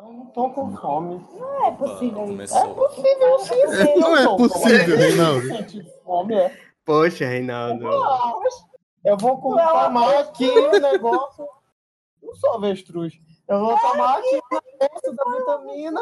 Não, não tô com fome. Não é possível isso. Começou. É possível sim, sim. Não eu é possível, fome. Reinaldo. Fome, é. Poxa, Reinaldo. Eu vou tomar aqui o negócio. Não sou avestruz. Eu vou tomar aqui o negócio da vitamina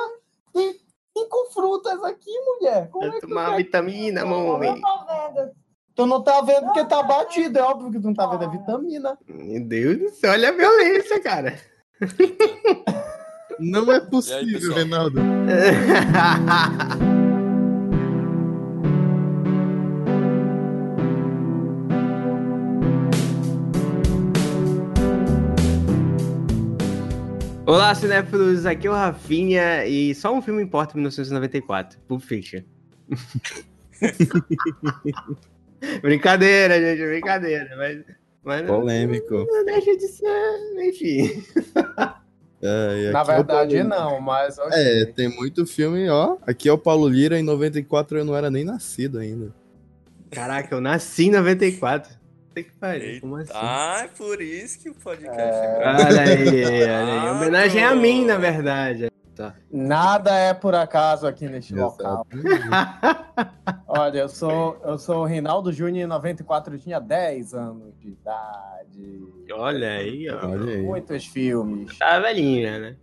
e cinco frutas aqui, mulher. Como é Vai que tu tomar quer? vitamina, Eu mamãe. não tô vendo. Tu não tá vendo porque tá batido. É óbvio que tu não tá vendo a vitamina. Meu Deus do céu, olha a violência, cara. Não é possível, pessoal? Reinaldo. Olá, cinéfilos, aqui é o Rafinha e só um filme importa em 1994, Pulp Fiction. brincadeira, gente, brincadeira, mas, mas não, Polêmico. não deixa de ser, enfim. É, e Na aqui é verdade, Paulo- não, mas. ok. É, tem muito filme, ó. Aqui é o Paulo Lira, em 94 eu não era nem nascido ainda. Caraca, eu nasci em 94. Tem que pariu, Eita. como assim? Ah, é por isso que o podcast É. é Olha aí, olha aí. Ah, Homenagem a mim, na verdade. Nada é por acaso aqui neste local. Exato. Olha, eu sou, eu sou o Reinaldo Júnior em 94, eu tinha 10 anos de idade. Olha aí, ó. Olha aí. Muitos filmes. Tá velhinha, né?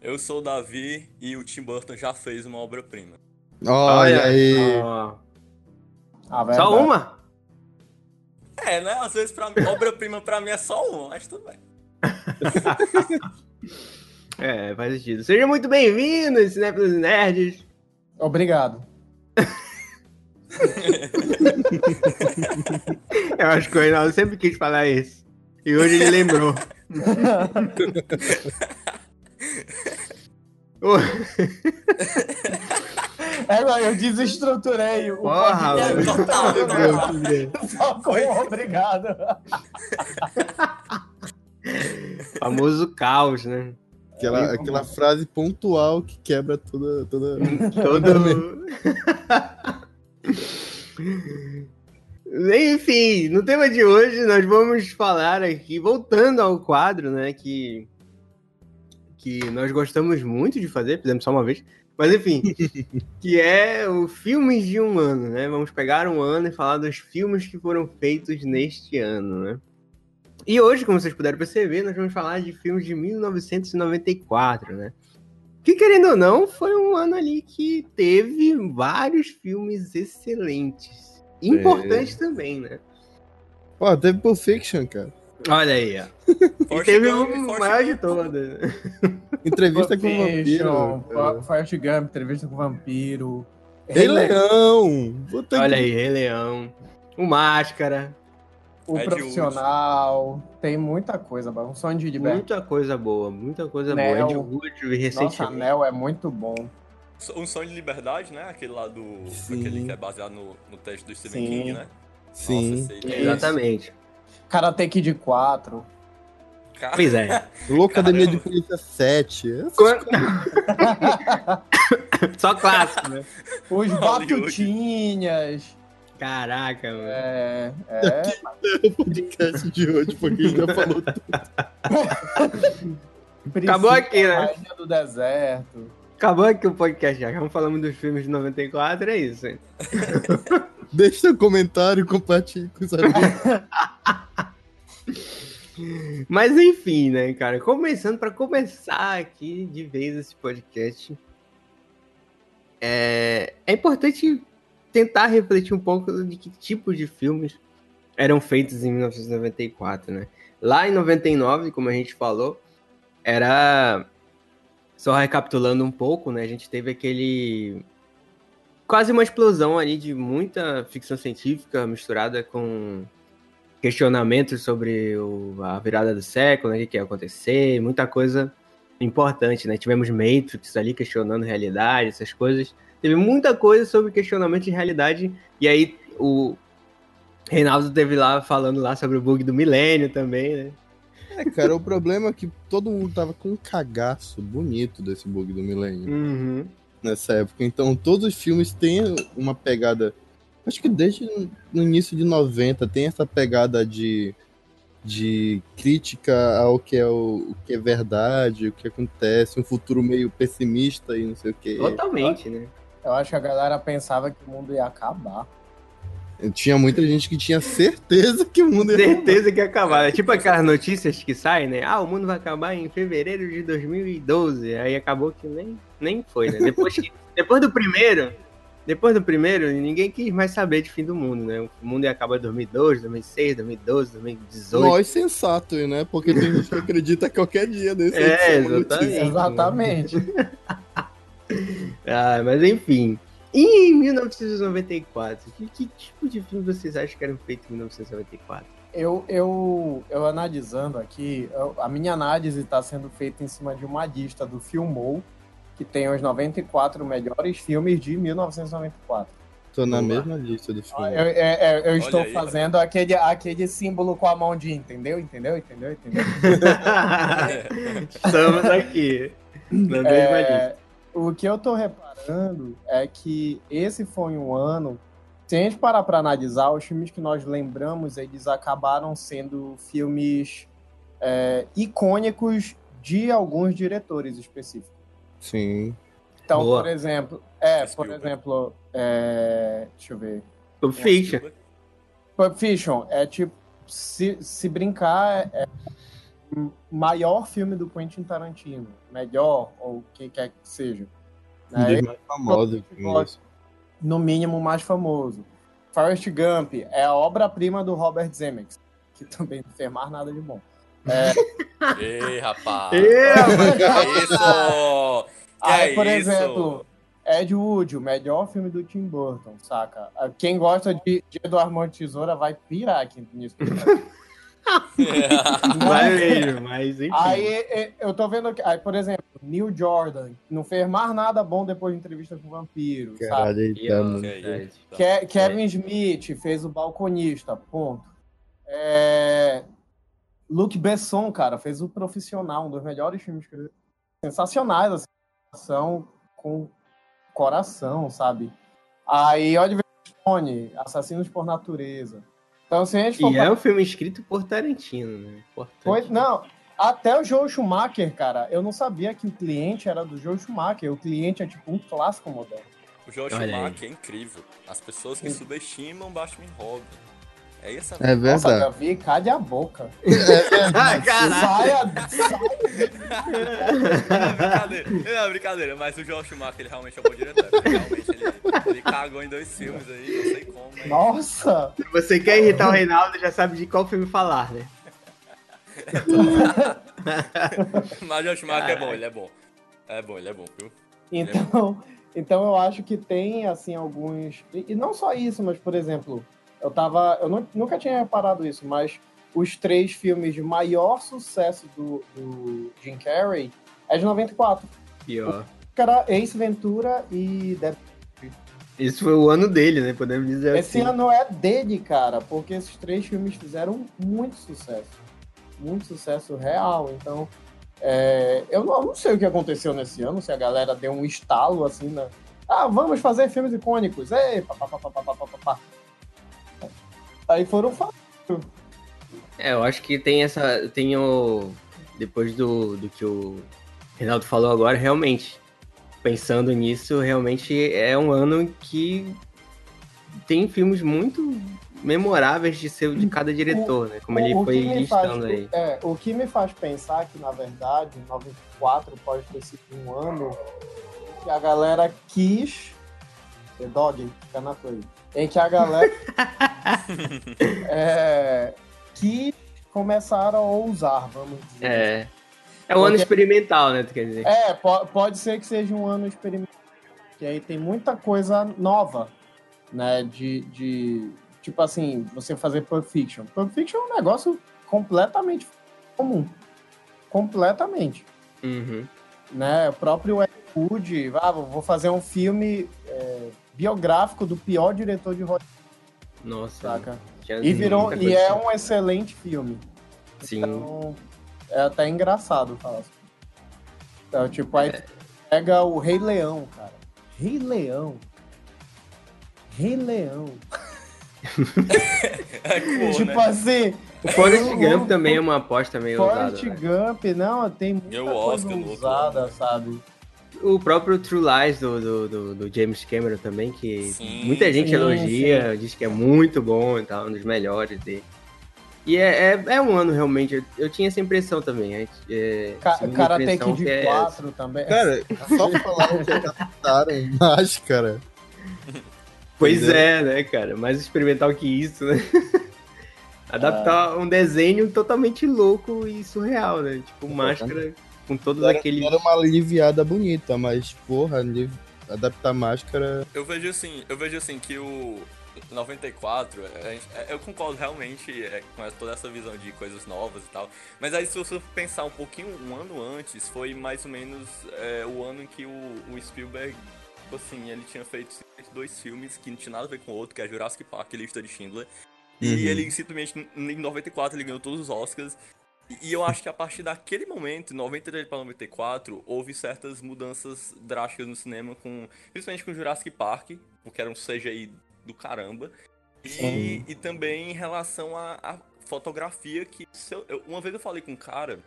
Eu sou o Davi e o Tim Burton já fez uma obra-prima. Olha aí. ó. A verdade. Só uma? É, né? Às vezes pra mim, obra-prima pra mim é só uma, mas tudo bem. É, faz sentido. Sejam muito bem-vindos, Cinéfilos Nerds. Obrigado. Eu acho que o Reinaldo sempre quis falar isso. E hoje ele lembrou. É, eu desestruturei o Porra, podcast mano. Total, todo, Só com obrigado. famoso caos, né? Aquela, aquela frase pontual que quebra toda. toda... Todo. Enfim, no tema de hoje nós vamos falar aqui, voltando ao quadro, né, que, que nós gostamos muito de fazer, fizemos só uma vez, mas enfim, que é o Filmes de um Ano, né? Vamos pegar um ano e falar dos filmes que foram feitos neste ano, né? E hoje, como vocês puderam perceber, nós vamos falar de filmes de 1994, né? Que, querendo ou não, foi um ano ali que teve vários filmes excelentes. Importantes também, né? Pô, teve Pulp Fiction, cara. Olha aí, ó. E teve Gump, o maior de todas. Entrevista com o vampiro. Forrest Gump, entrevista com o vampiro. Rei Leão! Puta Olha que- aí, Rei Leão. O Máscara. O Ed profissional. Tem muita coisa, um sonho de libertar. Muita coisa boa, muita coisa Neo. boa. Ed Wood Nossa, recentemente. Anel é muito bom. Um sonho de liberdade, né? Aquele lá do. Sim. Aquele que é baseado no, no texto do Stephen Sim. King, né? Sim. Nossa, Exatamente. Karate Kid 4. Cara, Pois é. Loucademia de Caramba. Polícia 7. Essas Quando- Só clássico, né? Os Hollywood. Batutinhas. Caraca, mano. É, é. o podcast de hoje, porque a gente já falou Acabou aqui, né? Rainha do Deserto. Acabou aqui o podcast já. Vamos falando dos filmes de 94, é isso. hein? Deixa seu comentário e compartilhe com os amigos. Mas enfim, né, cara? Começando para começar aqui de vez esse podcast, é, é importante tentar refletir um pouco de que tipo de filmes eram feitos em 1994, né? Lá em 99, como a gente falou, era só recapitulando um pouco, né? A gente teve aquele quase uma explosão ali de muita ficção científica misturada com questionamentos sobre o- a virada do século, né, o que, ia acontecer, muita coisa importante, né? Tivemos Matrix ali questionando realidade, essas coisas. Teve muita coisa sobre questionamento de realidade, e aí o Reinaldo teve lá falando lá sobre o bug do milênio também, né? É, cara, o problema é que todo mundo tava com um cagaço bonito desse bug do milênio Uhum. nessa época. Então, todos os filmes têm uma pegada. Acho que desde no início de 90 tem essa pegada de de crítica ao que é o, o que é verdade, o que acontece, um futuro meio pessimista e não sei o que. Totalmente, né? Eu acho que a galera pensava que o mundo ia acabar. Tinha muita gente que tinha certeza que o mundo ia Certeza que ia acabar. É tipo aquelas notícias que saem, né? Ah, o mundo vai acabar em fevereiro de 2012. Aí acabou que nem, nem foi, né? Depois, que, depois do primeiro, depois do primeiro, ninguém quis mais saber de fim do mundo, né? O mundo ia acabar em 2002, 2006, 2012, 2018. Nós sensatos, né? Porque tem gente que acredita qualquer dia desse. É, são exatamente. Exatamente. Ah, mas enfim. E em 1994? Que, que tipo de filme vocês acham que eram feitos em 1994? Eu, eu, eu analisando aqui, eu- a minha análise está sendo feita em cima de uma lista do Filmou, que tem os 94 melhores filmes de 1994. Tô na Vamos lá. mesma lista do Eu, filme. eu- eu- eu Olha estou aí, fazendo aquele, aquele símbolo com a mão de entendeu, entendeu, entendeu, entendeu. Estamos aqui. Na mesma É, lista. O que eu tô reparando é que esse foi um ano. Se a gente parar para analisar, os filmes que nós lembramos, eles acabaram sendo filmes é, icônicos de alguns diretores específicos. Sim. Então, Boa. por exemplo, é, por exemplo, é, deixa eu ver. Pulp Fiction. Pulp Fiction é tipo, se, se brincar, é maior filme do Quentin Tarantino. Melhor, ou o que quer que seja. Né? mais filmes. no mínimo mais famoso. Forrest Gump é a obra-prima do Robert Zemeckis, que também não fez mais nada de bom. Ei, rapaz. Ê, Que é isso? Que Aí, é por isso? exemplo, Ed Wood, o melhor filme do Tim Burton, saca? Quem gosta de, de Eduardo de Tesoura vai pirar aqui nisso. Mesmo, mas enfim. Aí é, eu tô vendo que, aí, por exemplo, Neil Jordan não fez mais nada bom depois de entrevista com o vampiro? Caralho, tá é? Ke- Kevin Smith fez o balconista, ponto. É, Luke Besson, cara, fez o profissional, um dos melhores filmes que eu... sensacionais, assim, ação com coração, sabe? Aí Oliver Stone, Assassinos por Natureza. Então, se a gente for E é um filme escrito por Tarantino, né? Importante. Pois, não, até o Joe Schumacher, cara, eu não sabia que o cliente era do Joe Schumacher. O cliente é tipo um clássico moderno. O Olha aí. Schumacher é incrível. As pessoas que subestimam Batman e Robin. É isso É Nossa, verdade. Davi, cadê a boca? Caralho. Saia, saia. Não, brincadeira. Não, brincadeira. Mas o Josh Schumacher, ele realmente é um bom diretor. Realmente, ele, ele cagou em dois filmes aí, não sei como. Mas... Nossa! Se você quer irritar o Reinaldo, já sabe de qual filme falar, né? Mas o Schumacher é bom, ele é bom. É bom, ele é bom, viu? Então, então eu acho que tem assim alguns e, e não só isso, mas por exemplo, eu tava, eu nu- nunca tinha reparado isso, mas os três filmes de maior sucesso do, do Jim Carrey é de 94. Pior. Que era Ace Ventura e Death esse foi o ano dele, né? Podemos dizer Esse assim. ano é dele, cara, porque esses três filmes fizeram muito sucesso. Muito sucesso real. Então, é, eu, não, eu, não, sei o que aconteceu nesse ano, se a galera deu um estalo assim, né? Ah, vamos fazer filmes icônicos. Ei, pá, pá, pá, pá, pá, pá, pá. Aí foram fazendo. É, eu acho que tem essa. Tem o. Depois do, do que o Reinaldo falou agora, realmente Pensando nisso, realmente é um ano que tem filmes muito memoráveis de ser de cada diretor, né? Como ele o, o foi me faz, listando aí. é, o que me faz pensar que, na verdade, 94 pode ter sido um ano que a galera quis. The Dog, fica na aí. Em que a galera é, que começaram a ousar, vamos dizer. É. É um ano experimental, né? Tu quer dizer? É, po- pode ser que seja um ano experimental, que aí tem muita coisa nova, né? De, de tipo assim, você fazer Pulp Fiction. Pulp Fiction é um negócio completamente comum. Completamente. Uhum. Né? O próprio Ed Wood, ah, vou fazer um filme é, biográfico do pior diretor de Hollywood, Nossa. saca? E virou e é assim. um excelente filme. Sim. Então, é até engraçado falar assim. Então, tipo, aí pega o Rei Leão, cara. Rei Leão. Rei Leão. É cool, tipo né? assim, O Forrest Gump também é uma aposta meio Forrest ousada. né? Gump, não, tem muita coisa Oscar ano. sabe? O próprio True Lies do, do, do- do James Cameron também, que Sim, muita gente sim, elogia, diz que é muito bom e tal, um dos melhores dele. E é, é, é um ano realmente, eu, eu tinha essa impressão também. É, é, Ca minha Karate impressão Kid que é 4 também. Cara, só falaram que adaptaram máscara. Pois Entendeu? é, né, cara? Mais experimental que isso, né? Adaptar um desenho totalmente louco e surreal, né? Tipo, máscara com todos Era, aqueles. era uma aliviada bonita, mas, porra, adaptar máscara. Eu vejo assim, eu vejo assim que o 94, a gente- é, eu concordo realmente é, com toda essa visão de coisas novas e tal. Mas aí se você pensar um pouquinho, um ano antes, foi mais ou menos é, o ano em que o, o Spielberg, tipo assim, ele tinha feito dois filmes que não tinha nada a ver com o outro, que é Jurassic Park e Lista de Schindler. E Uhum. ele simplesmente, em 94, ele ganhou todos os Oscars. E- E eu acho que a partir daquele momento, 93 para 94, houve certas mudanças drásticas no cinema, com, principalmente com Jurassic Park, porque era um CGI do caramba. E, e também em relação à, fotografia, que eu- eu- uma vez eu falei com um cara,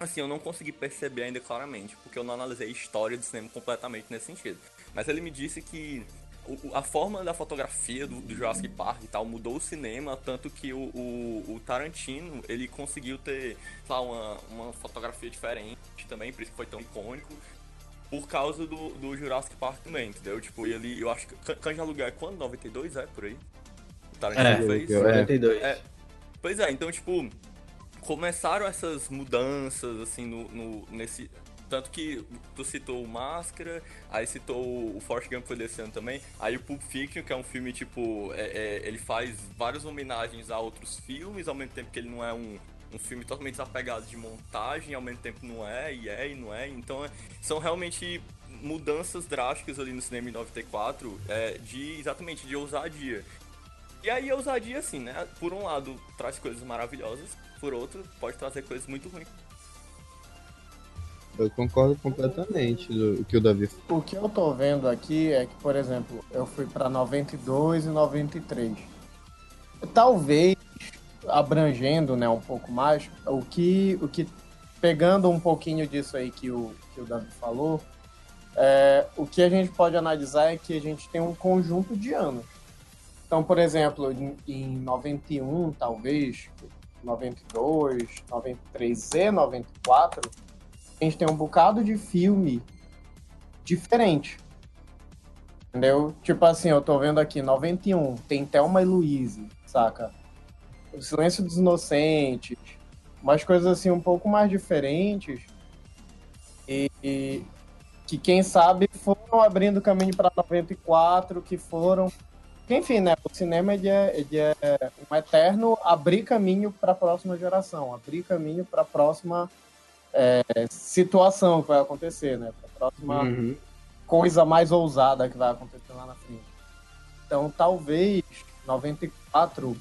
assim, eu não consegui perceber ainda claramente, porque eu não analisei a história do cinema completamente nesse sentido. Mas ele me disse que o- a forma da fotografia do, do Jurassic Park e tal mudou o cinema, tanto que o, o- o Tarantino, ele conseguiu ter, lá, uma, uma fotografia diferente também, por isso que foi tão icônico, por causa do, do Jurassic Park também, entendeu? Tipo, ele, eu acho que Can- Cães de Aluguel é quando? 92, é? Por aí? O Tarantino É, fez? eu- 92. É. Pois é, então, tipo, começaram essas mudanças, assim, no, no- nesse... Tanto que tu citou o Máscara, aí citou o Forrest Gump foi desse ano também, aí o Pulp Fiction, que é um filme, tipo, é- é, ele faz várias homenagens a outros filmes, ao mesmo tempo que ele não é um, um filme totalmente desapegado de montagem, ao mesmo tempo não é, e é, e não é, então é- são realmente mudanças drásticas ali no cinema em 94, é, de, exatamente, de ousadia. E aí a ousadia, assim, né? Por um lado, traz coisas maravilhosas, por outro, pode trazer coisas muito ruins. Eu concordo completamente do que o Davi falou. O que eu tô vendo aqui é que, por exemplo, eu fui pra 92 e 93. Talvez abrangendo, né, um pouco mais, o que o que pegando um pouquinho disso aí que o que o Davi falou, é, o que a gente pode analisar é que a gente tem um conjunto de anos. Então, por exemplo, em, em 91, talvez, 92, 93 e 94, a gente tem um bocado de filme diferente. Entendeu? Tipo assim, eu tô vendo aqui, 91, tem Thelma e Louise, saca? O Silêncio dos Inocentes, umas coisas assim um pouco mais diferentes e, e que quem sabe foram abrindo caminho para 94, que foram enfim, né? O cinema ele é, ele é um eterno abrir caminho para a próxima geração, abrir caminho para a próxima é, situação que vai acontecer, né? Para a próxima Uhum. coisa mais ousada que vai acontecer lá na frente. Então, talvez 94,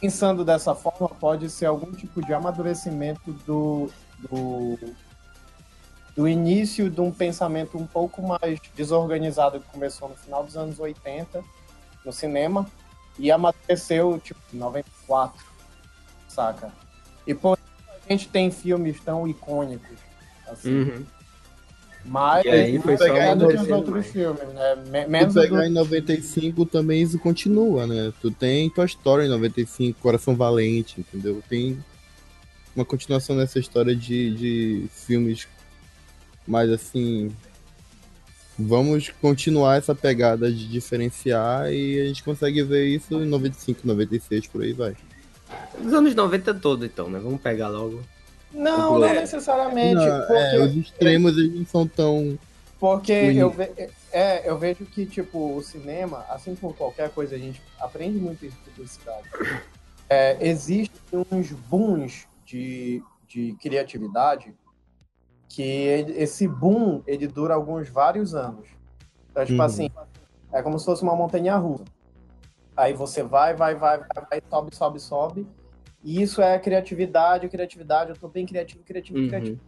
pensando dessa forma, pode ser algum tipo de amadurecimento do, do, do início de um pensamento um pouco mais desorganizado que começou no final dos anos 80 no cinema e amadureceu tipo em 94, saca? E por a gente tem filmes tão icônicos assim. Uhum. Mas E aí foi só é do que os outros mais. filmes, né? Menos tu do... pegar em 95 também isso continua, né? Tu tem Toy Story em 95, Coração Valente, entendeu? Tem uma continuação nessa história de, de filmes mais assim. Vamos continuar essa pegada de diferenciar e a gente consegue ver isso em 95, 96, por aí vai. Os anos 90 todo, então, né? Vamos pegar logo. Não, não É. necessariamente, Não, porque, é, os extremos eles não são tão. porque eu, ve- é, eu vejo que, tipo, o cinema, assim como qualquer coisa, a gente aprende muito isso em publicidade. É, existem uns booms de, de criatividade que ele- esse boom, ele dura alguns vários anos. Então, tipo Uhum. assim, é como se fosse uma montanha russa. Aí você vai, vai, vai, vai, vai, sobe, sobe, sobe. E isso é criatividade, criatividade. Eu tô bem criativo, criativo, Uhum. criativo.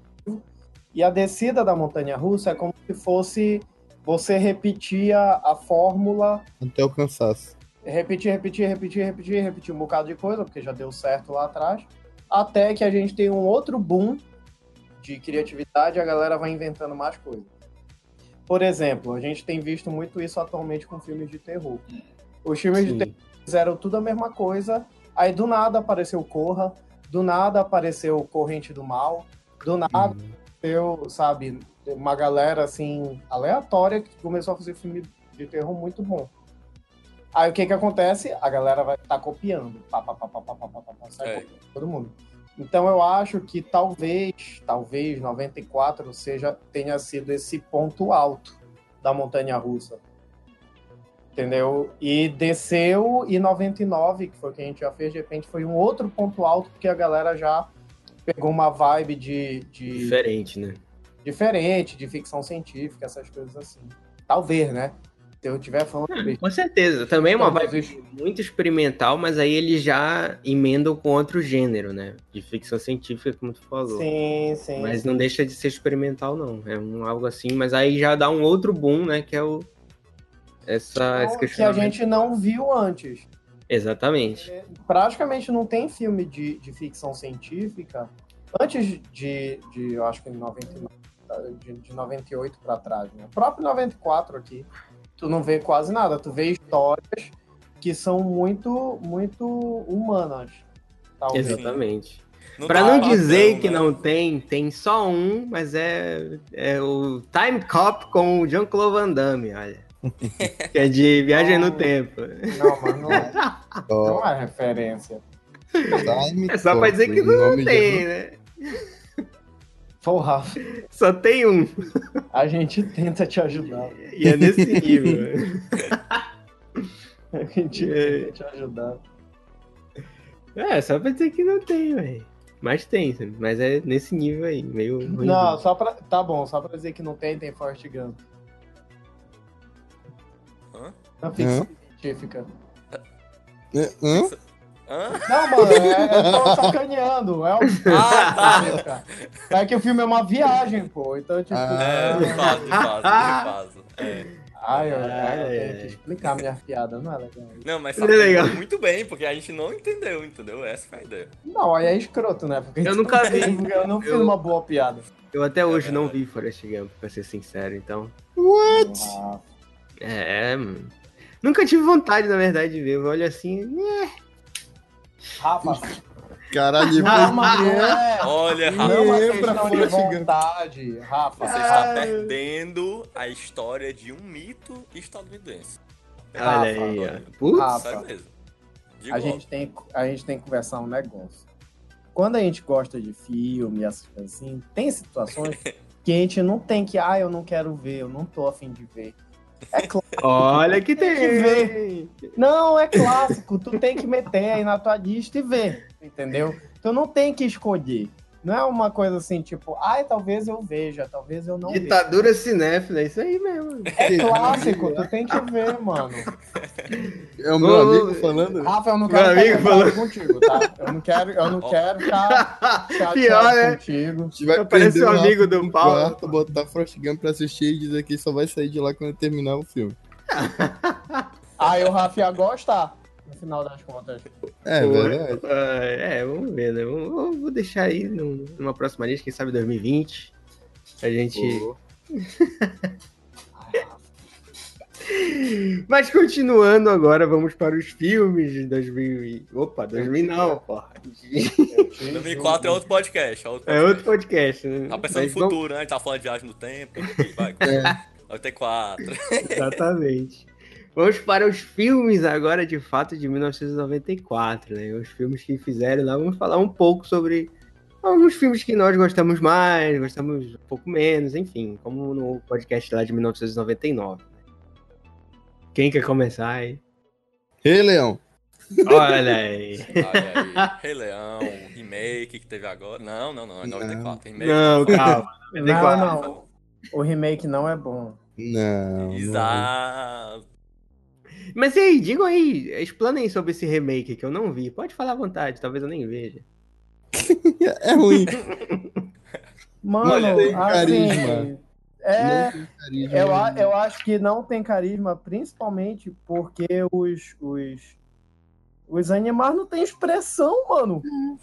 E a descida da montanha russa é como se fosse você repetir a, a fórmula até o cansaço. repetir, repetir, repetir, repetir, repetir um bocado de coisa, porque já deu certo lá atrás. Até que a gente tem um outro boom de criatividade e a galera vai inventando mais coisas. Por exemplo, a gente tem visto muito isso atualmente com filmes de terror. Os filmes de Sim. terror fizeram tudo a mesma coisa, aí do nada apareceu Corra, do nada apareceu Corrente do Mal, do nada eu, sabe, uma galera assim, aleatória que começou a fazer filme de terror muito bom. Aí o que que acontece? A galera vai estar copiando. Pá, pá, pá, pá, pá, pá, pá, pá, pá, sai É. copiando todo mundo. Então eu acho que talvez, talvez 94 seja tenha sido esse ponto alto da montanha russa. Entendeu? E desceu e 99, que foi o que a gente já fez, de repente foi um outro ponto alto, porque a galera já pegou uma vibe de, de Diferente, né? diferente, de ficção científica, essas coisas assim. Talvez, né? Se eu estiver falando besteira, Com certeza. Também é uma vibe muito experimental, mas aí eles já emendam com outro gênero, né? De ficção científica, como tu falou. Sim, sim. Mas não deixa de ser experimental, não. É um, algo assim, mas aí já dá um outro boom, né? Que é o. Essa, esse que a gente não viu antes. Exatamente. Praticamente não tem filme de, de ficção científica antes de, de eu acho que 99, de, de 98 para trás, né? O próprio 94 aqui, tu não vê quase nada. Tu vê histórias que são muito, muito humanas. Talvez. Exatamente. Não tem não dizer que né? não tem, tem só um, mas é, é o Time Cop com o Jean-Claude Van Damme, olha. Que é de Viagem no Oh. Tempo. Não, mas não é, não é referência. Time É só pra dizer que não tem, de- né? Porra, Só tem um. a gente tenta te ajudar. E é nesse nível. A gente É. tenta te ajudar. é, só pra dizer que não tem, velho. Mas tem, sabe? mas é nesse nível aí, meio ruim. Não, só pra. Tá bom, só pra dizer que não tem, tem Forrest Gump. Na ficção científica. É, hã? Hã? Não, mano, é, eu tô sacaneando. É, o... Ah, tá. é que o filme é uma viagem, pô. Então, tipo. É, de fato, de fato, de. É. Ai, eu, ai, eu tenho que explicar minha piada, não é legal. Não, mas é sabe legal. muito bem, porque a gente não entendeu, entendeu? Essa foi a ideia. Não, aí é escroto, né? Porque Eu nunca vi. Eu não fiz Eu- uma boa piada. Eu até hoje É não vi Forrest Gump, pra ser sincero, então. Ah, É, mano. Nunca tive vontade, na verdade, de ver. Eu olho assim. né? Rafa, Caralho, depois não, mas não é. Olha, Não Rafa, é uma Lembra, questão de vontade, Rafa. você está perdendo a história de um mito estadunidense. Olha aí, olha. ó. Putz, Rafa. Sério mesmo. Digo, a ó, gente, tem, a gente tem que conversar um negócio. Quando a gente gosta de filme, essas coisas assim, tem situações que a gente não tem que, ah, eu não quero ver, eu não tô afim de ver. É claro. olha que tem. que ver. Não, é clássico. Tu tem que meter aí na tua lista e ver, entendeu? Tu não tem que escolher. Não é uma coisa assim, tipo, ai, talvez eu veja, talvez eu não veja. Ditadura cinéfila, é isso aí mesmo. É clássico, tu tem que ver, mano. É o meu Ô, amigo falando. Rafa, eu não Meu quero amigo ficar falou- contigo, tá? Eu não quero, eu não quero ficar Pior, né? contigo. Vai prender um o Rafa amigo do Paulo. quarto, botar Forrest Gump pra assistir e dizer que só vai sair de lá quando terminar o filme. Aí o Rafa ia gostar, no final das contas. É Pô, verdade. ah, É, vamos ver, né? Vou, vou deixar aí num- numa próxima lista, quem sabe 2020. A gente. Mas continuando agora, vamos para os filmes de 2000. e- Opa, 2000 não, porra. 2004 é outro podcast. É outro É outro podcast, né? Tá pensando no Mas vamos- futuro, né? A gente tá falando de viagem no tempo. Vai, É. 84. Exatamente. Vamos para os filmes agora, de fato, de 1994, né? Os filmes que fizeram lá. Vamos falar um pouco sobre alguns filmes que nós gostamos mais, gostamos um pouco menos, enfim, como no podcast lá de 1999. Quem quer começar aí? Rei Leão. Olha aí. Olha aí. Rei Leão, remake que teve agora. Não, não, não. É 94. Remake. Não, calma. Não, não. O remake não é bom. Não. não. Exato. Mas e aí, digam aí, explanem sobre esse remake que eu não vi. Pode falar à vontade, talvez eu nem veja. É ruim. Mano, tem assim, carisma. É, Não tem carisma. eu, eu acho que não tem carisma, principalmente porque os, os, os animais não têm expressão, mano.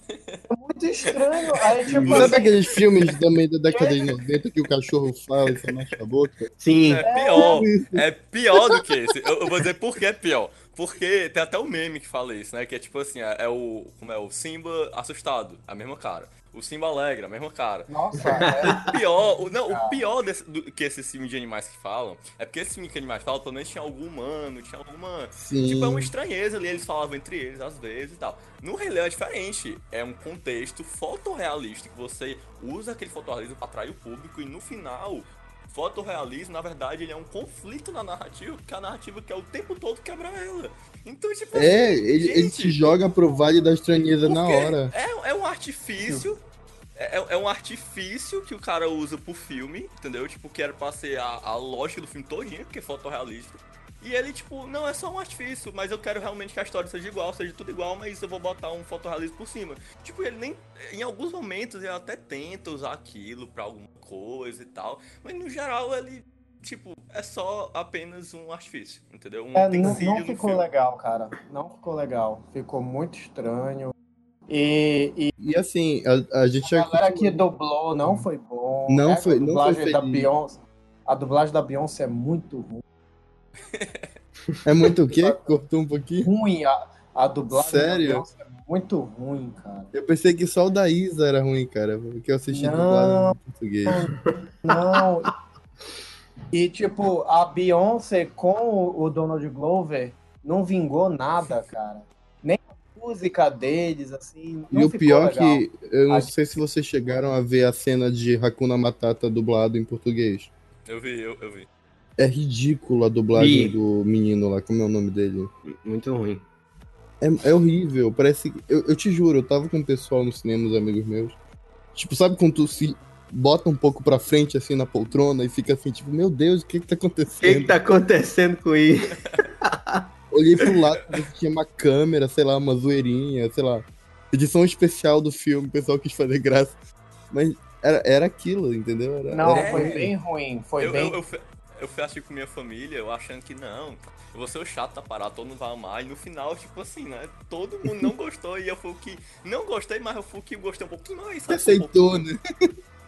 É muito estranho. Aí, tipo, Sabe assim, aqueles filmes também da década de 90 que o cachorro fala e só mexe a boca? Sim. É pior. É pior do que esse. Eu, eu vou dizer por que é pior. Porque tem até o meme que fala isso, né? Que é tipo assim, é, é o. Como é? O Simba assustado, a mesma cara. O Simba alegre, a mesma cara. Nossa, é, O pior, o, não, o pior desse- do, que esses filmes de animais que falam é porque esse filme que animais falam, pelo menos tinha algum humano, tinha alguma. Sim. Tipo, é uma estranheza ali, eles falavam entre eles às vezes e tal. No Rei Leão é diferente. É um contexto fotorrealista que você usa aquele fotorrealismo pra atrair o público e no final. Fotorrealismo, na verdade, ele é um conflito na narrativa, porque a narrativa quer o tempo todo quebrar ela. Então, tipo, É, assim, ele, ele gente, te joga pro vale da estranheza na hora. É, é um artifício. É, é um artifício que o cara usa pro filme, entendeu? Tipo, que era pra ser a, a lógica do filme todinho, porque é fotorrealista. E ele, tipo, não, é só um artifício, mas eu quero realmente que a história seja igual, seja tudo igual, mas eu vou botar um fotorrealismo por cima. Tipo, ele nem. Em alguns momentos ele até tenta usar aquilo pra alguma coisa e tal, mas no geral ele, tipo, é só apenas um artifício, entendeu? Um é, não, não ficou legal, cara. Não ficou legal. Ficou muito estranho. E, e E assim, a, a gente a já. galera que dublou não foi bom. Não É, foi- a não dublagem foi da. Beyoncé. A dublagem da Beyoncé é muito ruim. É muito o quê? Cortou um pouquinho? ruim. A, a dublagem Sério? da Beyoncé é muito ruim, cara. Eu pensei que só o da Isa era ruim, cara, porque eu assisti Não. dublado em português. Não. E, tipo, a Beyoncé com o Donald Glover não vingou nada, cara. Música deles, assim. Não E o pior legal. que eu não A- sei se vocês chegaram a ver a cena de Hakuna Matata dublado em português. Eu vi, eu, eu vi. É ridículo a dublagem Vi. do menino lá, como é o nome dele? Muito ruim. É, é horrível, parece que. Eu, eu te juro, eu tava com o pessoal no cinema, os amigos meus. Tipo, sabe quando tu se bota um pouco pra frente, assim, na poltrona e fica assim, tipo, meu Deus, o que que tá O que, acontecendo? que tá acontecendo com isso? Olhei pro lado, tinha uma câmera, sei lá, uma zoeirinha, sei lá. Edição especial do filme, o pessoal quis fazer graça. Mas era, era aquilo, entendeu? Era, Não, era- foi bem ruim. Foi eu, bem. eu, eu, fui- eu fui assistir com minha família, eu achando que não, eu vou ser o chato da parada, todo mundo vai amar, e no final, tipo assim, né? Todo mundo não gostou, e eu fui o que não gostei, mas eu fui o que gostei um pouquinho mais, sabe? Um aceitou, pouquinho. né?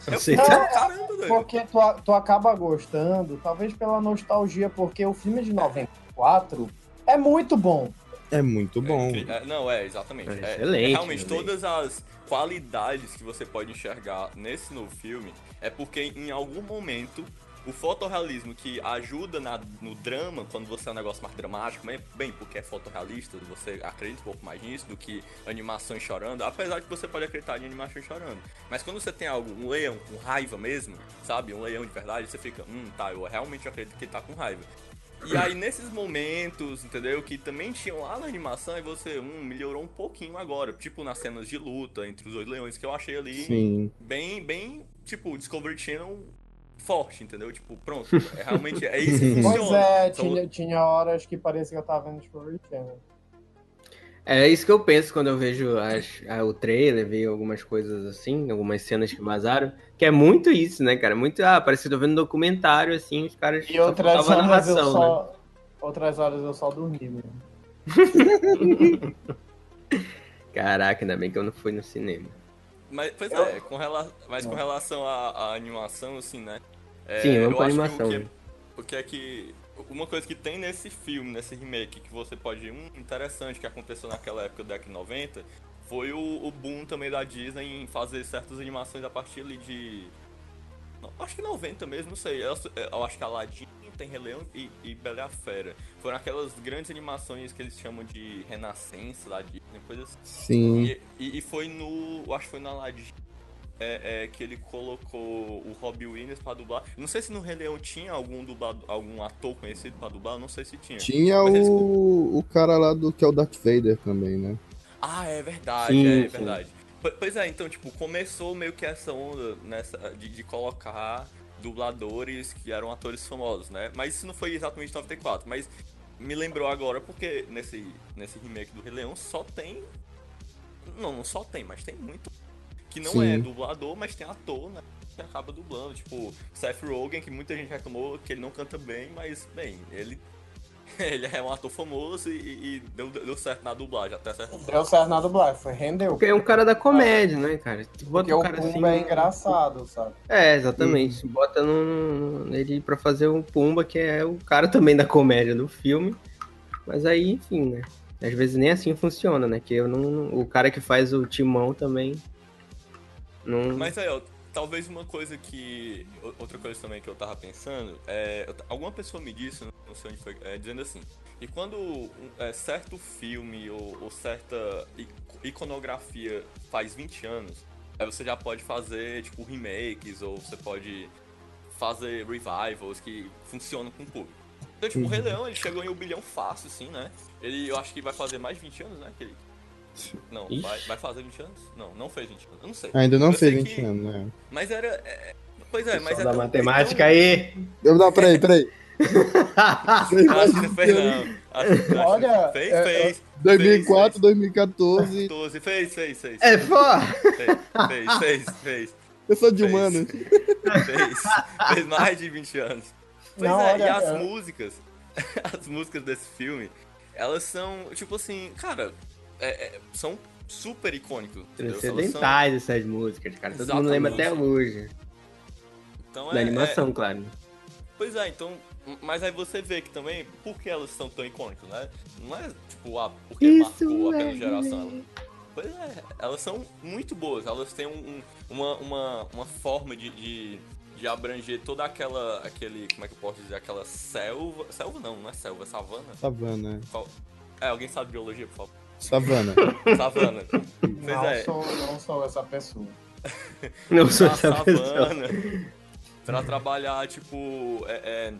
Eu É, caramba, doido. Porque tu, tu acaba gostando, talvez pela nostalgia, porque o filme de 94 é muito bom. É muito bom. É é, não, é, exatamente. É É, excelente, realmente, excelente. todas as qualidades que você pode enxergar nesse novo filme é porque em algum momento o fotorrealismo que ajuda na- no drama, quando você é um negócio mais dramático, bem, bem, porque é fotorrealista, você acredita um pouco mais nisso do que animações chorando, apesar de que você pode acreditar em animações chorando. Mas quando você tem algo, um leão com raiva mesmo, sabe? Um leão de verdade, você fica, hum, tá, eu realmente acredito que ele tá com raiva. E aí, nesses momentos, entendeu? Que também tinham lá na animação, e você, hum, melhorou um pouquinho agora. Tipo, nas cenas de luta entre os dois leões, que eu achei ali Sim. bem, bem, tipo, Discovery Channel forte, entendeu? Tipo, pronto, é realmente, é isso que Pois funciona. é, São- tinha, tinha horas que parecia que eu tava vendo Discovery Channel. É isso que eu penso quando eu vejo as- a- o trailer, vejo algumas coisas assim, algumas cenas que vazaram, que é muito isso, né, cara? Muito, ah, parece que eu tô vendo um documentário, assim, os caras E outras horas eu narração, né? só. Outras horas eu só dormi mesmo. Caraca, ainda bem que eu não fui no cinema. Mas, pois é, com rela... mas com relação à, à animação, assim, né? É, Sim, vamos eu pra animação. O que, o que é que. Uma coisa que tem nesse filme, nesse remake, que você pode. Hum, interessante que aconteceu naquela época da década de 90, foi o, o boom também da Disney em fazer certas animações a partir ali de. não, acho que 90 mesmo, não sei. Eu, eu acho que Aladdin tem Rei Leão e, e Bela e a Fera. Foram aquelas grandes animações que eles chamam de renascença da Disney, coisa assim. Sim. E, e- e foi no. Acho que foi na Aladdin. É, é, que ele colocou o Robbie Williams pra dublar. Não sei se no Rei Leão tinha algum dublado, algum ator conhecido pra dublar, não sei se tinha. Tinha Mas eles- o, o cara lá do que é o Darth Vader também, né? Ah, é verdade, Sim, é sim. verdade. Po- Pois é, então, tipo, começou meio que essa onda nessa, de, de colocar dubladores que eram atores famosos, né? Mas isso não foi exatamente em 94, mas me lembrou agora porque nesse, nesse remake do Rei Leão só tem. Não, não só tem, mas tem muito. Que não Sim. é dublador, mas tem ator, né? que acaba dublando. Tipo, Seth Rogen, que muita gente reclamou que ele não canta bem, mas, bem, ele ele é um ator famoso e, e deu, deu, certo na dublagem, até certo. Deu certo na dublagem, foi, rendeu. Porque é um cara da comédia, né, cara? Tu bota Porque o cara Pumba assim, é engraçado, sabe? É, exatamente. Bota no, no, ele pra fazer um Pumba, que é o cara também da comédia do filme. Mas aí, enfim, né? Às vezes nem assim funciona, né? Que eu não, o cara que faz o timão também. Não... Mas aí, ó, talvez uma coisa que. Outra coisa também que eu tava pensando é. Alguma pessoa me disse, não sei onde foi, é, dizendo assim. E quando um, é, certo filme ou, ou, certa iconografia faz 20 anos, aí você já pode fazer, tipo, remakes, ou você pode fazer revivals que funcionam com o público. Então, tipo, o Rei uhum. Leão, ele chegou em um bilhão fácil, assim, né? Ele, eu acho que vai fazer mais de 20 anos, né? Que ele não, vai, vai, fazer 20 anos? Não, não fez 20 anos. Eu não sei. Ainda não eu fez 20 que... anos, né? Mas era. É... Pois é, mas é. Da matemática tão... aí! Eu, não, peraí, peraí. acho que não fez, não. Acho, Olha, fez, é, fez. 2004, fez, 2014. 12, fez, fez, fez. É foda! Fez, fez, fez. Eu sou de humanos. Fez, fez mais de 20 anos. Pois não, é, olha, e as é. músicas, as músicas desse filme, elas são, tipo assim, cara, é, é, são super icônicos. Transcendentais são... essas músicas, cara. Todo Exatamente. mundo lembra até hoje. Então, da é, animação, é... claro. Pois é, então. Mas aí você vê que também, por que elas são tão icônicas, né? Não é tipo, ah, porque Isso marcou apenas geração. Pois é, elas são muito boas, elas têm um, um, uma, uma, uma forma de, de, de, abranger toda aquela, aquele, como é que eu posso dizer, aquela selva, selva não, não é selva, é savana? Savana. É, alguém sabe biologia, por favor? Savana. Savana. Não, é. sou, não sou essa pessoa. Não sou essa savana, pessoa. Pra trabalhar, tipo, é, é,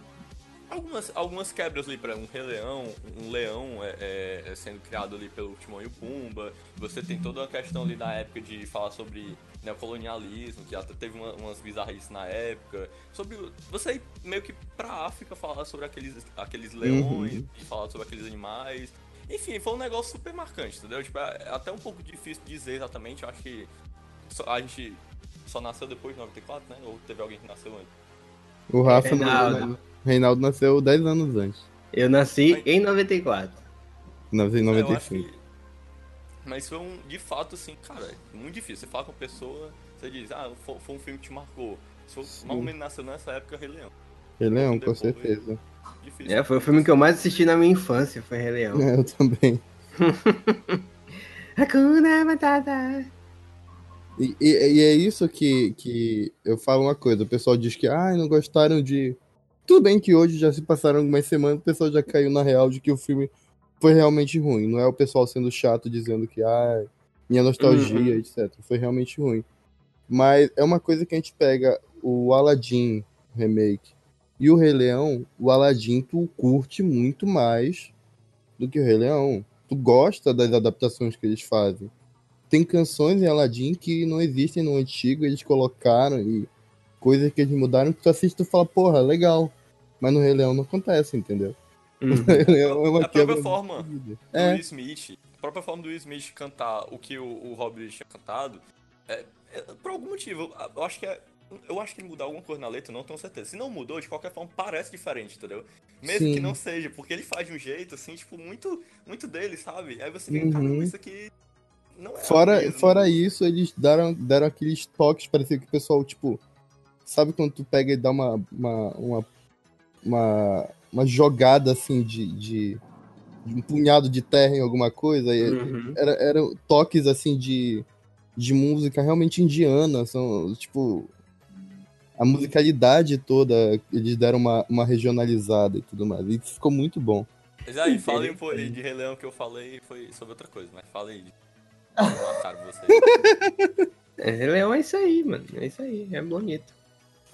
algumas, algumas quebras ali para um rei leão, um leão é, é, é, sendo criado ali pelo Timão e o Pumba. Você tem toda uma questão ali na época de falar sobre neocolonialismo, que até teve uma, umas bizarrices na época. Sobre. Você ir meio que pra África falar sobre aqueles, aqueles leões uhum. e falar sobre aqueles animais. Enfim, foi um negócio super marcante, entendeu? Tipo, é até um pouco difícil dizer exatamente. Eu acho que a gente só nasceu depois de 94, né? Ou teve alguém que nasceu antes? O Rafa Reinaldo. Não, Reinaldo nasceu 10 anos antes. Eu nasci Mas... em 94. Nasci em 95. Que... Mas foi um, de fato, assim, cara, é muito difícil. Você fala com a pessoa, você diz, ah, foi, um filme que te marcou. Se for, mais ou menos nasceu nessa época, Rei Leão. Rei Leão, com certeza. Difícil. É, foi o filme que eu mais assisti na minha infância, foi Rei Leão. É, eu também. Hakuna Matata. E, e, e, é isso que, que eu falo uma coisa. O pessoal diz que ah, não gostaram de. Tudo bem que hoje já se passaram algumas semanas, o pessoal já caiu na real de que o filme foi realmente ruim. Não é o pessoal sendo chato dizendo que ah, minha nostalgia, uhum. etc. Foi realmente ruim. Mas é uma coisa que a gente pega o Aladdin remake e o Rei Leão, o Aladdin tu curte muito mais do que o Rei Leão. Tu gosta das adaptações que eles fazem. Tem canções em Aladdin que não existem no antigo, eles colocaram e coisas que eles mudaram que tu assiste e tu fala, porra, legal. Mas no Rei Leão não acontece, entendeu? Uhum. é uma a própria forma do é. Will Smith, a própria forma do Will Smith cantar o que o, o Robbie tinha cantado, é, é, por algum motivo, eu acho que é eu acho que ele mudou alguma coisa na letra, não tenho certeza. Se não mudou, de qualquer forma, parece diferente, entendeu? Mesmo Sim. que não seja, porque ele faz de um jeito, assim, tipo, muito, muito dele, sabe? Aí você fica, uhum. caramba, isso aqui não é fora, fora isso, eles deram, deram aqueles toques, parecia que o pessoal, tipo, sabe quando tu pega e dá uma, uma, uma, uma, uma jogada, assim, de, de, de, um punhado de terra em alguma coisa? Uhum. Era, eram toques, assim, de, de música realmente indiana, são, tipo a musicalidade toda, eles deram uma, uma regionalizada e tudo mais. E ficou muito bom. Mas aí, falem um aí de Rei Leão que eu falei foi sobre outra coisa, mas fala aí. Mataram vocês. É, Rei Leão é isso aí, mano. É isso aí, é bonito.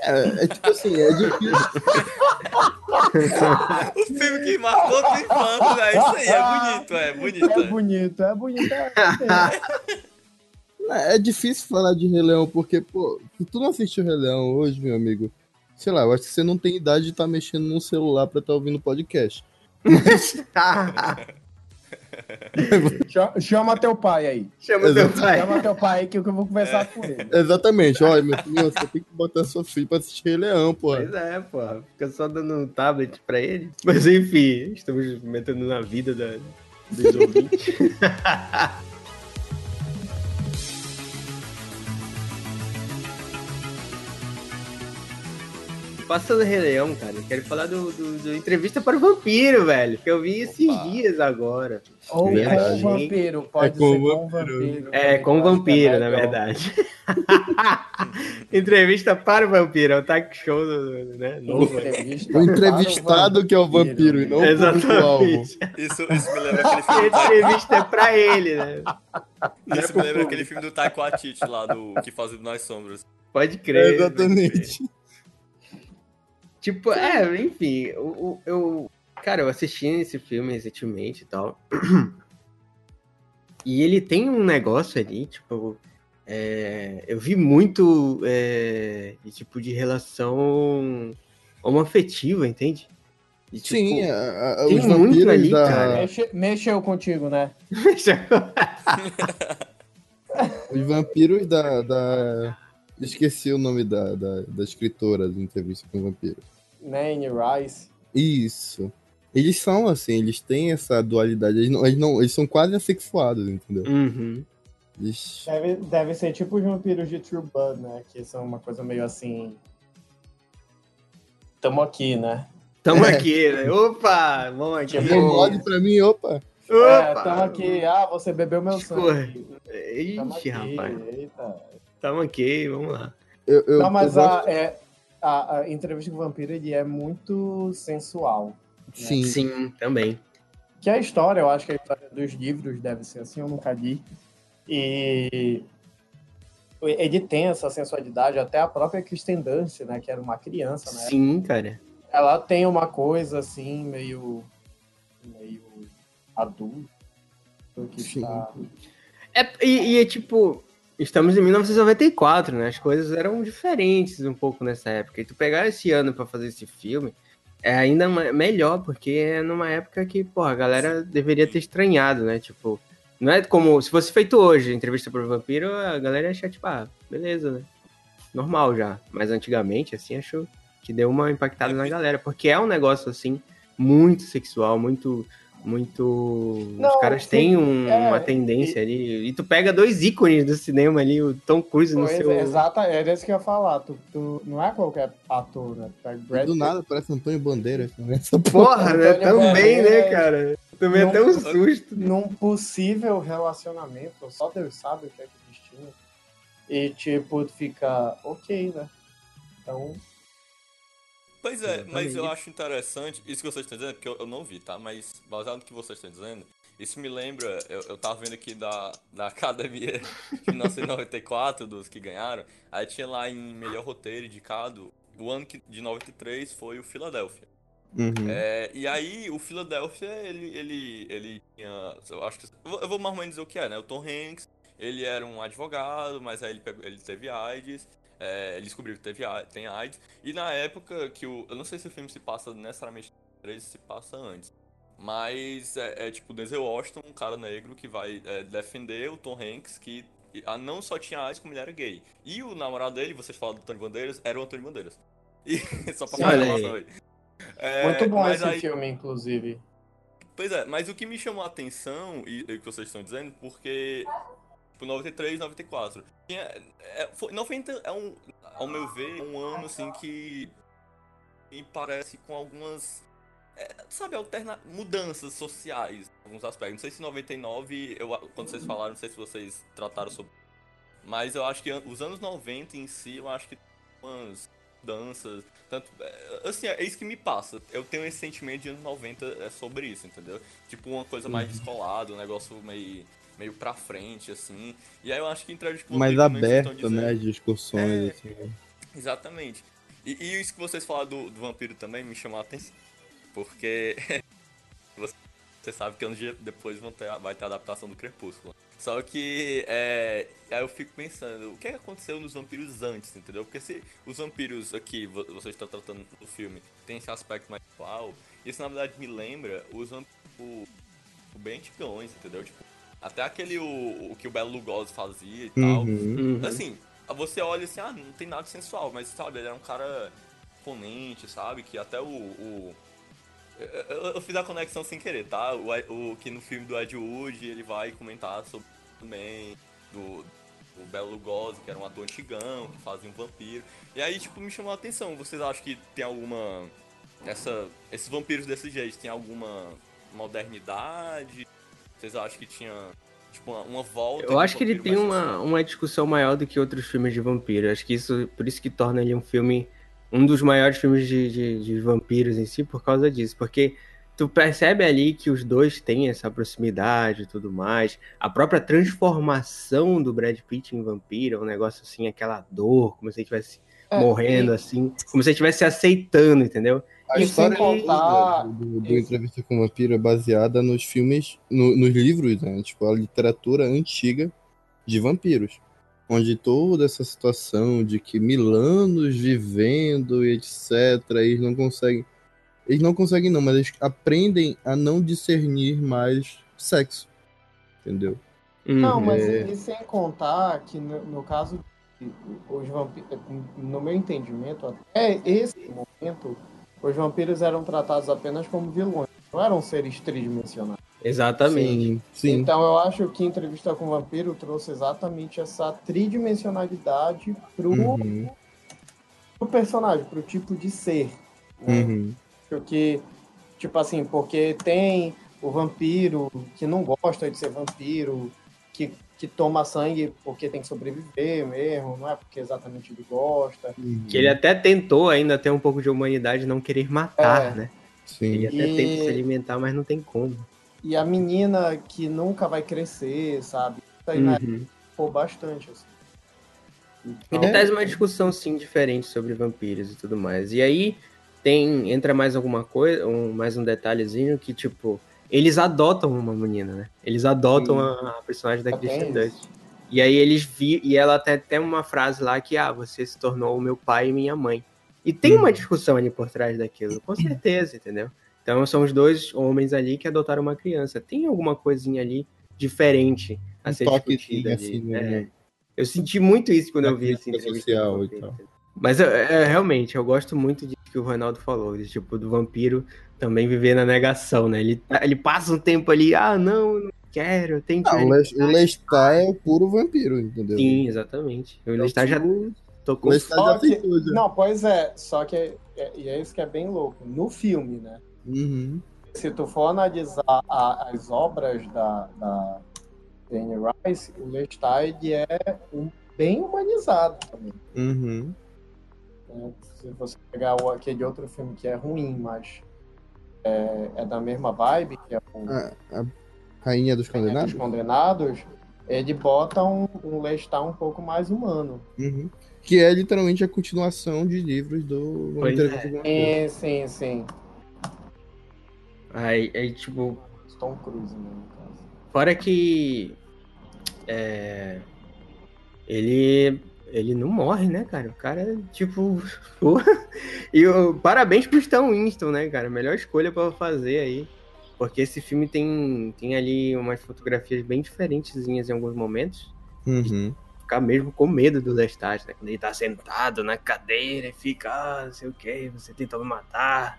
É, é tipo assim, é difícil. o filme que marcou o infância, é isso aí, é bonito, é bonito. É bonito, é bonito. É bonito. É, é difícil falar de Rei Leão, porque, pô, se tu não assistiu Rei Leão hoje, meu amigo, sei lá, eu acho que você não tem idade de estar tá mexendo num celular pra estar tá ouvindo podcast. Mas... Cha- Chama teu pai aí. Chama teu Exato. pai. Chama teu pai aí que eu vou conversar com ele. Exatamente, olha, meu filho, você tem que botar sua filha pra assistir Rei Leão, porra. Pois é, porra. Fica só dando um tablet pra ele. Mas enfim, estamos metendo na vida da, dos ouvintes. Passando Rei Leão, cara, eu quero falar do, do- do Entrevista para o Vampiro, velho. Que eu vi esses Opa. dias agora. Ou com Verdade. o vampiro, pode É com ser o com o vampiro. vampiro. É, com o vampiro, na verdade. Entrevista para o vampiro, é o talk show do, né, novo. Entrevista O entrevistado que é o vampiro e não o. Exatamente. Isso, isso me lembra aquele filme entrevista é pra ele, né? É Isso me lembra aquele filme do Taiko Atiti lá, do que faz o Nas Sombras. Pode crer. Exatamente. Tipo, é, enfim, o, o- eu. Cara, eu assisti esse filme recentemente e tal. E ele tem um negócio ali, tipo. é, eu vi muito é, de tipo de relação homoafetiva, entende? E, tipo, Sim, a- a- tem os muito vampiros ali, da. cara. Mexe- mexeu contigo, né? Os vampiros da. da... Esqueci o nome da, da, da escritora da entrevista com o Nane Rice. Isso. Eles são assim, eles têm essa dualidade. Eles, não, eles, não, eles são quase assexuados, entendeu? Uhum. Eles... Deve, deve ser tipo os vampiros de True Blood, né? Que são uma coisa meio assim. Tamo aqui, né? Tamo aqui, né? Opa! Vamos aqui. Tipo, mole pra mim, opa. É, Opa! tamo aqui. Ah, você bebeu meu sangue. Tamo Ixi, aqui. rapaz. Eita. Tamo aqui, vamos lá. Eu, eu, Não, mas eu a, gosto- é, a, a entrevista com o vampiro ele é muito sensual. Sim, Sim, também. Que a história, eu acho que a história dos livros deve ser assim, eu nunca li. E ele tem essa sensualidade, até a própria Kristen Dunst, né, que era uma criança, né? Sim, cara. Ela tem uma coisa assim, meio meio adulto que Sim. está É, e, e é tipo, estamos em 1994, né? As coisas eram diferentes um pouco nessa época. E tu pegar esse ano pra fazer esse filme é ainda melhor, porque é numa época que, porra, a galera deveria ter estranhado, né? Tipo, não é como se fosse feito hoje, entrevista pro vampiro, a galera ia achar, tipo, ah, beleza, né? Normal já. Mas antigamente, assim, acho que deu uma impactada na galera, porque é um negócio, assim, muito sexual, muito. Muito. Os Não, caras sim, têm um- é, uma tendência ali. E tu pega dois ícones do cinema ali, o Tom Cruise no seu. é, exata, era isso que eu ia falar. Tu, tu- não é qualquer ator, né? Brad do Pitt, nada parece Antônio Bandeira. Essa porra. Porra, né? Também, né, cara? Também Não- até um susto. num possível relacionamento, só Deus sabe o que é que eles tinham. E tipo, tu fica ok, né? Então, Pois é, mas eu Exatamente. acho interessante, isso que vocês estão dizendo, porque eu, eu não vi, tá? Mas baseado no que vocês estão dizendo, isso me lembra, eu, eu tava vendo aqui da, da Academia de 1994, dos que ganharam, aí tinha lá em melhor roteiro indicado, o ano que, de 93 foi o Philadelphia. Uhum. É, e aí, o Philadelphia, ele, ele, ele tinha. Eu acho que. Eu vou, eu vou mais ou menos dizer o que é, né? O Tom Hanks, ele era um advogado, mas aí ele, pegou- ele teve AIDS. É, ele descobriu que teve, A- tem AIDS. E na época que o. Eu não sei se o filme se passa necessariamente em 13, se passa antes. Mas é, é tipo o Denzel Washington, um cara negro que vai é, defender o Tom Hanks, que ah, não só tinha AIDS, como ele era gay. E o namorado dele, vocês falam do Tony Bandeiras, era o Antônio Bandeiras. E, só pra uma aí. É, muito bom esse aí- filme, inclusive. Pois é, mas o que me chamou a atenção, e, e o que vocês estão dizendo, porque, tipo, 93, 94, tinha, é, foi, 90 é um, ao meu ver, um ano, assim, que me parece com algumas, é, sabe, alterna mudanças sociais, alguns aspectos. Não sei se 99, eu, quando vocês falaram, não sei se vocês trataram sobre, mas eu acho que os anos 90 em si, eu acho que umas mudanças, tanto, é, assim, é isso que me passa. Eu tenho esse sentimento de anos 90 é sobre isso, entendeu? Tipo, uma coisa mais descolada, um negócio meio, meio pra frente, assim. E aí eu acho que entrevista com Mais aberto, né? As discussões, É. assim. Exatamente. E, e isso que vocês falaram do, do vampiro também me chamou a atenção. Porque você, sabe que anos de- depois ter, vai ter a adaptação do Crepúsculo. Só que é, aí eu fico pensando, o que aconteceu nos vampiros antes, entendeu? Porque se os vampiros aqui, vo- vocês estão tratando no filme, tem esse aspecto mais atual, isso na verdade me lembra os vampiros tipo, bem antigões, entendeu? Tipo, até aquele o, o que o Belo Lugosi fazia e tal. Uhum. Uhum. Assim, você olha assim, ah, não tem nada sensual, mas sabe, ele era um cara imponente, sabe? Que até o. o- eu, eu- eu fiz a conexão sem querer, tá? O, o que no filme do Ed Wood ele vai comentar sobre também do, do Belo Lugosi, que era um ator antigão, que fazia um vampiro. E aí, tipo, me chamou a atenção. Vocês acham que tem alguma. Essa, esses vampiros desse jeito, tem alguma modernidade? Vocês acham que tinha. Tipo, uma, uma volta? Eu acho que ele tem uma, uma discussão maior do que outros filmes de vampiro. Acho que isso, por isso que torna ele um filme, um dos maiores filmes de, de, de vampiros em si, por causa disso. Porque tu percebe ali que os dois têm essa proximidade e tudo mais. A própria transformação do Brad Pitt em vampiro é um negócio assim, aquela dor, como se ele estivesse É, morrendo assim, como se ele estivesse se aceitando, entendeu? A E história contar- do, do, do. Entrevista com o Vampiro é baseada nos filmes, no- nos livros, né? Tipo, a literatura antiga de vampiros. Onde toda essa situação de que mil anos vivendo e etc, eles não conseguem. Eles não conseguem, não, mas eles aprendem a não discernir mais sexo. Entendeu? Não, mas É. e, sem contar que no, no caso os vampiros, no meu entendimento, até esse momento, os vampiros eram tratados apenas como vilões, não eram seres tridimensionais. Exatamente. Sim. Sim. Então eu acho que Entrevista com o Vampiro trouxe exatamente essa tridimensionalidade pro, Uhum, pro personagem, pro tipo de ser. né? uhum. Porque, tipo assim, porque tem o vampiro que não gosta de ser vampiro, que, que toma sangue porque tem que sobreviver mesmo, não é porque exatamente ele gosta. uhum. Que ele até tentou ainda ter um pouco de humanidade não querer matar, É. né? Sim. Ele até E- tenta se alimentar, mas não tem como. E a menina que nunca vai crescer, sabe? Isso aí né, Uhum. ficou bastante, assim. Então, Ele traz uma discussão, sim, diferente sobre vampiros e tudo mais. E aí tem entra mais alguma coisa, um, mais um detalhezinho que, tipo, eles adotam uma menina, né? Eles adotam a, a personagem da tem Kristen. Dunst. E aí eles vi e ela tem até uma frase lá que, ah, você se tornou o meu pai e minha mãe. E tem uma discussão ali por trás daquilo, com certeza, entendeu? Então são os dois homens ali que adotaram uma criança. Tem alguma coisinha ali diferente a Um ser discutida ali. assim, É. né? Eu senti muito isso quando eu vi esse entrevista social e tal. Mas eu- é, realmente, eu gosto muito disso que o Ronaldo falou, de, tipo, do vampiro também viver na negação, né? Ele, ele passa um tempo ali, ah, não, eu não quero, tenho que. Ah, o Les- o Lestat é o puro vampiro, entendeu? Sim, exatamente. O É Lestat já tocou. O Lestat já aceitou, já. Não, pois é, só que é, e é isso que é bem louco. No filme, né? Uhum. Se tu for analisar a- as obras da, da Anne Rice, o Lestat é um, bem humanizado também. Uhum. né? Se você pegar o- aquele outro filme que é ruim, mas é, é da mesma vibe, que é o A, a Rainha dos Rainha dos Condenados? Condenados, ele bota um, um Lestat um pouco mais humano. Uhum. Que é literalmente a continuação de livros do Pois Vampiro. Sim, sim, sim. Aí, aí, tipo, Tom Cruise, né, no caso. fora que. É. Ele. Ele não morre, né, cara? O cara é tipo. e o, parabéns pro Stan Winston, né, cara? Melhor escolha pra fazer aí. Porque esse filme tem, tem ali umas fotografias bem diferentezinhas em alguns momentos. Uhum. Ficar mesmo com medo do Lestat, né? Quando ele tá sentado na cadeira e fica, ah, não sei o que, você tentou me matar.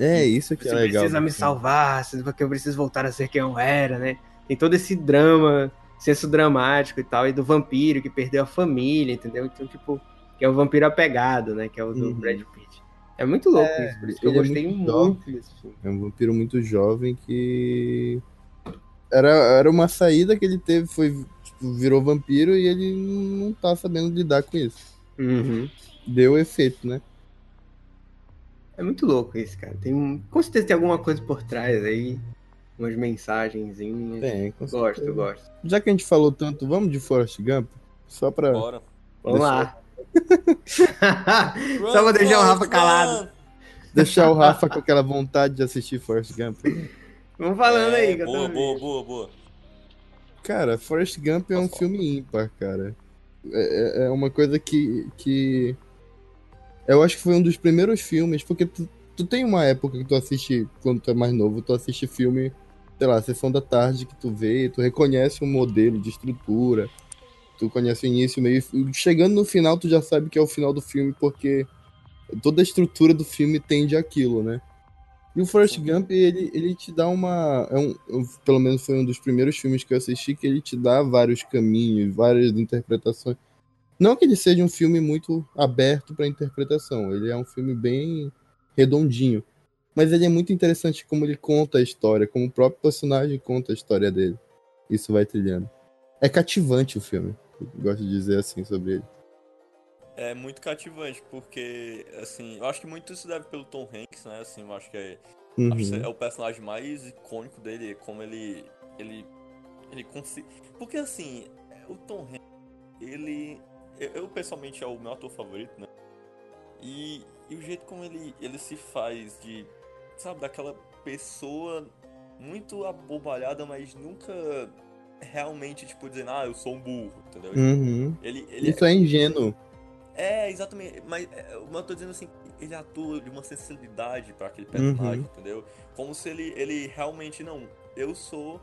É isso que Você é legal. precisa do me filme. salvar, porque eu preciso voltar a ser quem eu era, né? Tem todo esse drama, senso dramático e tal, e do vampiro que perdeu a família, entendeu? Então, tipo, que é o vampiro apegado, né? Que é o do Uhum. Brad Pitt. É muito louco isso, por isso que eu é gostei muito muito, jovem. desse filme. É um vampiro muito jovem que. Era, era uma saída que ele teve, foi. Tipo, virou vampiro e ele não tá sabendo lidar com isso. Uhum. Deu efeito, né? É muito louco isso, cara. Tem, com certeza tem alguma coisa por trás aí, umas mensagenzinhas. Tem, com Gosto, certeza. gosto. Já que a gente falou tanto, vamos de Forrest Gump? Só pra. Bora. Vamos lá. Só vou deixar o Rafa calado. Deixar o Rafa com aquela vontade de assistir Forrest Gump. Vamos falando aí, que É, Boa, boa, boa, boa. Cara, Forrest Gump é um filme ímpar, cara. É, é- é uma coisa que, que. Eu acho que foi um dos primeiros filmes, porque tu, tu tem uma época que tu assiste, quando tu é mais novo, tu assiste filme sei lá, sessão da tarde que tu vê, tu reconhece um modelo de estrutura, tu conhece o início, meio, chegando no final tu já sabe que é o final do filme porque toda a estrutura do filme tende aquilo, né? E o Forrest Gump, ele, ele te dá uma. É um, pelo menos foi um dos primeiros filmes que eu assisti que ele te dá vários caminhos, várias interpretações. Não que ele seja um filme muito aberto para interpretação, ele é um filme bem redondinho. Mas ele é muito interessante como ele conta a história, como o próprio personagem conta a história dele. Isso vai trilhando. É cativante o filme. Eu gosto de dizer assim sobre ele. É muito cativante, porque, assim, eu acho que muito isso deve pelo Tom Hanks, né? Assim, eu acho que é, uhum. acho que é o personagem mais icônico dele, como ele. ele. ele consegue. Porque assim, o Tom Hanks, ele eu, pessoalmente é o meu ator favorito, né? E, e o jeito como ele, ele se faz de, sabe, daquela pessoa muito abobalhada, mas nunca realmente, tipo, dizendo, ah, eu sou um burro, entendeu? Uhum. Ele, ele Isso é, é ingênuo. É, exatamente. Mas é, eu tô dizendo assim, ele atua de uma sensibilidade para aquele personagem, uhum. entendeu? Como se ele, ele realmente não. Eu sou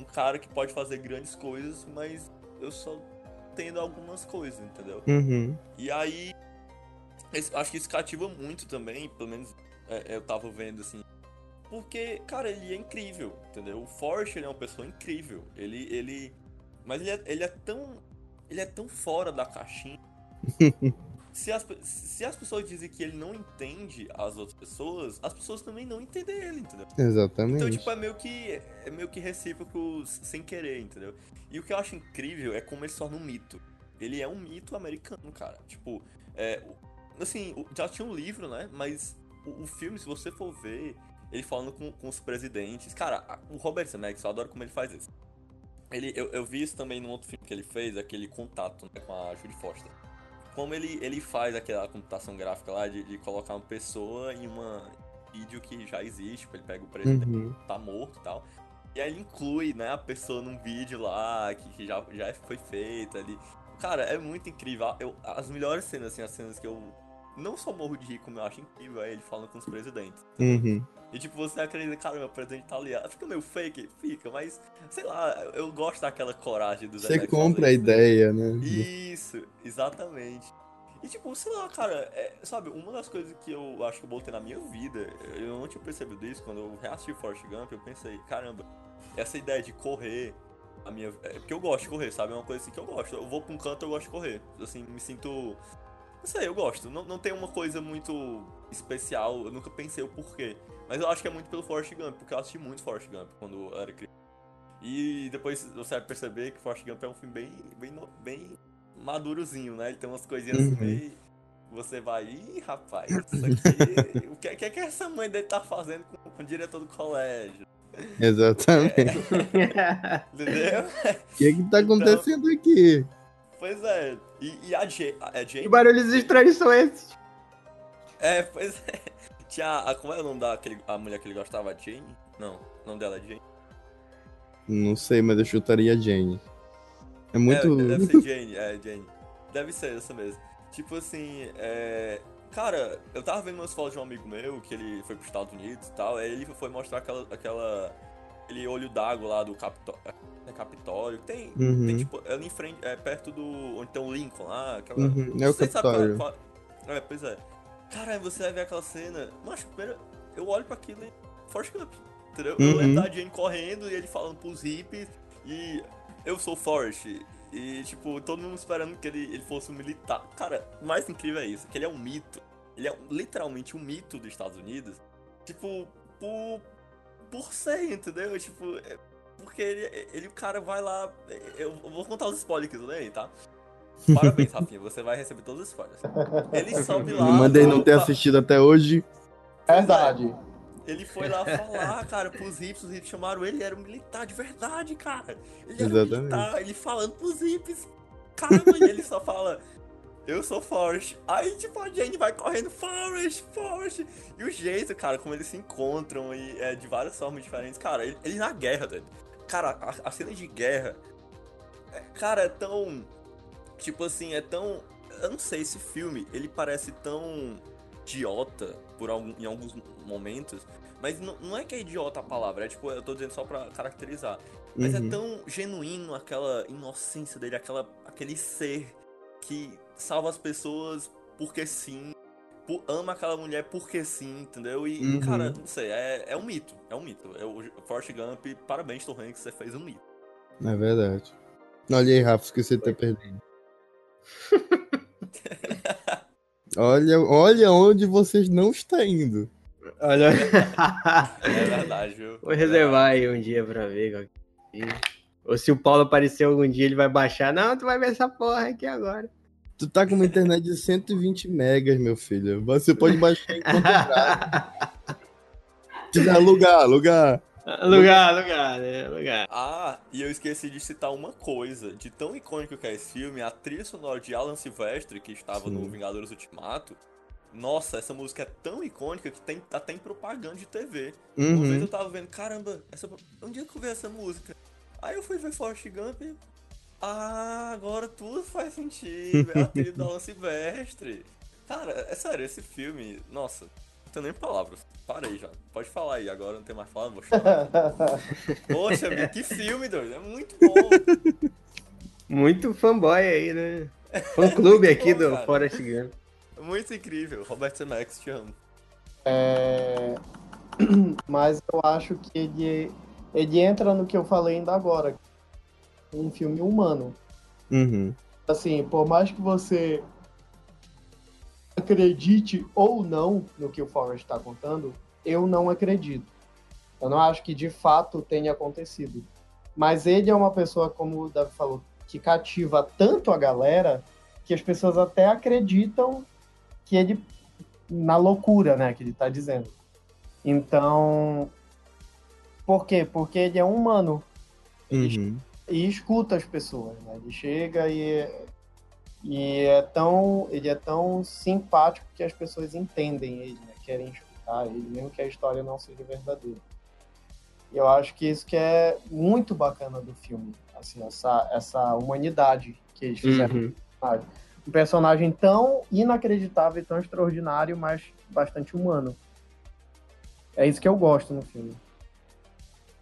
um cara que pode fazer grandes coisas, mas eu só tendo algumas coisas, entendeu? Uhum. E aí, acho que isso cativa muito também, pelo menos eu tava vendo assim. Porque, cara, ele é incrível, entendeu? O Forrest ele é uma pessoa incrível. Ele. ele mas ele é, ele é tão. Ele é tão fora da caixinha. se, as, se as pessoas dizem que ele não entende as outras pessoas, as pessoas também não entendem ele, entendeu? Exatamente. Então, tipo, é meio que. É meio que recíproco sem querer, entendeu? E o que eu acho incrível é como ele se torna um mito. Ele é um mito americano, cara. Tipo, é, assim, já tinha um livro, né? Mas o, o filme, se você for ver, ele falando com, com os presidentes. Cara, o Robert Zemeckis, eu adoro como ele faz isso. Ele, eu, eu vi isso também num outro filme que ele fez, aquele contato né, com a Judy Foster. Como ele, ele faz aquela computação gráfica lá de, de colocar uma pessoa em uma vídeo que já existe, tipo, ele pega o presidente uhum. tá morto e tal. E aí ele inclui, né, a pessoa num vídeo lá, que, que já, já foi feito ali. Cara, é muito incrível. Eu, as melhores cenas, assim, as cenas que eu não só morro de rir, como eu acho incrível, é ele falando com os presidentes. Uhum. E tipo, você acredita, cara, meu presidente tá ali. Fica meio fake, fica, mas sei lá, eu gosto daquela coragem do Você compra a ideia, né? Isso, exatamente. E tipo, sei lá, cara, é, sabe, uma das coisas que eu acho que eu botei na minha vida, eu não tinha percebido isso, quando eu reassisti Forrest Gump, eu pensei, caramba, essa ideia de correr, a minha. É porque eu gosto de correr, sabe? É uma coisa assim que eu gosto. Eu vou pra um canto, eu gosto de correr. Assim, me sinto. Não sei, eu gosto. Não, não tem uma coisa muito especial, eu nunca pensei o porquê. Mas eu acho que é muito pelo Forrest Gump, porque eu assisti muito Forrest Gump quando eu era criança. E depois você vai perceber que Forrest Gump é um filme bem, bem, bem madurozinho, né? Ele tem umas coisinhas assim uhum. assim meio. Você vai, ih, rapaz, isso aqui. o que, que, que essa mãe dele tá fazendo com, com o diretor do colégio? Exatamente. É. Entendeu? O que, que tá acontecendo então, aqui? Pois é. E, e a Jane. É Jane? Que barulhos estranhos são esses? É, pois é. Tinha. A, como é o nome da aquele, a mulher que ele gostava? Jane? Não, o nome dela é Jane. Não sei, mas eu chutaria Jane. É muito. É, deve ser Jane, é, Jane. Deve ser essa mesmo. Tipo assim, é. Cara, eu tava vendo umas fotos de um amigo meu que ele foi pros Estados Unidos e tal, aí ele foi mostrar aquela. aquela aquele olho d'água lá do Capitólio. É Capitólio. Tem, uhum. tem tipo, ali em frente, é perto do. onde tem o Lincoln lá. Aquela, uhum. É o Capitólio. Qual, qual, é, pois é. Cara, você vai ver aquela cena. Mas primeiro, eu olho pra aquilo e. Forte Camp. Entendeu? Uhum. Eu lembro da Jane correndo e ele falando pros hippies. E eu sou Forrest. E, tipo, todo mundo esperando que ele, ele fosse um militar. Cara, o mais incrível é isso, que ele é um mito. Ele é literalmente um mito dos Estados Unidos. Tipo, por, por ser, entendeu? Tipo, é, porque ele, ele, o cara vai lá. Eu vou contar os spoilers que eu dei, tá? Parabéns, Rafinha, você vai receber todos os spoilers. Ele sobe lá. Me mandei não ter assistido até hoje. Verdade. Ele foi lá falar, cara, pros hips, os hips chamaram ele, ele era um militar de verdade, cara. Ele era Exatamente. um militar, ele falando pros hips. Caramba, e ele só fala, eu sou Forrest. Aí, tipo, a Jane vai correndo, Forrest, Forrest. E o jeito, cara, como eles se encontram e é, de várias formas diferentes. Cara, ele, ele na guerra, velho. Cara, a, a, cena de guerra, é, cara, é tão. Tipo assim, é tão. Eu não sei, esse filme, ele parece tão idiota por algum, em alguns momentos. Mas não, não é que é idiota a palavra, é tipo, eu tô dizendo só pra caracterizar. Mas Uhum. é tão genuíno aquela inocência dele, aquela, aquele ser que salva as pessoas porque sim, ama aquela mulher porque sim, entendeu? E, Uhum. cara, não sei, é, é um mito, é um mito. É o Forrest Gump, parabéns, Tom Hanks, você fez um mito. É verdade. Olha aí, Rafa, esqueci de ter perdido. olha, olha onde vocês não estão indo. Olha. É verdade, viu? Vou reservar aí um dia pra ver. qual que é. Ou se o Paulo aparecer algum dia, ele vai baixar. Não, tu vai ver essa porra aqui agora. Tu tá com uma internet de 120 megas, meu filho. Você pode baixar enquanto alugar, alugar. lugar, lugar, né? Lugar. Ah, e eu esqueci de citar uma coisa. De tão icônico que é esse filme, a trilha sonora de Alan Silvestre, que estava no Sim. Vingadores Ultimato. Nossa, essa música é tão icônica que tem até em propaganda de TV. Uma vez Uhum. eu tava vendo, caramba, essa... onde é que eu vi essa música? Aí eu fui ver Forrest Gump e... Ah, agora tudo faz sentido. É a trilha do Alan Silvestre. Cara, é sério, esse filme... Nossa, não tenho nem palavras. Parei já. Pode falar aí, agora não tem mais palavras, vou chorar. Poxa, meu, que filme, doido. É muito bom. Muito fanboy aí, né? Fã clube Muito aqui bom, do cara. Forest Gump. Muito incrível. Roberto Zemeckis, te amo. É, Mas eu acho que ele, ele entra no que eu falei ainda agora. Um filme humano. Uhum. Assim, por mais que você acredite ou não no que o Forrest está contando, eu não acredito. Eu não acho que de fato tenha acontecido. Mas ele é uma pessoa, como o Davi falou, que cativa tanto a galera que as pessoas até acreditam que ele na loucura, né, que ele está dizendo. Então, por quê? Porque ele é um humano Uhum. E escuta as pessoas, né? Ele chega e e é tão ele é tão simpático que as pessoas entendem ele, né? Querem escutar ele, mesmo que a história não seja verdadeira. E eu acho que isso que é muito bacana do filme, assim, essa essa humanidade que eles fizeram Uhum. personagem. Um personagem tão inacreditável e tão extraordinário, mas bastante humano. É isso que eu gosto no filme.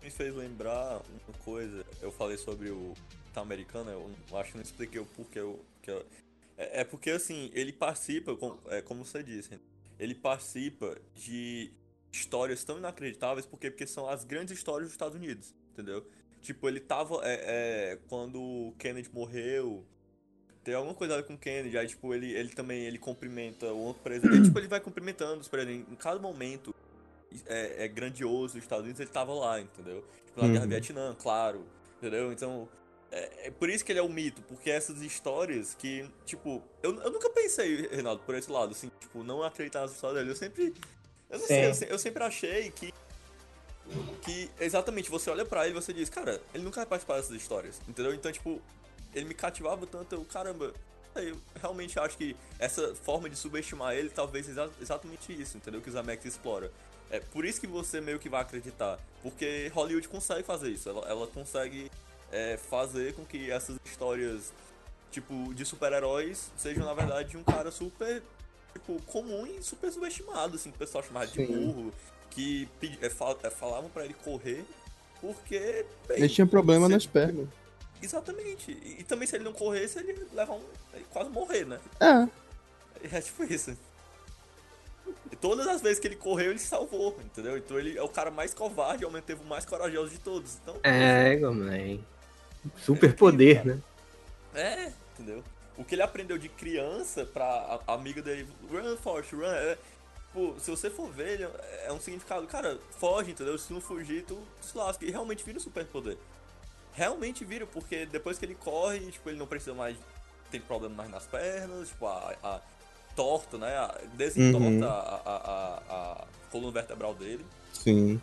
Me fez lembrar uma coisa. Eu falei sobre o Capitão Americano, eu acho que não expliquei o porquê. Eu, que eu- é, é porque, assim, ele participa, com- é, como você disse, ele participa de histórias tão inacreditáveis, porque, porque são as grandes histórias dos Estados Unidos, entendeu? Tipo, ele tava. é, é, quando Kennedy morreu. Tem alguma coisa com Kennedy, aí, tipo, ele, ele também ele cumprimenta o outro presidente. tipo, ele vai cumprimentando os presidentes. Em cada momento é, é grandioso dos Estados Unidos, ele tava lá, entendeu? Tipo, na Guerra Uhum. do Vietnã, claro, entendeu? Então, é, é por isso que ele é um mito, porque essas histórias que, tipo, eu, eu nunca pensei, Renato, por esse lado, assim, tipo, não acreditar nas histórias dele. Eu sempre, eu não sei, eu, Sim. se- eu sempre achei que, que, exatamente, você olha pra ele e você diz, cara, ele nunca vai participar dessas histórias, entendeu? Então, tipo, ele me cativava tanto, eu, caramba, eu realmente acho que essa forma de subestimar ele talvez exa exatamente isso, entendeu? Que o Zamex explora. É por isso que você meio que vai acreditar. Porque Hollywood consegue fazer isso. Ela, ela consegue é, fazer com que essas histórias, tipo, de super-heróis sejam, na verdade, de um cara super, tipo, comum e super subestimado, assim, que o pessoal chamava de burro, que é, fal- é, falavam pra ele correr porque. bem, Ele tinha problema se- nas pernas. Exatamente. E, e também se ele não corresse, ele ia levar um. ele quase morrer, né? É. É tipo isso. E todas as vezes que ele correu, ele salvou, entendeu? Então ele é o cara mais covarde e ao mesmo tempo mais corajoso de todos. Então, É, mãe. Super poder, né? é, entendeu? O que ele aprendeu de criança pra a- amiga dele, run, Forrest, run, é, Pô, se você for ver, ele é é um significado, cara, foge, entendeu? Se não fugir, tu se lasca. E realmente vira um superpoder. Realmente vira, porque depois que ele corre, tipo, ele não precisa mais. Tem problema mais nas pernas, tipo, a. a torta, né? Desentorta Uhum. a, a, a, a coluna vertebral dele. Sim.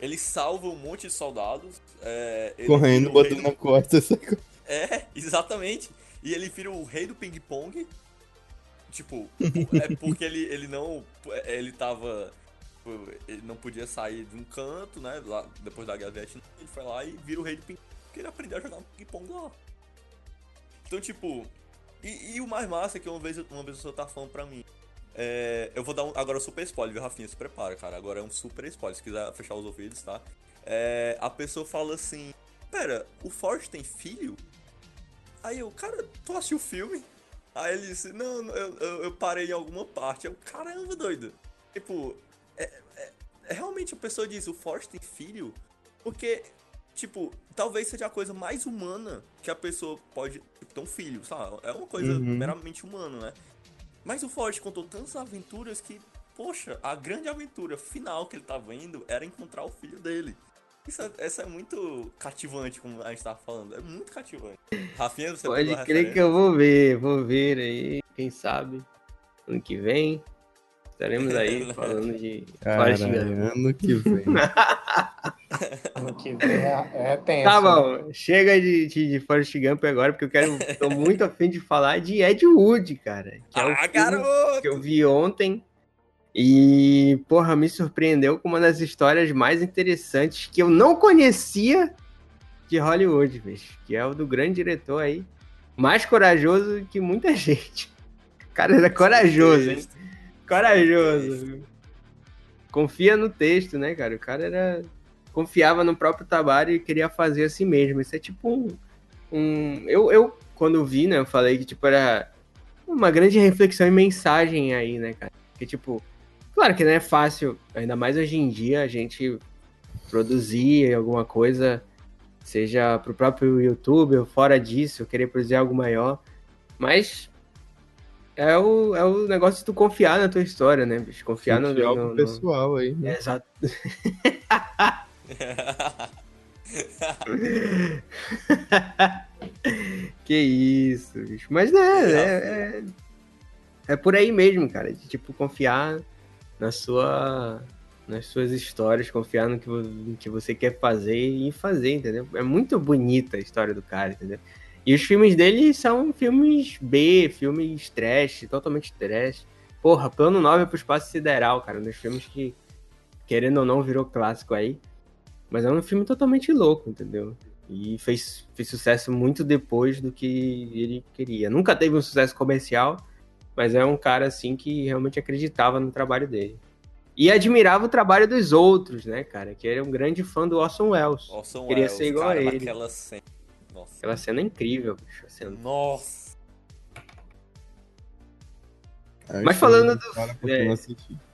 Ele salva um monte de soldados. É, Correndo, botando do- na costa. essa é, exatamente. E ele vira o rei do ping-pong. Tipo, é porque ele, ele não. Ele tava. Ele não podia sair de um canto, né? Lá, depois da guerra do Vietnã. Ele foi lá e vira o rei do ping-pong. Porque ele aprendeu a jogar um ping-pong lá. Então, tipo. E, e o mais massa é que uma vez, uma vez o senhor tá falando pra mim. É, eu vou dar um, agora um super spoiler, viu, Rafinha? Se prepara, cara. Agora é um super spoiler. Se quiser fechar os ouvidos, tá? É, a pessoa fala assim: Pera, o Forte tem filho? Aí eu, cara, tu assistiu o filme? Aí ele disse: Não, eu, eu, eu parei em alguma parte. Eu, caramba, doido. Tipo, é, é, é realmente a pessoa diz: O Forte tem filho? Porque tipo, talvez seja a coisa mais humana que a pessoa pode tipo, ter um filho, sabe? É uma coisa Uhum. meramente humana, né? Mas o Forte contou tantas aventuras que, poxa, a grande aventura final que ele tava indo era encontrar o filho dele. Isso é, essa é muito cativante, como a gente tava falando. É muito cativante. Rafinha, você Pode crer que eu vou ver, vou ver aí, quem sabe, ano que vem. Estaremos aí falando de Forrest Gump. Caralho, ano que vem. Ano que vem é, é tenso. Tá bom, chega de, de, de Forrest Gump agora, porque eu quero. tô muito afim de falar de Ed Wood, cara. Que é o Ah, filme garoto! que eu vi ontem. E, porra, me surpreendeu com uma das histórias mais interessantes que eu não conhecia de Hollywood, bicho. Que é o do grande diretor aí. Mais corajoso que muita gente. O cara era corajoso, hein? Corajoso. Confia no texto, né, cara? O cara era. Confiava no próprio trabalho e queria fazer assim mesmo. Isso é tipo um. um... Eu, eu, quando vi, né, eu falei que, tipo, era uma grande reflexão e mensagem aí, né, cara? Que, tipo, claro que não é fácil, ainda mais hoje em dia, a gente produzir alguma coisa, seja pro próprio YouTube ou fora disso, querer produzir algo maior. Mas é o, é o negócio de tu confiar na tua história, né, bicho? Confiar no, no, no- pessoal aí. né? É, Exato. que isso, bicho. Mas né, é, é, é por aí mesmo, cara. De tipo, confiar na sua. Nas suas histórias, confiar no que, no que você quer fazer e fazer, entendeu? É muito bonita a história do cara, entendeu? E os filmes dele são filmes B, filmes trash, totalmente trash. Porra, Plano 9 pro Espaço Sideral, cara. Um dos filmes que, querendo ou não, virou clássico aí. Mas é um filme totalmente louco, entendeu? E fez, fez sucesso muito depois do que ele queria. Nunca teve um sucesso comercial, mas é um cara assim que realmente acreditava no trabalho dele. E admirava o trabalho dos outros, né, cara? Que era um grande fã do Orson Welles. Orson Queria Welles, ser igual cara, a ele. naquela cena. Nossa. Aquela cena é incrível, bicho. cena- Nossa. Mas falando do- é.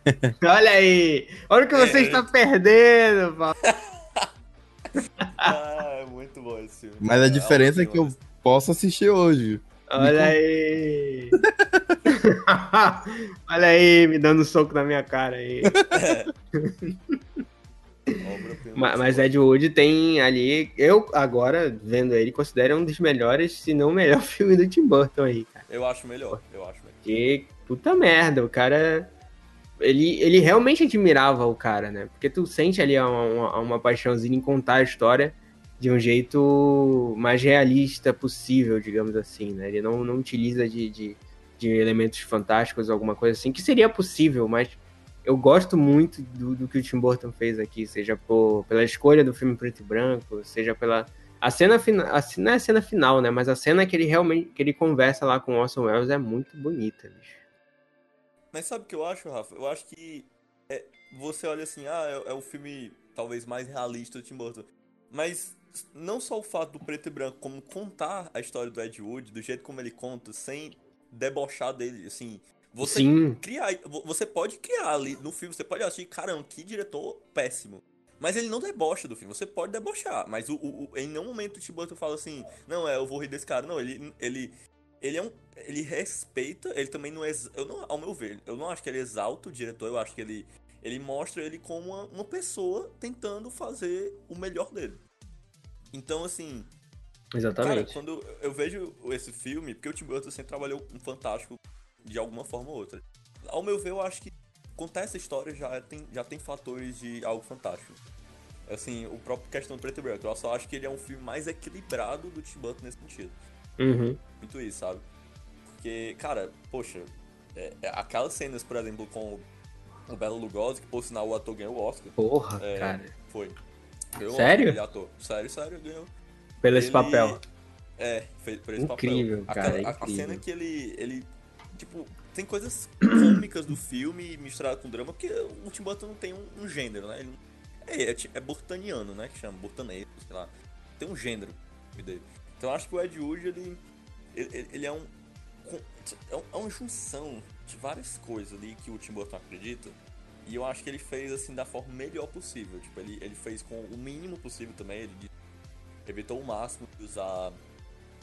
Olha aí! Olha o que você É. está perdendo, Paulo. Ah, é muito bom esse filme. Mas a É diferença é ótimo que eu posso assistir hoje. Olha aí! Olha aí, me dando um soco na minha cara aí. Mas filme. Ed Wood tem ali. Eu, agora, vendo ele, considero um dos melhores, se não o melhor filme do Tim Burton aí, cara. Eu acho melhor, eu acho melhor. Que puta merda, o cara. Ele, ele realmente admirava o cara, né? Porque tu sente ali uma, uma, uma paixãozinha em contar a história de um jeito mais realista possível, digamos assim, né? Ele não, não utiliza de, de, de elementos fantásticos alguma coisa assim, que seria possível, mas eu gosto muito do, do que o Tim Burton fez aqui, seja por, pela escolha do filme preto e branco, seja pela. A cena final. Não é a cena final, né? Mas a cena que ele realmente. que ele conversa lá com o Orson Welles é muito bonita, bicho. Mas sabe o que eu acho, Rafa? Eu acho que é, você olha assim, ah, é, é o filme talvez mais realista do Tim Burton. Mas não só o fato do preto e branco, como contar a história do Ed Wood, do jeito como ele conta, sem debochar dele, assim. Você Sim, criar, você pode criar ali no filme, você pode assistir, caramba, que diretor péssimo. Mas ele não debocha do filme, você pode debochar, mas o, o- o- em nenhum momento o Tim Burton fala assim, não, é, eu vou rir desse cara. Não, ele, ele, ele é um, ele respeita, ele também não ex, eu não, ao meu ver, eu não acho que ele exalta o diretor, eu acho que ele, ele mostra ele como uma, uma pessoa tentando fazer o melhor dele. Então, assim, Cara, exatamente. quando eu vejo esse filme, porque o Tim Burton sempre trabalhou um fantástico de alguma forma ou outra. Ao meu ver, eu acho que contar essa história já tem, já tem fatores de algo fantástico. Assim, o próprio questão do preto e branco. Eu só acho que ele é um filme mais equilibrado do Tim Burton nesse sentido. Uhum. Muito isso, sabe? Porque, cara, poxa, é- é aquelas cenas, por exemplo, com o Belo Lugosi, que por sinal o ator ganhou o Oscar. Porra, É, cara. Foi. Ganhou Sério? Oscar ator. Sério, sério, ganhou. Pelo esse Ele- papel. É, fez por esse Incrível, papel. cara, Aquela- a- A, incrível. cena que ele, ele tipo, tem coisas cômicas do filme misturado com drama, porque o Tim Burton não tem um, um gênero, né? Ele, é, é, é burtaniano, né? Que chama, burtanesco, sei lá. Tem um gênero dele. Então eu acho que o Ed Wood, ele, ele, ele é um é, é uma junção de várias coisas ali que o Tim Burton acredita. E eu acho que ele fez assim da forma melhor possível. Tipo, ele, ele fez com o mínimo possível também. Ele evitou o máximo de usar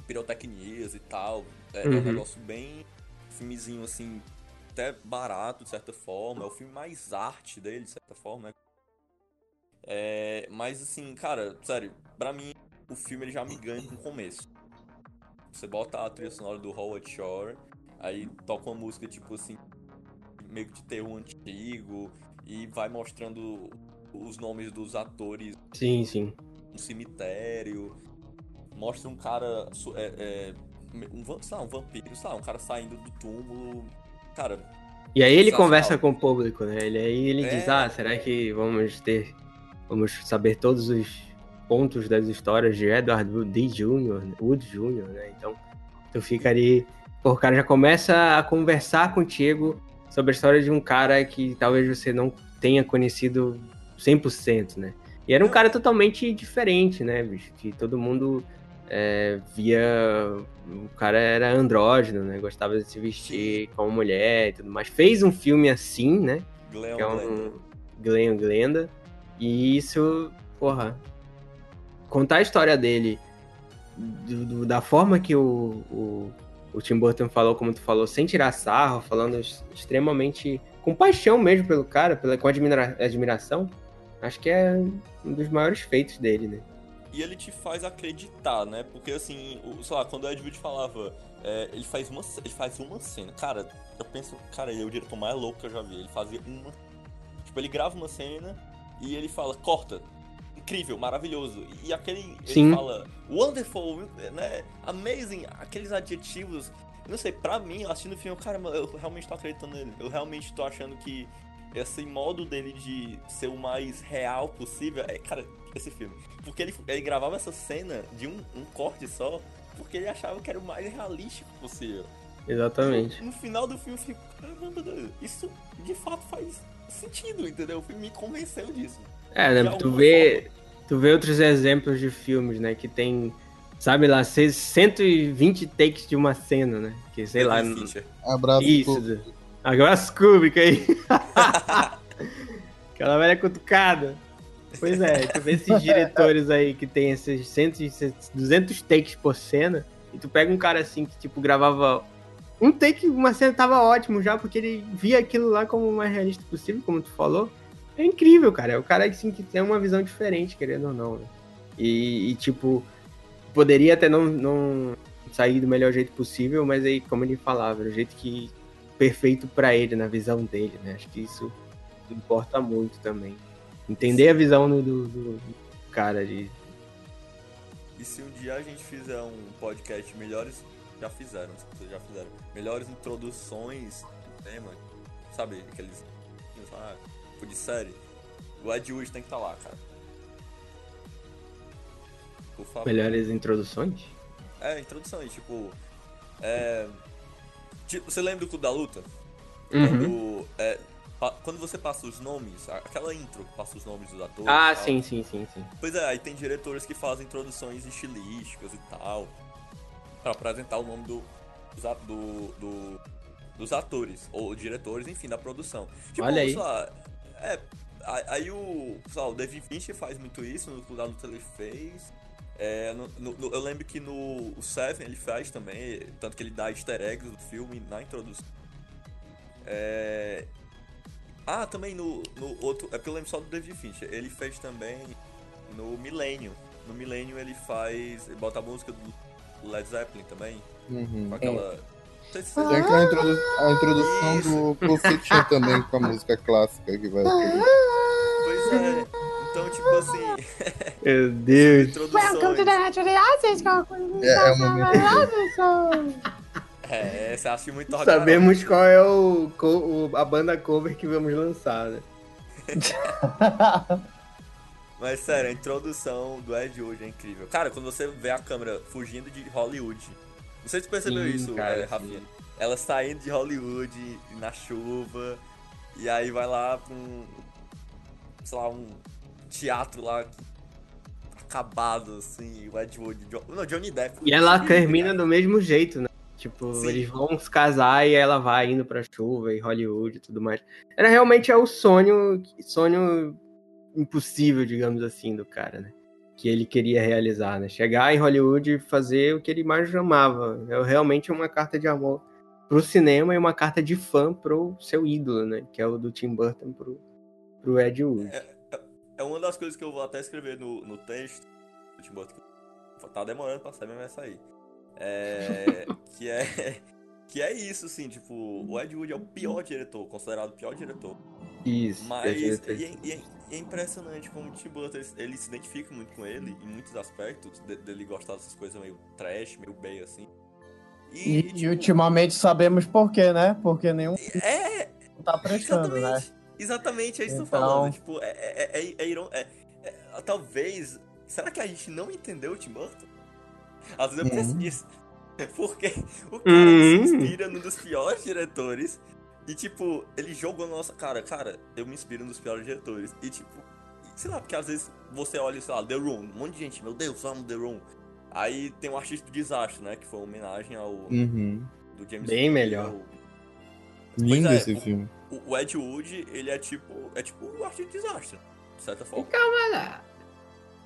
pirotecnias e tal. É, uhum. é um negócio bem filmezinho assim, até barato de certa forma. É o filme mais arte dele, de certa forma, né? É, mas assim, cara, sério, pra mim o filme ele já me ganha no começo. Você bota a trilha sonora do Howard Shore Aí toca uma música tipo assim, meio que de terror antigo, e vai mostrando os nomes dos atores. Sim, sim. No cemitério. Mostra um cara. É, é, um, sei lá, um vampiro, sei lá, um cara saindo do túmulo. Cara. E aí ele conversa com o público, né? Ele, aí ele é... diz, ah, será que vamos ter. Vamos saber todos os pontos das histórias de Edward D. Jr., Wood Jr., né? Então, tu fica ali o cara já começa a conversar contigo sobre a história de um cara que talvez você não tenha conhecido 100%, né? E era um cara totalmente diferente, né, bicho? Que todo mundo é, via. O cara era andrógeno, né? Gostava de se vestir como mulher e tudo mais. Fez um filme assim, né? Glenn que é um Glenn Glenda. E isso, porra. Contar a história dele do, do, da forma que o, o o Tim Burton falou, como tu falou, sem tirar sarro, falando extremamente com paixão mesmo pelo cara, pela, com admira, admiração. Acho que é um dos maiores feitos dele, né? E ele te faz acreditar, né? Porque assim, o, sei lá, quando o Ed Wood falava, é, ele, faz uma, ele faz uma cena. Cara, eu penso, cara, ele é o diretor mais louco que eu já vi. Ele fazia uma. Tipo, ele grava uma cena e ele fala, corta, incrível, maravilhoso. E aquele. Sim. Ele fala wonderful, né? Amazing, aqueles adjetivos. Não sei, pra mim, assistindo o filme, cara, eu realmente tô acreditando nele. Eu realmente tô achando que esse modo dele de ser o mais real possível. É, cara, esse filme. Porque ele, ele gravava essa cena de um, um corte só, porque ele achava que era o mais realístico possível. Exatamente. No, no final do filme eu fico, caramba, isso de fato faz sentido, entendeu? O filme me convenceu disso. É, né? Tu vê, tu vê outros exemplos de filmes, né? Que tem, sabe lá, 120 takes de uma cena, né? Que sei lá. Abraço. Isso. Abraço cúbico aí. Aquela velha cutucada. Pois é, tu vê esses diretores aí que tem esses 100, 200 takes por cena, e tu pega um cara assim que, tipo, gravava um take, uma cena tava ótimo já, porque ele via aquilo lá como o mais realista possível, como tu falou. É incrível, cara. É o cara assim, que tem uma visão diferente, querendo ou não. Né? E, e, tipo, poderia até não, não sair do melhor jeito possível, mas aí, como ele falava, o jeito que perfeito para ele, na visão dele, né? Acho que isso importa muito também. Entender a visão do, do, do cara de. E se um dia a gente fizer um podcast melhores. Já fizeram, vocês já fizeram. Melhores introduções do tema, sabe? Aqueles. Ah, tipo de série, o Ed Wood tem que estar tá lá, cara. Por favor. Melhores introduções? É, introduções, tipo. É, tipo, você lembra do Clube da Luta? Uhum. Quando, é, quando você passa os nomes, aquela intro que passa os nomes dos atores. Ah, sim, sim, sim, sim. Pois é, aí tem diretores que fazem introduções estilísticas e tal. Pra apresentar o nome do, do, do dos atores, ou diretores, enfim, da produção. Tipo, Olha aí. Lá, é, aí o, lá, o David Fincher faz muito isso, no Clube da Luta ele fez. É, no, no, eu lembro que no Seven ele faz também, tanto que ele dá easter eggs do filme na introdução. É... Ah, também no, no outro. É porque eu lembro só do David Fincher. Ele fez também no Millennium. No Millennium ele faz. Ele bota a música do Led Zeppelin também. Uhum. Com aquela. É. Tem a, introdu a introdução Isso. do Fiction também, com a música clássica que vai. Pois é. Então, tipo assim. Meu Deus. Welcome to the é, é o momento. É, você acha muito Sabemos qual é o, o, a banda cover que vamos lançar, né? Mas sério, a introdução do Ed hoje é incrível. Cara, quando você vê a câmera fugindo de Hollywood não sei se você percebeu sim, isso, cara, é, Rafinha. ela saindo de Hollywood na chuva, e aí vai lá pra um. sei lá, um teatro lá acabado, assim, o Ed Wood. Não, Johnny Depp. E ela termina do mesmo jeito, né? Tipo, Sim. eles vão se casar e ela vai indo pra chuva e Hollywood e tudo mais. Era realmente é o sonho, sonho impossível, digamos assim, do cara, né? Que ele queria realizar, né? Chegar em Hollywood e fazer o que ele mais amava. É realmente uma carta de amor pro cinema e uma carta de fã pro seu ídolo, né? Que é o do Tim Burton pro, pro Ed Wood. É, é, é uma das coisas que eu vou até escrever no, no texto do Tim Burton. Tá demorando pra sair, mas vai sair. É, que é que é isso, assim, tipo, o Ed Wood é o pior diretor, considerado o pior diretor. Isso. Mas e é, e, e é, impressionante como o Tim Burton ele, se identifica muito com ele em muitos aspectos, de, dele gostar dessas coisas meio trash, meio bem assim. E, e, tipo, e ultimamente sabemos por quê, né? Porque nenhum é, não tá prestando, né? exatamente, né? Exatamente, é isso então... que eu tô falando. Tipo, é, é, é, é, talvez. Será que a gente não entendeu o Tim Burton? Às vezes eu penso nisso. Porque o cara uhum. se inspira num dos piores diretores. E, tipo, ele jogou na nossa cara. Cara, eu me inspiro nos piores diretores. E, tipo, sei lá, porque às vezes você olha, sei lá, The Room. Um monte de gente, meu Deus, amo The Room. Aí tem o Artista do Desastre, né? Que foi uma homenagem ao. Uhum. Do James Bem melhor. Lindo é, esse o, filme. O, Ed Wood, ele é tipo. É tipo o Artista do Desastre, de certa forma. Calma lá.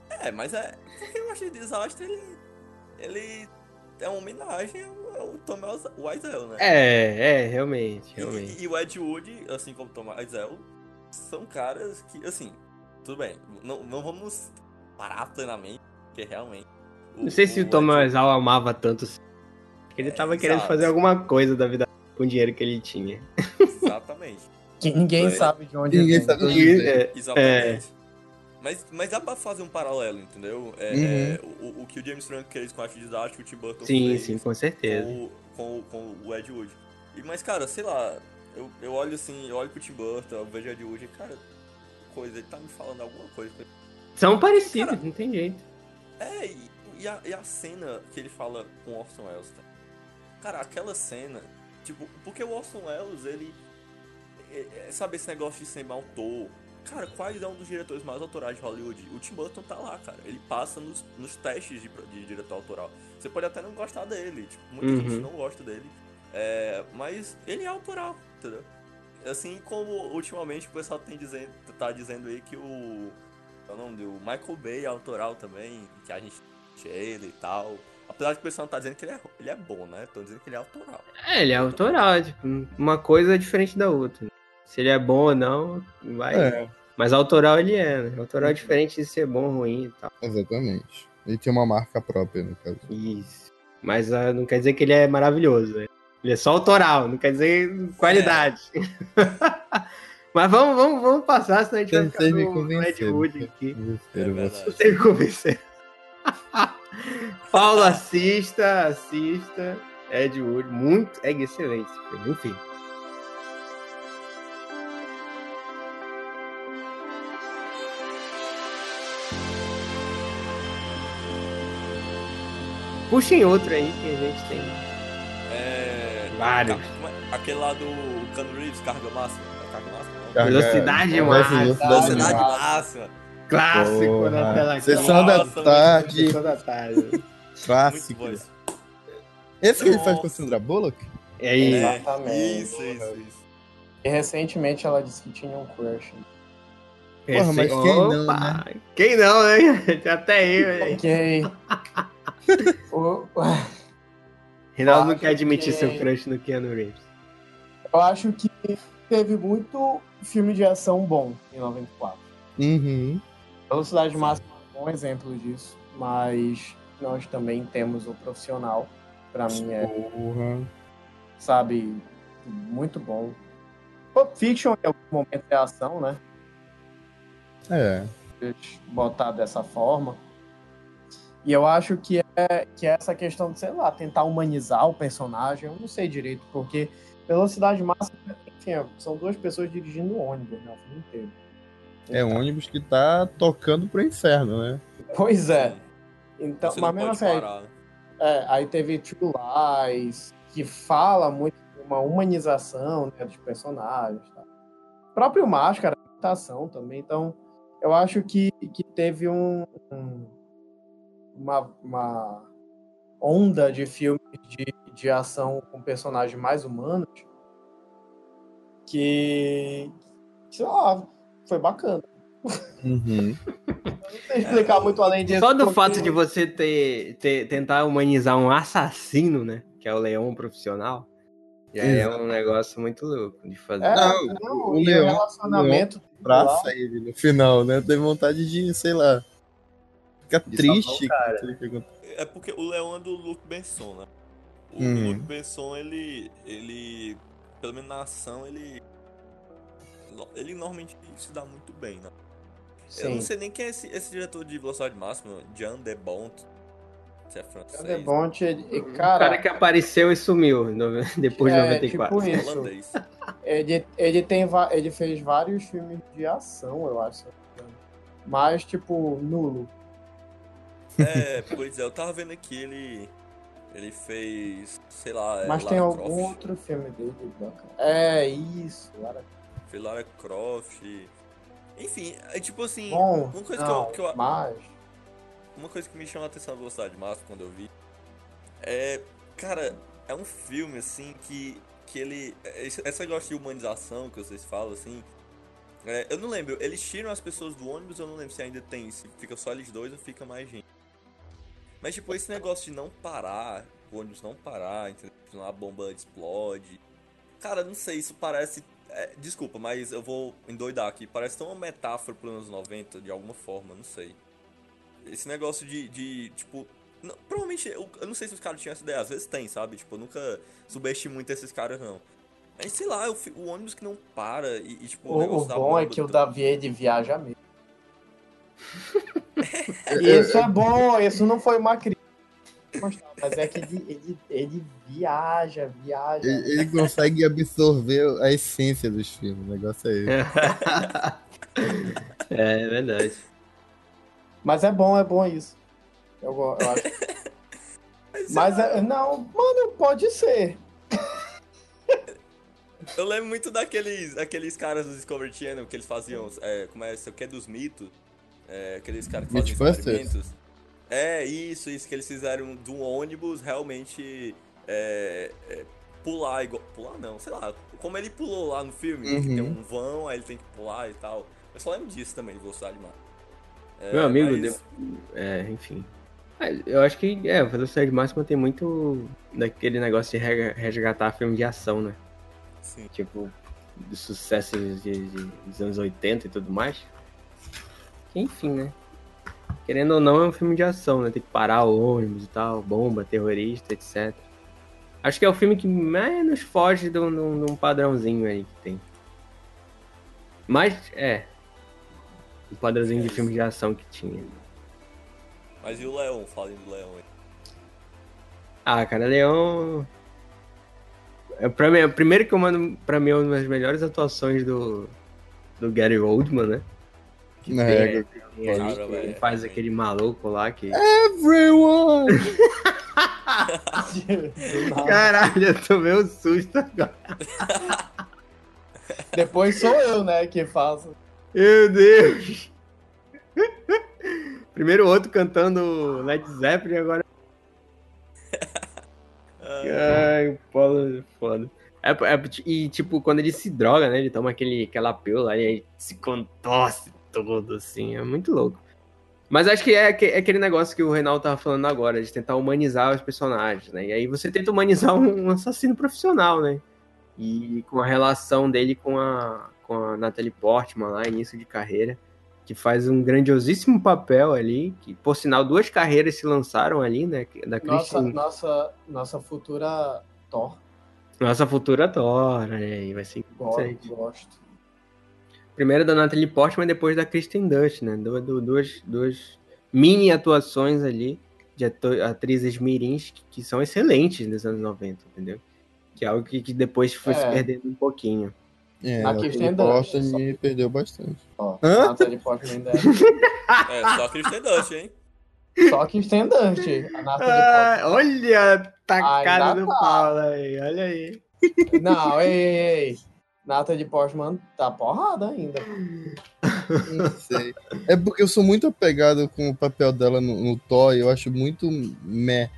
É, mas é. Porque o Artista do Desastre, ele. Ele é uma homenagem ao Thomas Wiseau, né? É, é, realmente, realmente. E, e, o Ed Wood, assim como o Thomas Wiseau, são caras que, assim, tudo bem, não, não vamos parar plenamente, porque realmente... O, não sei se o, Thomas Wiseau amava tanto assim. Ele é, tava exato. querendo fazer alguma coisa da vida com o dinheiro que ele tinha. Exatamente. que ninguém sabe de onde ninguém sabe de onde é. Exatamente. É. Mas, mas dá pra fazer um paralelo, entendeu? É, uhum. é o, o, que o James Franco fez com a arte didática, o Tim Burton sim, fez sim, com certeza. Com, com, com, o Ed Wood. E, mas, cara, sei lá, eu, eu olho assim, eu olho pro Tim Burton, eu vejo o Ed Wood e, cara, coisa, ele tá me falando alguma coisa. São parecidos, cara, não tem jeito. É, e, e, a, e a cena que ele fala com o Orson Welles, tá? Cara, aquela cena, tipo, porque o Orson Welles, ele. É, é, sabe esse negócio de ser autor, Cara, quais é um dos diretores mais autorais de Hollywood? O Tim Burton tá lá, cara. Ele passa nos, nos testes de, de diretor autoral. Você pode até não gostar dele, tipo, muita uhum. gente não gosta dele. É, mas ele é autoral, entendeu? Assim como ultimamente o pessoal tem dizendo, tá dizendo aí que o. É o nome do Michael Bay é autoral também, que a gente ele e tal. Apesar de que o pessoal não tá dizendo que ele é, ele é bom, né? Tô dizendo que ele é autoral. É, ele é autoral, tipo, uma coisa é diferente da outra. Se ele é bom ou não, vai. É. Mas autoral ele é, né? Autoral é diferente de ser bom ou ruim e tal. Exatamente. Ele tem uma marca própria, no caso. Isso. Mas uh, não quer dizer que ele é maravilhoso, né? Ele é só autoral, não quer dizer qualidade. É. Mas vamos, vamos, vamos passar, senão a gente vai ficar no, no Ed Wood aqui. Você me convencer. Paulo, assista, assista. Ed Wood, muito, é excelente. Enfim. Puxem outro aí que a gente tem. É. Vários. Aquele lá do Cano Reeves, carga máxima. Carga máxima? Velocidade máxima. Velocidade máxima. Clássico Porra. na tela. Sessão da tarde. Sessão da tarde. Clássico. Esse que ele faz com a Sandra Bullock? É isso. Exatamente. Isso, isso, isso. E recentemente ela disse que tinha um crush. Porra, mas quem não, né? Quem não, né? Até eu, velho. Ok. Reinaldo não quer admitir que... seu crush no Keanu Reeves. Eu acho que teve muito filme de ação bom em 94. Uhum. Velocidade Máxima é um bom exemplo disso, mas nós também temos o profissional. Pra mim é. Porra. Sabe, muito bom. Pulp Fiction em algum momento é ação, né? É. Botar dessa forma. E eu acho que é, que é essa questão de, sei lá, tentar humanizar o personagem, eu não sei direito, porque velocidade máxima, enfim, são duas pessoas dirigindo um ônibus, né, o filme inteiro. É um ônibus que tá tocando pro inferno, né? Pois é. Então, Você mas mesmo assim, aí, né? é, aí teve True Lies, que fala muito uma humanização né, dos personagens. Tá? O próprio Máscara, a adaptação também. Então, eu acho que, que teve um, um uma, uma onda de filmes de, de ação com personagens mais humanos que, sei lá, foi bacana. Uhum. Não sei explicar muito além disso. Só do porque- fato de você ter, ter tentar humanizar um assassino, né? Que é o leão profissional. Já é um negócio muito louco de fazer. É, Não, não, o e Leão- relacionamento Praça lá, ele no final, né? Teve vontade de, sei lá, ficar De triste. o aconteceu. É porque o Leão é do Luke Besson, né? O Uhum. Luke Besson, ele. ele. Pelo menos na ação, ele. Ele normalmente se dá muito bem, né? Eu não Sim. sei nem quem é esse, esse diretor de Velocidade Máxima, Jean de Bont. Se é francês. É bom, e, o cara, cara que apareceu e sumiu no- depois de É, 94. tipo isso. holandês. ele, ele, tem, ele fez vários filmes de ação, eu acho. Mas, tipo, nulo. É, pois é, eu tava vendo aqui, ele. Ele fez. sei lá. é, Mas tem Lara algum Croft, outro filme dele bacana. É, isso. Lara... Fez Lara Croft. Enfim, é tipo assim. Bom, uma coisa não, que eu- que eu- mas... Uma coisa que me chamou a atenção na velocidade máxima quando eu vi é, cara, é um filme assim que que ele essa negócio de humanização que vocês falam assim, é, eu não lembro, eles tiram as pessoas do ônibus, eu não lembro se ainda tem, se fica só eles dois ou fica mais gente. Mas tipo esse negócio de não parar, o ônibus não parar, entendeu? a bomba explode. Cara, não sei, isso parece é, desculpa, mas eu vou endoidar aqui. Parece tão uma metáfora para anos 90 de alguma forma, não sei. Esse negócio de, de tipo. não- provavelmente, eu, eu não sei se os caras tinham essa ideia, às vezes tem, sabe? Tipo, eu nunca subestimo muito esses caras, não. Mas sei lá, o, fi- o ônibus que não para e, e, tipo, o, O, bom é que o Davi ele viaja mesmo. Isso é bom, isso não foi uma crítica. Mas é que ele, ele, ele viaja, viaja. Ele, ele consegue absorver a essência dos filmes. O negócio é esse. É, é verdade. Mas é bom, é bom isso. Eu, eu acho. Mas é, não, mano, pode ser. Eu lembro muito daqueles aqueles caras do Discovery Channel que eles faziam, é, como é, sei o que, dos mitos. É, aqueles caras que Mythbusters? experimentos. É, isso, isso que eles fizeram do ônibus realmente é, é, pular igual. Pular não, sei lá. Como ele pulou lá no filme, que Uhum. tem um vão, aí ele tem que pular e tal. Eu só lembro disso também, de velocidade máxima. É, Meu amigo, mas- É, enfim. Ah, Eu acho que, é, o Velocidade Máxima tem muito daquele negócio de re- resgatar filme de ação, né? Sim. Tipo, dos sucessos de, de- dos anos 80 e tudo mais. Enfim, né? Querendo ou não, é um filme de ação, né? Tem que parar o ônibus e tal, bomba, terrorista, etc. Acho que é o filme que menos foge de um, de padrãozinho aí que tem. Mas, é. Um padrãozinho de filme de ação que tinha. Mas e o Leão? Falem do Leão aí. Ah, cara, Leão. É, pra mim, primeiro que eu mando pra mim é uma das melhores atuações do, do Gary Oldman, né? Que Na regra. Cara, velho, ele faz aquele maluco lá que. Everyone! Caralho, eu tomei um susto agora. Depois sou eu, né, que faço. Meu Deus! Primeiro o outro cantando Led Zeppelin, agora. Ai, o Paulo é foda. É, é, e, tipo, quando ele se droga, né? Ele toma aquele, aquela pílula e aí se contorce todo, assim. É muito louco. Mas acho que é, é aquele negócio que o Reinaldo tava falando agora, de tentar humanizar os personagens, né? E aí você tenta humanizar um, assassino profissional, né? E com a relação dele com a, com a Natalie Portman lá, início de carreira, que faz um grandiosíssimo papel ali, que, por sinal, duas carreiras se lançaram ali, né? Da Nossa, nossa, nossa futura Thor. Nossa futura Thor, aí, vai ser Gosto. gosto. Primeiro da Natalie Portman depois da Kristen Dunst, né? Du- du- Duas, duas mini atuações ali de atrizes mirins que, que são excelentes nos anos 90, entendeu? Que é algo que, que depois foi se É. perdendo um pouquinho. É, a Kirsten Porta Dunst, me perdeu bastante. Ó, Hã? Natalie Portman dela. É, só Christian Dust, hein? Só que. A Natalie Ah, Portman. olha a tacada Ainda do tá. Paulo aí, olha aí. Não, ei, ei, ei. Natalie Portman tá porrada ainda. Não sei. É porque eu sou muito apegado com o papel dela no, no Thor e eu acho muito meh.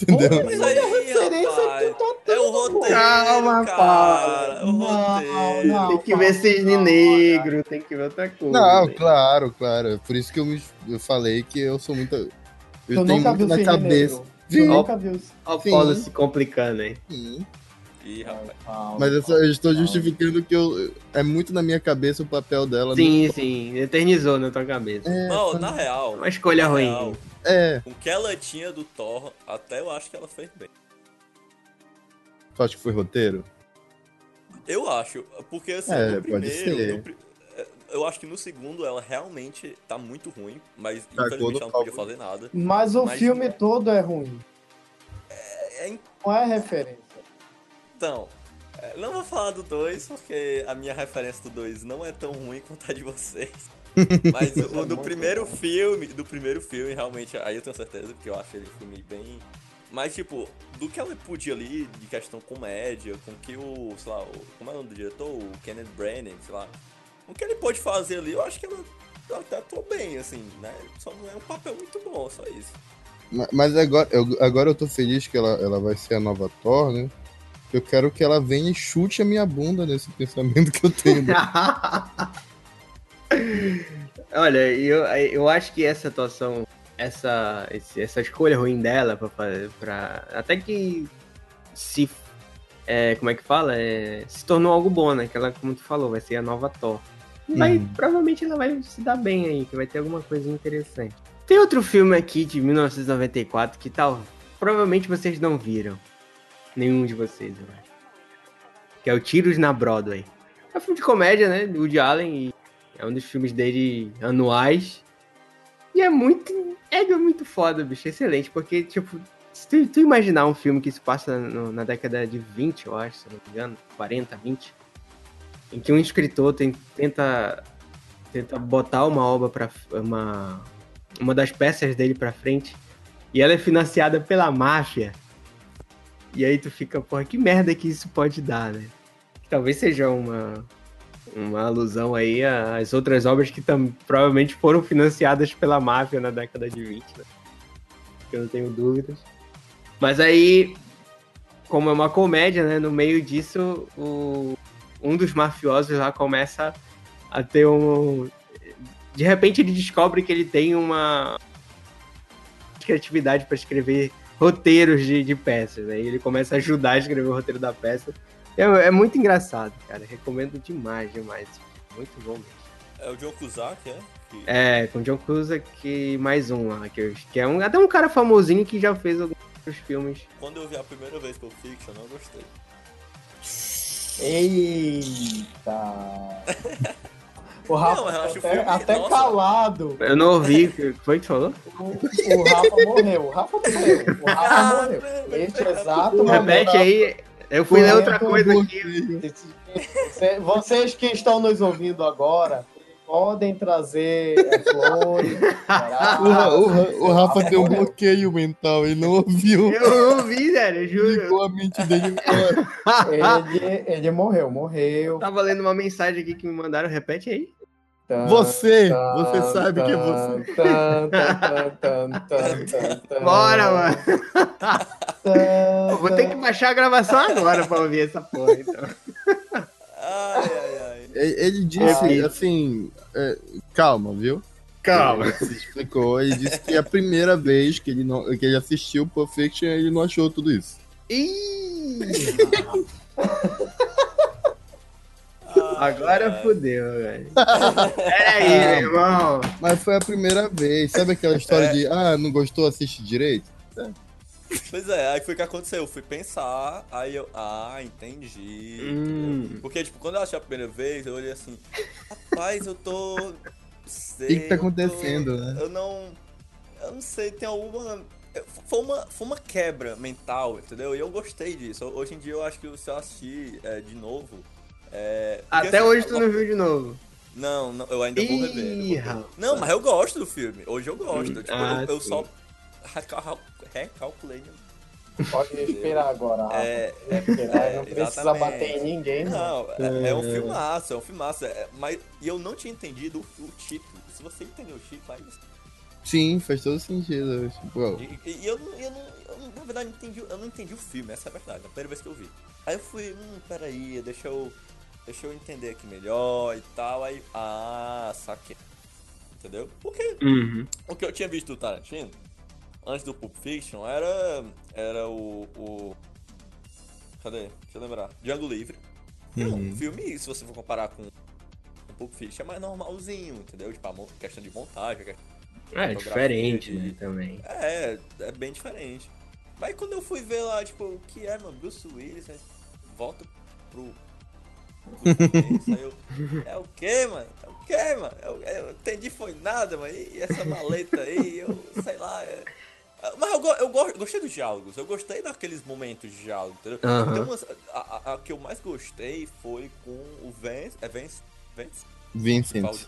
Entendeu? Mas aí, referência rapaz, que tu tá é o tendo, roteiro, Calma, cara. É o Não, roteiro. não. Tem que ver cisne negro, tem que ver outra coisa. Não, velho. claro, claro. É Por isso que eu, me, eu falei que eu sou muito. Eu Tu tenho muito na cabeça. Negro. Tu Sim. nunca viu. Ó o. Paulo se complicando aí. Sim. Ih, rapaz. Calma, Mas eu, só, eu estou calma. justificando que eu, é muito na minha cabeça o papel dela. Sim, sim, eternizou na tua cabeça. É, Não, na real, Uma escolha ruim. real, é, com o que ela tinha do Thor, até eu acho que ela fez bem. tu acha que foi roteiro? Eu acho, porque assim, É, no pode primeiro, no é, eu acho que no segundo ela realmente tá muito ruim, mas Tá, infelizmente ela não podia falou. fazer nada. Mas o Mas- filme todo é ruim. É, Não é referência. Então, é, não vou falar do 2, porque a minha referência do 2 não é tão ruim quanto a de vocês. Mas o, o do primeiro bom. filme, do primeiro filme, realmente, aí eu tenho certeza, porque eu acho ele filme bem. Mas, tipo, do que ela podia ali, de questão comédia, com que o, sei lá, o, como é o nome do diretor? O Kenneth Branagh, sei lá. O que ele pode fazer ali, eu acho que ela, ela até atuou bem, assim, né? Só não é um papel muito bom, só isso. Ma- Mas agora eu, agora eu tô feliz que ela, ela vai ser a nova Thor, né? Eu quero que ela venha e chute a minha bunda nesse pensamento que eu tenho. Olha, eu, eu acho que essa atuação, essa, essa escolha ruim dela pra, fazer- pra até que se é, como é que fala? É, se tornou algo bom, né? Que ela, como tu falou, vai ser a nova Thor. Vai, Uhum. provavelmente ela vai se dar bem aí, que vai ter alguma coisa interessante. Tem outro filme aqui de 1994 que tal, provavelmente vocês não viram. Nenhum de vocês, eu acho. Que é o Tiros na Broadway. É um filme de comédia, né? Do Woody Allen é um dos filmes dele anuais. E é muito. É muito foda, bicho. Excelente. Porque, tipo, se tu, tu imaginar um filme que se passa no- na década de 20, eu acho, se não me engano, 40, 20, em que um escritor tem- tenta, tenta botar uma obra para uma, uma das peças dele pra frente e ela é financiada pela máfia. E aí tu fica, porra, que merda que isso pode dar, né? Talvez seja uma, uma alusão aí às outras obras que tam, provavelmente foram financiadas pela máfia na década de 20, né? Eu não tenho dúvidas. Mas aí, como é uma comédia, né? No meio disso, o, um dos mafiosos lá começa a ter um. De repente ele descobre que ele tem uma criatividade para escrever roteiros de, de peças. Aí ele começa a ajudar a escrever o roteiro da peça. É, é muito engraçado, cara. Recomendo demais, demais. Muito bom mesmo. É o John Cusack, é? Que- É, com John Cusack e mais um lá, que, que é um, até um cara famosinho que já fez alguns outros filmes. Quando eu vi a primeira vez Pulp Fiction, eu não gostei. Eita! O Rafa Não, até, filme- até calado. Eu não ouvi, o que foi que tu falou? O, o Rafa morreu. O Rafa morreu. O Rafa morreu. Neste exato momento. Repete aí, eu fui ler outra coisa aqui. Cê- Vocês que estão nos ouvindo agora podem trazer é, flores. O, o o Rafa tem um bloqueio mental, ele não ouviu. Eu não ouvi, velho, eu juro. Ligou a mente dele. Ele, ele morreu, morreu. Eu tava lendo uma mensagem aqui que me mandaram, repete aí. Você, você sabe que é você. Bora, mano. Eu vou ter que baixar a gravação agora pra ouvir essa porra, então. Ai, ai, ai. Ele disse, assim, é, calma, viu? Calma. Ele se explicou, ele disse que é a primeira vez que ele, não, que ele assistiu Pulp Fiction ele não achou tudo isso. Ih! Agora fudeu, velho. Peraí, meu irmão. Mas foi a primeira vez. Sabe aquela história É. de, ah, não gostou, assiste direito? Pois é, aí foi o que aconteceu. Eu fui pensar, aí eu. Ah, entendi. Hum. Porque, tipo, quando eu achei a primeira vez, eu olhei assim, rapaz, eu tô. Sei, O que que tá eu tô- acontecendo, né? Eu não. Eu não sei, tem alguma. Foi uma, foi uma quebra mental, entendeu? E eu gostei disso. Hoje em dia eu acho que se eu assistir é, de novo. É, porque, Até assim, hoje tu não viu de novo. Não, não, eu ainda vou rever. vou Ih, rapaz. Não, mas eu gosto do filme. Hoje eu gosto. Hum, Tipo, ah, eu, eu só recal- recalculei. né? Pode esperar agora. É, Pode esperar, é, não precisa exatamente. bater em ninguém, não. Não, é, é um filmaço, é um filmaço. é- mas e eu não tinha entendido o, o título. Se você entendeu o título, aí Sim, faz todo sentido. Tipo, E, e- eu, não, eu, não, eu não- na verdade, não entendi, eu não entendi o filme, essa é a verdade, a primeira vez que eu vi. Aí eu fui, hum, peraí, deixa eu, deixa eu entender aqui melhor e tal, aí, ah, saquei. Entendeu? Porque Uhum. o que eu tinha visto do Tarantino, antes do Pulp Fiction, era, era o, o... Cadê? Deixa eu lembrar. Django Livre. E é um Uhum. filme, se você for comparar com o Pulp Fiction, é mais normalzinho, entendeu? Tipo, a questão de montagem, questão É diferente, de- né, também. é, é bem diferente. Mas quando eu fui ver lá, tipo, o que é, mano? Bruce Willis, né? volta pro. Eu. É o que, mano? É o que, mano? Eu, eu entendi foi nada, mano. E essa maleta aí, eu sei lá. é- Mas eu, go- eu go- gostei dos diálogos, eu gostei daqueles momentos de diálogo, entendeu? Tem umas- a, a- a que eu mais gostei foi com o Vance. É Vance? Vance? Vincent.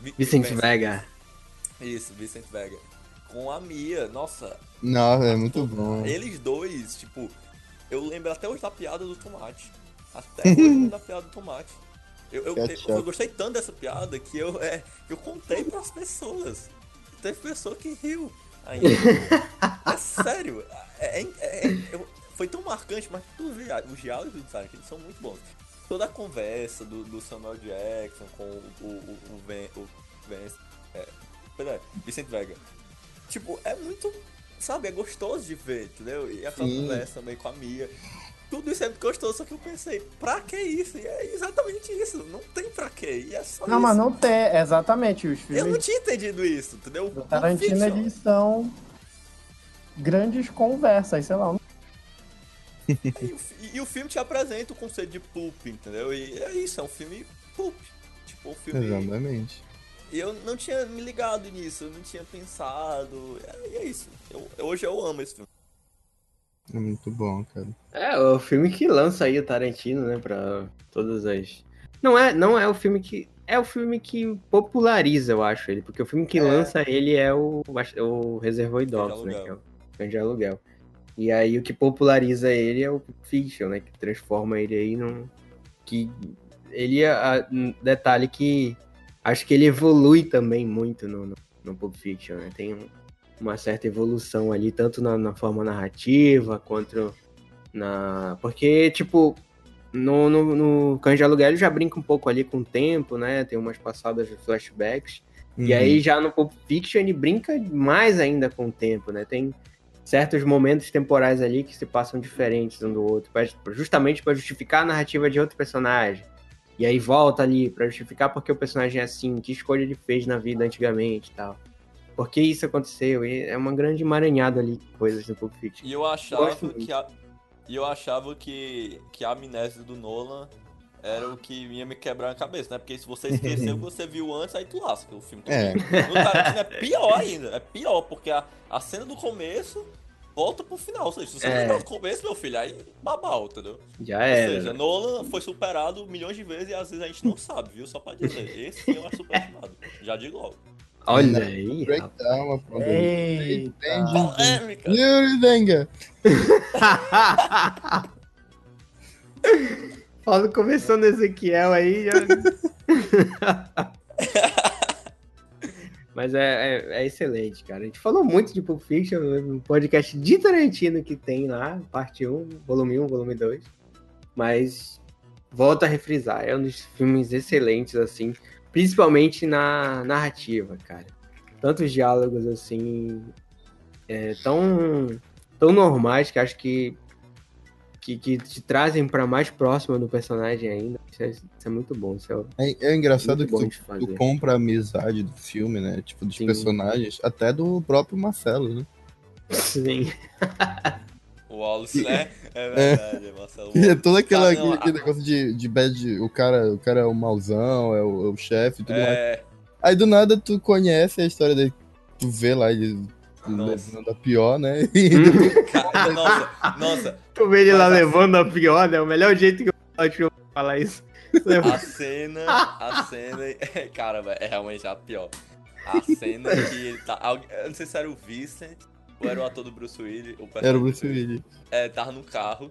Vi- Vance. Vega. Isso, Vicente Vega. Com a Mia, nossa, Não, é muito bom. eles dois, tipo, eu lembro até hoje da piada do tomate. Até hoje da piada do tomate. Eu, eu, eu, eu gostei tanto dessa piada que eu, é, eu contei pras pessoas. Teve pessoa que riu ainda. é sério. É, é- é- eu- foi tão marcante, mas tu os diálogos do Tarantino são muito bons. Toda a conversa do, do Samuel Jackson com o, o, o, o, Ven- o é, Vicente Vega. Tipo, é muito, sabe, é gostoso de ver, entendeu? E aquela Sim. conversa também com a Mia. Tudo isso é muito gostoso, só que eu pensei, pra que isso? E é exatamente isso, não tem pra quê. E é só Não, isso. mas não tem, exatamente, os Eu não filmes tinha entendido isso, entendeu? do Tarantino, eles são grandes conversas, sei lá. E o, e o filme te apresenta o conceito de pulp, entendeu? E é isso, é um filme pulp. Tipo, um filme. Exatamente. E eu não tinha me ligado nisso, eu não tinha pensado. É- E é isso. Eu- hoje eu amo esse filme. É muito bom, cara. É, o filme que lança aí o Tarantino, né, pra todas as... Não é, não é o filme que... É o filme que populariza, eu acho, ele. Porque o filme que É. lança ele é o, o Reservoir Dogs, né, que é o Cães de Aluguel. E aí o que populariza ele é o Fiction, né, que transforma ele aí num... Que ele, a, um detalhe que... Acho que ele evolui também muito no, no, no Pulp Fiction, né? Tem um- uma certa evolução ali, tanto na, na forma narrativa, quanto na... Porque, tipo, no, no, no Cães de Aluguel ele já brinca um pouco ali com o tempo, né? Tem umas passadas de flashbacks. E Uhum. aí já no Pulp Fiction ele brinca mais ainda com o tempo, né? Tem certos momentos temporais ali que se passam diferentes um do outro, pra- justamente para justificar a narrativa de outro personagem. E aí volta ali pra justificar porque o personagem é assim, que escolha ele fez na vida antigamente e tal. Por que isso aconteceu? E é uma grande emaranhada ali de coisas no Pulp Fiction. E eu achava Gosto que a, e eu achava que, que a amnésia do Nolan era o que ia me quebrar a cabeça, né? Porque se você esqueceu o que você viu antes, aí tu lasca o filme. É. No Tarantino é pior ainda. É pior, porque a, a cena do começo volta pro final. Ou seja, se você É. não lembrar do começo, meu filho, aí babau, entendeu? Já Ou era. seja, Nolan foi superado milhões de vezes e às vezes a gente não sabe, viu? Só pra dizer. Esse filme é superestimado. Já digo logo. Olha aí, rapaz. Breakdown, a? Polêmica! Yuri Denga. Paulo começou no Ezequiel aí. Já... Mas é, é, é excelente, cara. A gente falou muito de Pulp Fiction no podcast de Tarantino que tem lá, parte 1, volume 1, volume 2. Mas volto a refrisar, é um dos filmes excelentes, assim, principalmente na narrativa, cara. Tantos diálogos, assim, é, tão, tão normais que acho que que, que te trazem pra mais próxima do personagem ainda. Isso é, isso é muito bom. Isso é É, é engraçado que tu, tu compra a amizade do filme, né? Tipo, dos Sim. personagens, até do próprio Marcelo, né? Sim. O Wallace, é, é verdade, Marcelo. E é todo aquela, Ah, não, aquele, aquele a- negócio de, de bad. O cara, o cara é o mauzão, é o, é o chefe e tudo mais. É, Aí do nada tu conhece a história dele, tu vê lá ele levando a pior, né? E cara, nossa, nossa, Tu vê ele lá Mas levando a pior, né? O melhor jeito que eu acho de falar isso. a cena, a cena, cara, velho, é realmente a pior. A cena que ele tá, eu não sei se era o Vincent Ou era o ator do Bruce Willis. O Era o Bruce Willis. É, tava no carro.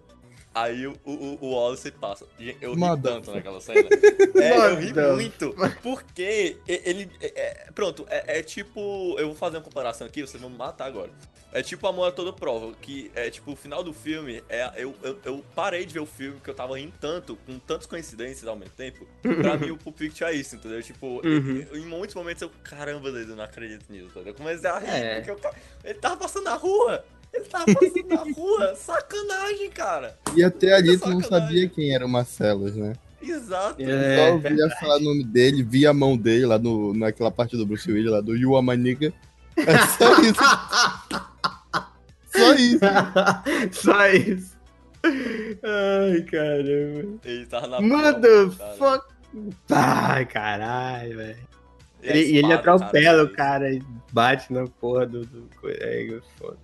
Aí o, o, o Wallace passa. Eu ri Manda. tanto naquela cena. É, eu ri muito. Porque ele. é- é- pronto, é, é tipo. Eu vou fazer uma comparação aqui, vocês vão me matar agora. É tipo Amor a Toda Prova, que é tipo o final do filme. É, eu, eu, eu parei de ver o filme porque eu tava rindo tanto, com tantas coincidências ao mesmo tempo. Pra mim, o Pulp Fiction é isso, entendeu? Tipo, Uhum. em, em muitos momentos eu, caramba, eu não acredito nisso, entendeu? Eu comecei a rir, É. porque eu, ele tava passando na rua. Ele tava passando na rua. Sacanagem, cara. E até ali tu não sabia quem era o Marcelos, né? Exato. É, Só ouvia falar o nome dele, via a mão dele lá no, naquela parte do Bruce Willis, lá do You Are My Nigga. É só isso. só isso. Só isso. Ai, caramba. Ele tava na Motherfuck. Ai, caralho, velho. E ele espada, atropela o cara. e bate na porra do. do... É, foda.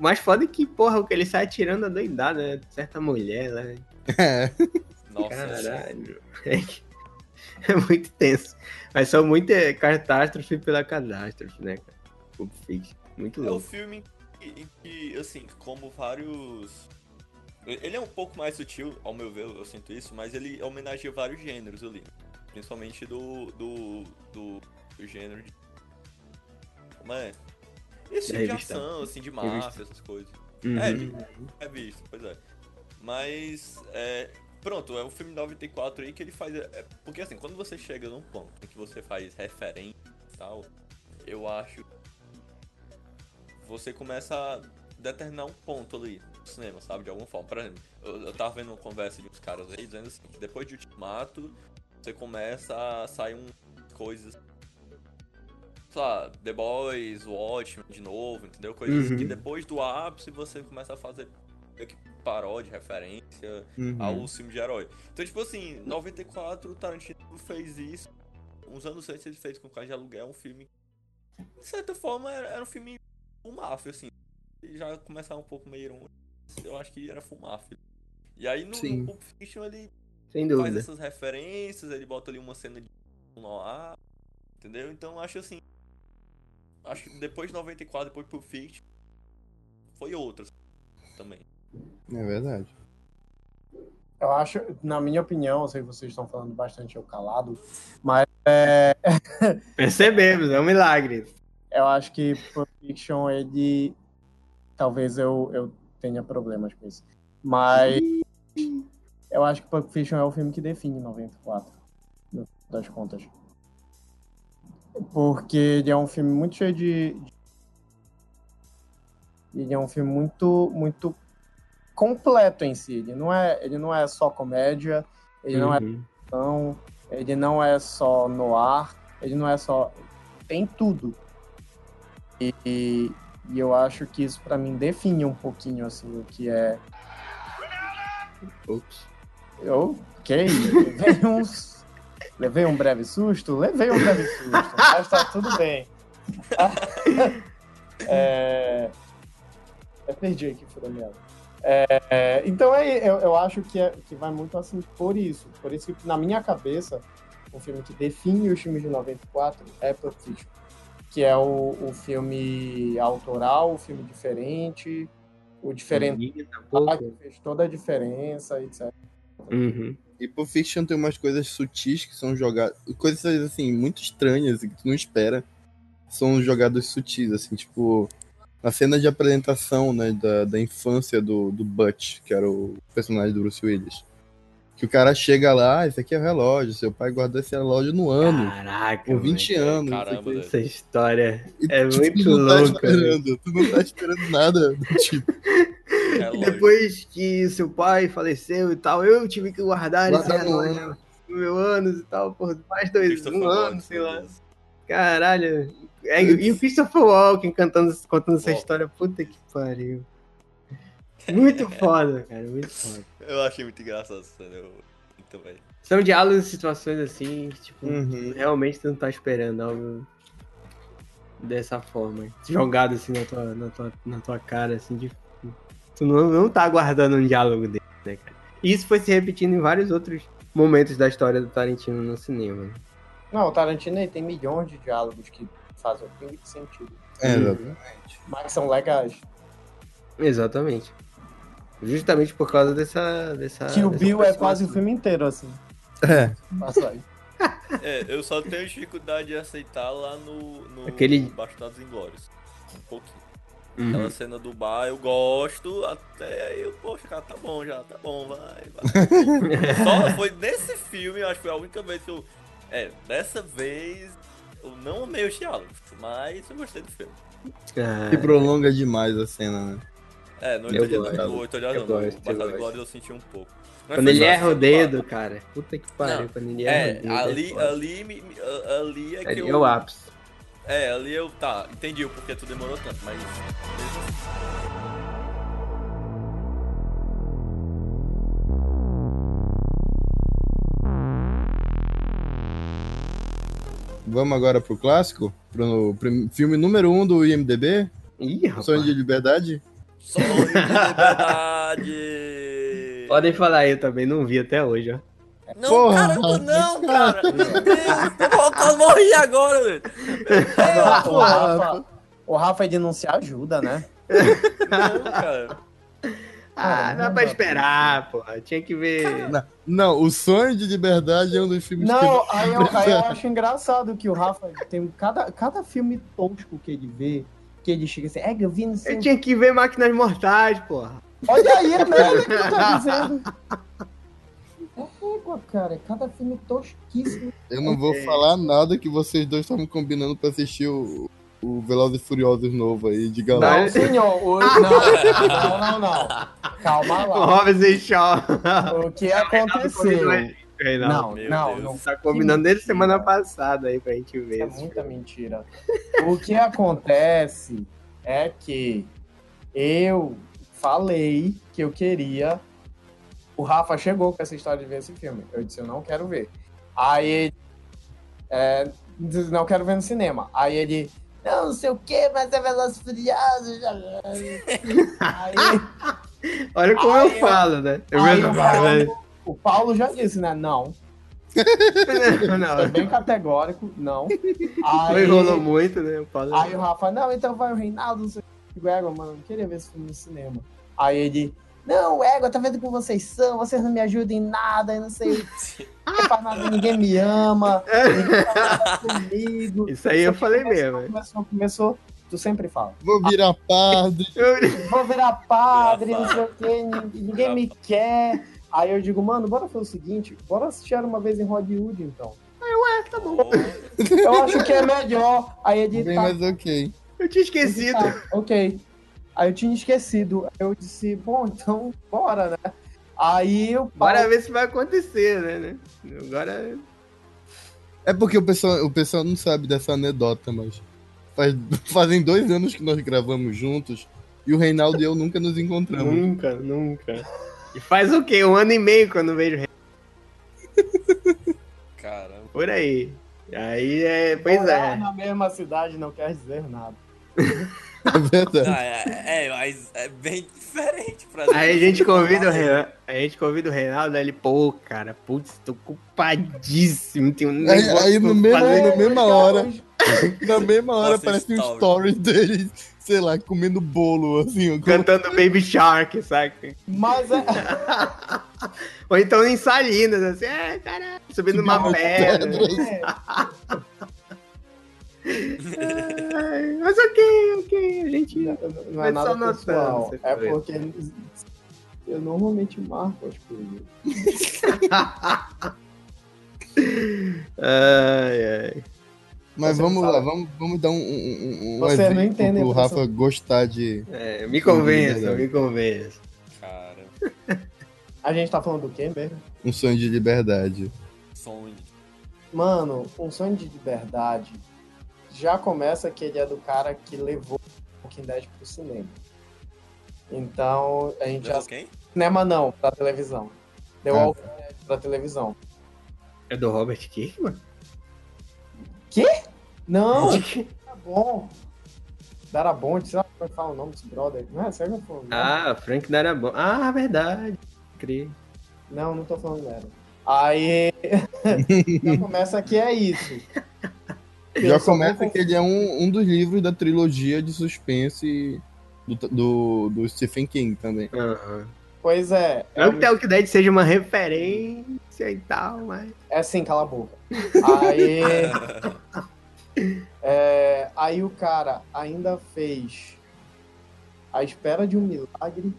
O mais foda é que, porra, o que ele sai atirando a doidada, né? Certa mulher lá. É. Nossa, Caralho. É, que- é muito tenso. Mas são muito é, catástrofe pela catástrofe, né, cara? Pulp Fiction. Muito É o louco. filme em que- em que, assim, como vários. Ele é um pouco mais sutil, ao meu ver, eu sinto isso, mas ele homenageia vários gêneros ali. Principalmente do. do. do, do gênero de. Como é? Esse filme de ação, assim, de máfia, essas coisas. Uhum. É, é visto, pois é. Mas, é, pronto, é um filme de 94 aí que ele faz. é, porque assim, quando você chega num ponto em que você faz referência e tal, eu acho. Você começa a determinar um ponto ali no cinema, sabe? De alguma forma. Por exemplo, eu, eu tava vendo uma conversa de uns caras aí dizendo assim: que depois de Ultimato, você começa a sair um coisas. Sei lá, The Boys, Watchmen de novo, entendeu? Coisas Uhum. que depois do ápice você começa a fazer paródia, referência Uhum. ao filme de herói. Então, tipo assim, 94, o Tarantino fez isso. Uns anos antes ele fez com o Cais de Aluguel um filme. De certa forma, era, era um filme full máfia, assim. E já começava um pouco meio irônico. Eu acho que era full máfia. E aí no, Sim. no Pulp Fiction ele faz essas referências, ele bota ali uma cena de noir, entendeu? Então acho assim. Acho que depois de 94, depois Pulp Fiction, foi outras também. É verdade. Eu acho, na minha opinião, eu sei que vocês estão falando bastante eu calado, mas é, Percebemos, é um milagre. eu acho que Pulp Fiction, ele. Talvez eu, eu tenha problemas com isso. Mas eu acho que Pulp Fiction é o filme que define 94, no das contas. Porque ele é um filme muito cheio de. Ele é um filme muito, muito completo em si. Ele não é, ele não é só comédia, ele não é Uhum. ação, ele não é só noir, ele não é só. Tem tudo. E, e, eu acho que isso pra mim define um pouquinho assim o que é. Ups. Eu, ok, levei uns. Levei um breve susto? Levei um breve susto, mas tá tudo bem. É... Eu perdi aqui, Furamelo. É, então é, eu, eu acho que, é, que vai muito assim por isso. Por isso que na minha cabeça, o filme que define os filmes de 94 é Pulp Fiction. Que é o, o filme autoral, o filme diferente, o diferente que fez toda a diferença, etc. Uhum. E Pulp Fiction tem umas coisas sutis que são jogadas. Coisas assim, muito estranhas e que tu não espera. São jogadas sutis, assim, tipo. Na cena de apresentação, né, da, da infância do, do Butch, que era o personagem do Bruce Willis. Que o cara chega lá, ah, esse aqui é o relógio, seu pai guardou esse relógio no ano, Caraca, com 20 mano. anos. Caramba. Essa história E, é tipo, muito tu não tá louca. esperando, tu não tá esperando nada do tipo. E Relógio. depois que seu pai faleceu e tal, eu tive que guardar esse Guardar no relógio no meu anos e tal, por mais dois, um ano, sei lá. Caralho. É, e o Christopher Walken cantando, contando essa história, puta que pariu. Muito foda, cara, muito foda. Eu achei muito engraçado essa eu- Muito bem. São diálogos e situações assim, que, tipo, Uhum. realmente tu não tá esperando algo dessa forma. Jogado assim na tua, na tua, na tua cara, assim, de. Tu não, não tá aguardando um diálogo dele, né, cara? E isso foi se repetindo em vários outros momentos da história do Tarantino no cinema. né? Não, o Tarantino tem milhões de diálogos que fazem de sentido. É, Uhum. exatamente. Mas são legais. Exatamente. Justamente por causa dessa. dessa que o dessa Bill é quase o aproximação. filme inteiro, assim. É. Passa aí. É, eu só tenho dificuldade de aceitar lá no, no Aquele- Bastardos Inglórios. Um pouquinho. Uhum. Aquela cena do bar eu gosto, até aí eu, poxa, cara, tá bom já, tá bom, vai, vai. Só foi nesse filme, eu acho que foi a única vez que eu. É, dessa vez eu não amei os diálogos, mas eu gostei do filme. Ah, E prolonga demais a cena, né? É, no Eu Oito Olhares- gosto. no Oito Olhares Eu no senti um pouco. Mas Quando ele erra o essa dedo, cara. Puta que pariu. Não, Quando ele erra É, o dedo. ali, foda. ali, ali, me- ali é que Ali eu. é o ápice. É, ali eu. Tá, entendi o porquê tu demorou tanto, mas. Vamos agora pro clássico? Pro prim- filme número 1 um do IMDB? Ih, rapaz. Sonho de Liberdade? Sonho de liberdade! Podem falar aí, eu também não vi até hoje, ó. Não, Porra, caramba, não, cara! Meu Deus! Eu morrer agora, velho! o, Rafa, o Rafa é de não se ajuda, né? Não, cara. Ah, dá pra esperar, porra. Tinha que ver. Não, não, o Sonho de Liberdade é um dos filmes Não, aí eu, aí eu acho engraçado que o Rafa tem cada, cada filme tosco que ele vê, que ele chega assim, é, eu vi no Eu tinha que ver Máquinas Mortais, porra. Olha aí a merda que tu tá dizendo. É égua, cara, é cada filme tosquíssimo. eu não vou Ok. falar nada que vocês dois estavam combinando pra assistir o, o Velozes e Furiosos novo aí, diga lá. Não, senhor, o- não, não, não, não. Calma O lá. Hobbs e Shaw. O que aconteceu? Reinaldo. Não, não, Deus. não. Tá combinando desde semana passada aí pra gente ver. Isso é muita filme. mentira. O que acontece é que eu falei que eu queria. O Rafa chegou com essa história de ver esse filme. Eu disse, eu não quero ver. Aí ele. é, disse, não quero ver no cinema. Aí ele. Não, não sei o que, mas é Velozes e Furiosos. Aí, Olha como Aí eu falo, né? Eu aí mesmo o, falo, né? Paulo, o Paulo já disse, né? Não. Não, não. Foi bem categórico, não. Aí, enrolou muito, né? O Paulo. Aí o Rafa, não, então vai o Reinaldo, não sei o que, Égua, mano, não queria ver esse filme no cinema. Aí ele, não, Égua, tá vendo como vocês são, vocês não me ajudam em nada, eu não sei, não faz nada, ninguém me ama, ninguém fala comigo. Isso aí eu falei começou, mesmo. né? Começou, começou, tu sempre fala. Vou virar padre. Vou virar padre, Virar não sei o que, ninguém me quer. Aí eu digo, mano, bora fazer o seguinte, bora assistir uma vez em Hollywood, então. tá bom. Eu acho que é melhor. Aí ele Bem tá, mais ok. Eu tinha esquecido. Tá, ok. Aí eu tinha esquecido. Aí eu disse, bom, então bora, né? Aí o Bora ver se vai acontecer, né? né? Agora. É porque o pessoal, o pessoal não sabe dessa anedota, mas faz, fazem dois anos que nós gravamos juntos e o Reinaldo e eu nunca nos encontramos. Nunca, nunca. E faz o quê? Um ano e meio quando vejo Caramba. por aí. Aí é. Pois morar é. na mesma cidade não quer dizer nada. É verdade. Ah, é, é, mas é bem diferente pra Aí a gente convida o Reinaldo. A gente convida o Reinaldo, aí ele, pô, cara, putz, tô culpadíssimo. Tem um Aí, negócio aí no pra mesmo, fazer. na mesma hora, na mesma hora Nossa, aparece um story. story dele, sei lá, comendo bolo, assim. ó, Cantando Baby Shark, saca? Mas é. Ou então em Salinas, assim, é, caralho, subindo Subindo uma uma pedra. pedra. Ai, Mas ok, ok, a gente. Não é Mas nada pessoal. É porque eu normalmente marco as coisas. Ai, ai. Mas Você vamos fala- lá, vamos, vamos dar um, um, um Você não entende a pro Rafa gostar de... É, me convença, me convença. Cara, A gente tá falando do quê mesmo? Um sonho de liberdade. sonho. Mano, um sonho de liberdade já começa que ele é do cara que levou o Walking Dead pro cinema. Então, a gente já. Quem? Cinema não, pra televisão. Deu Ah. Walking Dead pra televisão. É do Robert Kirkman? Não, tá bom. Darabonte, sei lá como é que fala o nome desse brother. Não é, sério que eu falando? Ah, Frank Darabont. Ah, verdade. Cri. Não, não tô falando dela. Aí já começa que é isso. Já começa que ele é um, um dos livros da trilogia de suspense do, do, do Stephen King também. Pois é. É, Não que The Walking Dead seja uma referência e tal, mas. é assim, cala a boca. Aí. é, aí o cara ainda fez A Espera de um Milagre.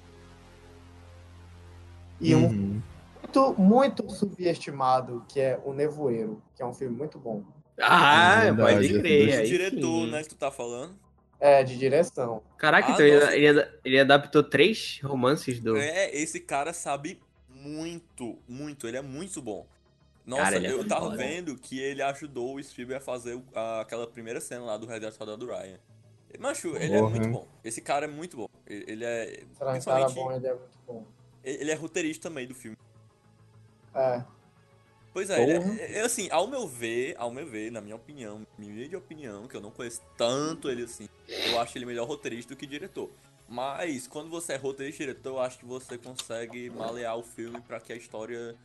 E um Uhum. muito, muito subestimado, que é O Nevoeiro, que é um filme muito bom. Ah, É verdade, pode esse crer. diretor, sim. né, que tu tá falando. É, de direção. Caraca, Ah, então ele, ele, ele adaptou três romances do. É, esse cara sabe muito, muito. Ele é muito bom. Nossa, Cara, é eu tava foda. vendo que ele ajudou o Spielberg a fazer aquela primeira cena lá do Resgate do Ryan. Macho, ele é muito bom. Esse cara é muito bom. Ele é. Será um cara Principalmente. bom, ele é muito bom. Ele é roteirista também do filme. É. Pois é, Porra. é, é, assim, ao meu ver, ao meu ver, na minha opinião, minha de opinião, que eu não conheço tanto ele assim, eu acho ele melhor roteirista do que diretor. Mas quando você é roteirista e diretor, eu acho que você consegue malear o filme pra que a história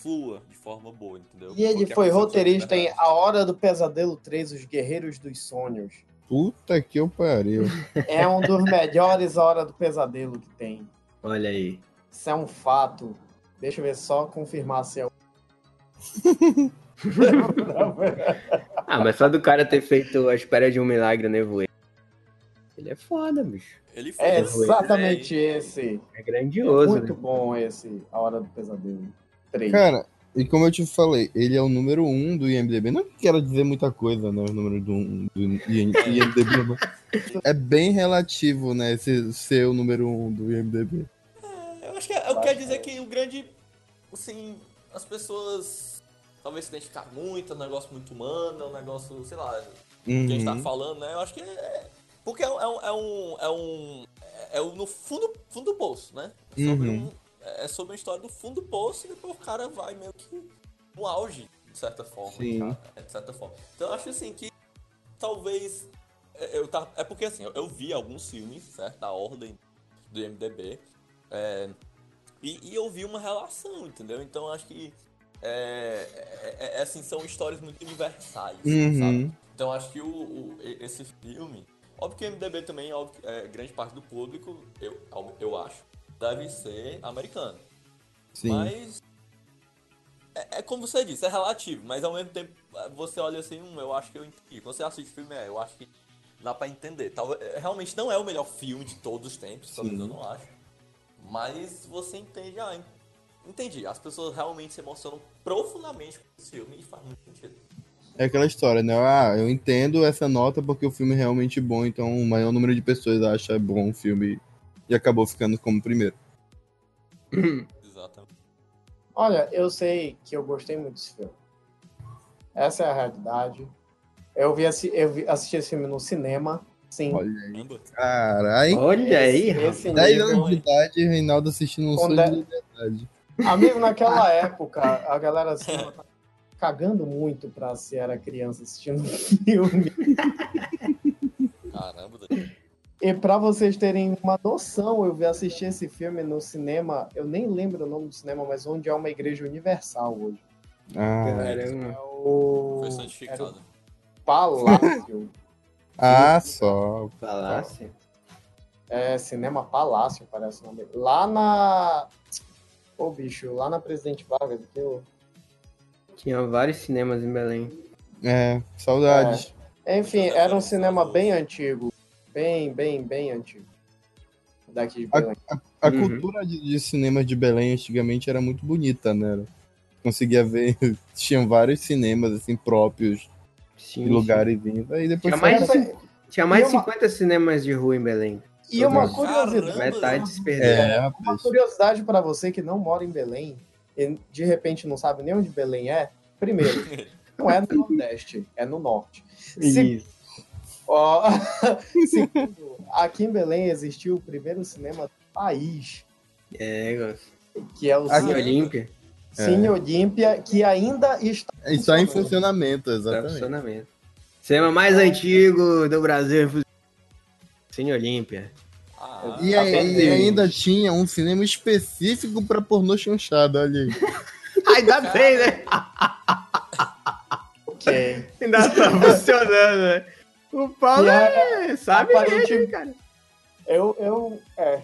flua de forma boa, entendeu? E ele a foi roteirista é em. A Hora do Pesadelo 3, Os Guerreiros dos Sonhos. Puta que eu pariu. É um dos melhores A Hora do Pesadelo que tem. Olha aí. Isso é um fato. Deixa eu ver só confirmar se é o. Ah, mas só do cara ter feito A Espera de um Milagre Nevoeiro. Ele é foda, bicho. Ele É fez, exatamente né? esse. É grandioso. Muito né? bom esse A Hora do Pesadelo 3. Cara, e como eu te falei, ele é o número um do IMDB. Não quero dizer muita coisa, né? O número do, um do IMDB. É bem relativo, né? Esse ser o número um do IMDB. Eu acho que é, eu quero dizer que o grande. Assim, as pessoas talvez se identificar muito, é um negócio muito humano, é um negócio, sei lá, que a gente tá Uhum. falando, né? Eu acho que é. Porque é, um- é um. É um. É, um, é o- no fundo, fundo do poço, né? Sobre Uhum. um, é sobre uma história do fundo do poço e depois o cara vai meio que no auge, de certa forma. Sim. cara, é, de certa forma. Então eu acho assim que talvez. é, Eu tava, é porque assim, eu, eu vi alguns filmes, certo? Da ordem do MDB. é, e, e eu vi uma relação, entendeu? Então eu acho que. É, é- é- assim, são histórias muito universais, sabe? Uhum. Então acho que o, o- esse filme. Óbvio que o MDB também, óbvio, é, grande parte do público, eu, eu acho, deve ser americano. Sim. Mas. É, é como você disse, é relativo, mas ao mesmo tempo é, você olha assim, hum, eu acho que eu entendi. Quando você assiste o filme, é, eu acho que dá pra entender. Talvez, é, realmente não é o melhor filme de todos os tempos, pelo menos eu não acho. Mas você entende, ah, entendi. As pessoas realmente se emocionam profundamente com esse filme e faz muito sentido. É aquela história, né? Ah, eu entendo essa nota porque o filme é realmente bom, então o maior número de pessoas acha bom o filme e acabou ficando como primeiro. Exatamente. Olha, eu sei que eu gostei muito desse filme. Essa é a realidade. Eu vi, assi- eu vi assisti esse filme no cinema. Sim. Olha aí. Caralho. Olha aí, rapaz. esse 10 nível, anos de idade, Reinaldo assistindo um sonho de liberdade. Amigo, naquela época, a galera assim, tá cagando muito pra se era criança assistindo filme. Caramba, Daniel. E pra vocês terem uma noção, eu vi assistir esse filme no cinema, eu nem lembro o nome do cinema, mas onde é uma igreja universal hoje. Ah, Caramba. É o. Foi Era o santificado. Palácio. ah só. Palácio. É Cinema Palácio, parece o nome. Lá na. Ô, bicho, lá na Presidente Vargas, que eu. Tinha vários cinemas em Belém. É, saudades. Enfim, era um cinema bem antigo. Bem, bem, bem antigo. Daqui de Belém. A Uhum. cultura de, de cinema de Belém antigamente era muito bonita, né? Conseguia ver, tinham vários cinemas assim próprios Sim, sim. lugares vindos. Aí depois Tinha foi- mais, de, tinha mais de uma- 50 cinemas de rua em Belém. E uma curiosidade. Metade. É, Uma curiosidade para você que não mora em Belém e de repente não sabe nem onde Belém é. Primeiro, não é no Nordeste, é no Norte. Se- Isso. ó, segundo, aqui em Belém existiu o primeiro cinema do país, É, gosto. que é o Cine Cine, Olímpia. Cine Olímpia, que ainda está. É só em funcionamento, exatamente. funcionamento. Cinema mais antigo do Brasil. Cine Olímpia. Ah, E, Apenas. e ainda tinha um cinema específico pra pornô chanchado, olha aí. Ainda bem, né? ok. Ainda tá funcionando, né? O Paulo é, sabe aparente- mesmo, cara. Eu, eu, é.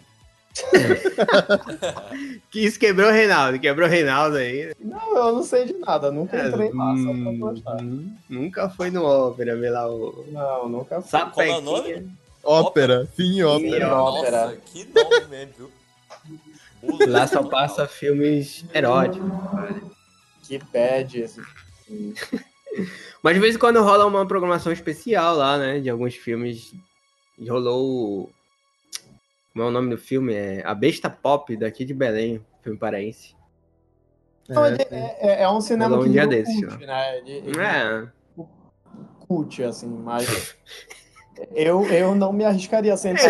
Que isso quebrou o Reinaldo, quebrbrou o Reinaldo aí. Não, eu não sei de nada, nunca entrei lá, só pra Hum, gostar. hum, Nunca foi no ópera, ver lá o Não, nunca fui. Sapequinha. Como é o nome? Ópera, sim, ópera. ópera. Nossa, que nome mesmo, viu? Lá só passa filmes eróticos. Que bad esse. Mas de vez em quando rola uma programação especial lá, né? De alguns filmes. E rolou. o- Como é o nome do filme? É A Besta Pop daqui de Belém, filme paraense. Não, É, é, é- é um cinema Rolou um que dia virou desses, cult, né? Ele, ele É, cult, assim, mas eu, eu não me arriscaria a sentar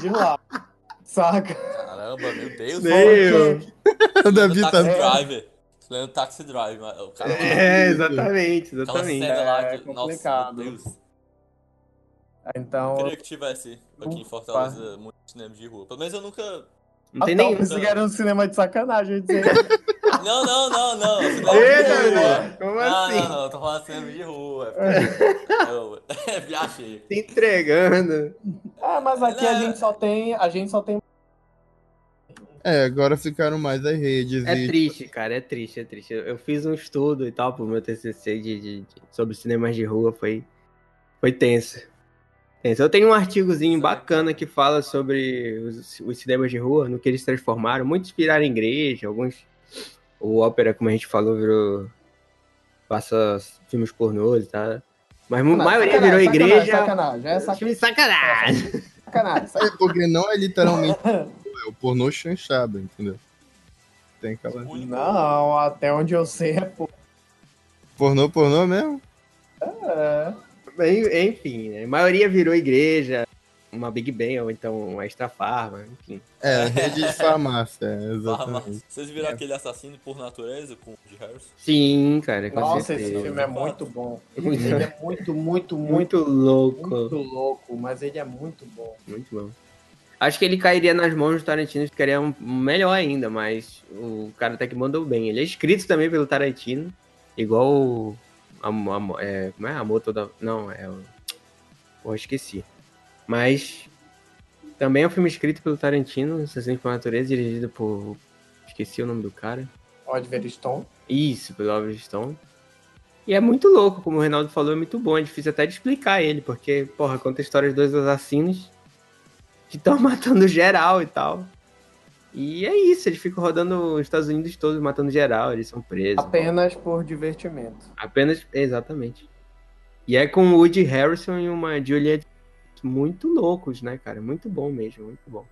de lá. Saca? Caramba, meu Deus. Meu. O Davi tá. Driver. Lendo Taxi Driver. O cara é, exatamente, Aquela exatamente. cena lá É nossa, meu Deus. Então, Queria que tivesse aqui em Fortaleza muito cinema de rua. Pelo menos eu nunca. Não tem Ah, nenhum. pensei que era um cinema de sacanagem. eu ia dizer. Não, não, não, não. Eita, de rua. velho, como Não, assim? não, não, eu tô falando cinema de rua. é viajei. Se entregando. Ah, mas aqui a Não. gente só tem. A gente só tem. É, agora ficaram mais as redes. É e... triste, cara, é triste, é triste. Eu, eu fiz um estudo e tal pro meu TCC de, de- de- sobre cinemas de rua, foi, foi tenso. tenso. Eu tenho um artigozinho bacana que fala sobre os, os cinemas de rua, no que eles transformaram. Muitos viraram igreja, alguns. O ópera, como a gente falou, virou. passa filmes pornôs e tal. Mas a maioria virou sacanagem, igreja. Sacanagem, é sacanagem. Sacanagem. sacanagem, sacanagem. Porque não é literalmente é o pornô chanchado, entendeu? Tem aquela. Não, até onde eu sei é pô. Pornô, pornô mesmo? É. Enfim, né? a maioria virou igreja, uma Big Ben ou então uma Extra Farma, enfim. É, rede de farmácia, é, Farmácia. exatamente. Vocês viram aquele assassino por natureza com o de Harrison? Sim, cara, com Nossa, certeza. esse filme é muito bom. Muito, Ele é muito, muito, muito, muito louco. muito louco, mas ele é muito bom. Muito bom. Acho que ele cairia nas mãos do Tarantino e ficaria um melhor ainda, mas o cara até que mandou bem. Ele é escrito também pelo Tarantino, igual o. A, a- é, como é? Amor toda. Não, é. Pô, esqueci. Mas. Também é um filme escrito pelo Tarantino, Assassino por Natureza, dirigido por. Esqueci o nome do cara. Oliver Stone. Isso, pelo Oliver Stone. E é muito louco, como o Reinaldo falou, é muito bom. É difícil até de explicar ele, porque, porra, conta a história de dois assassinos que estão matando geral e tal. E é isso, eles ficam rodando os Estados Unidos todos, matando geral, eles são presos. Apenas por divertimento. Apenas, exatamente. E é com o Woody Harrison e uma Juliette muito loucos, né, cara? Muito bom mesmo, muito bom.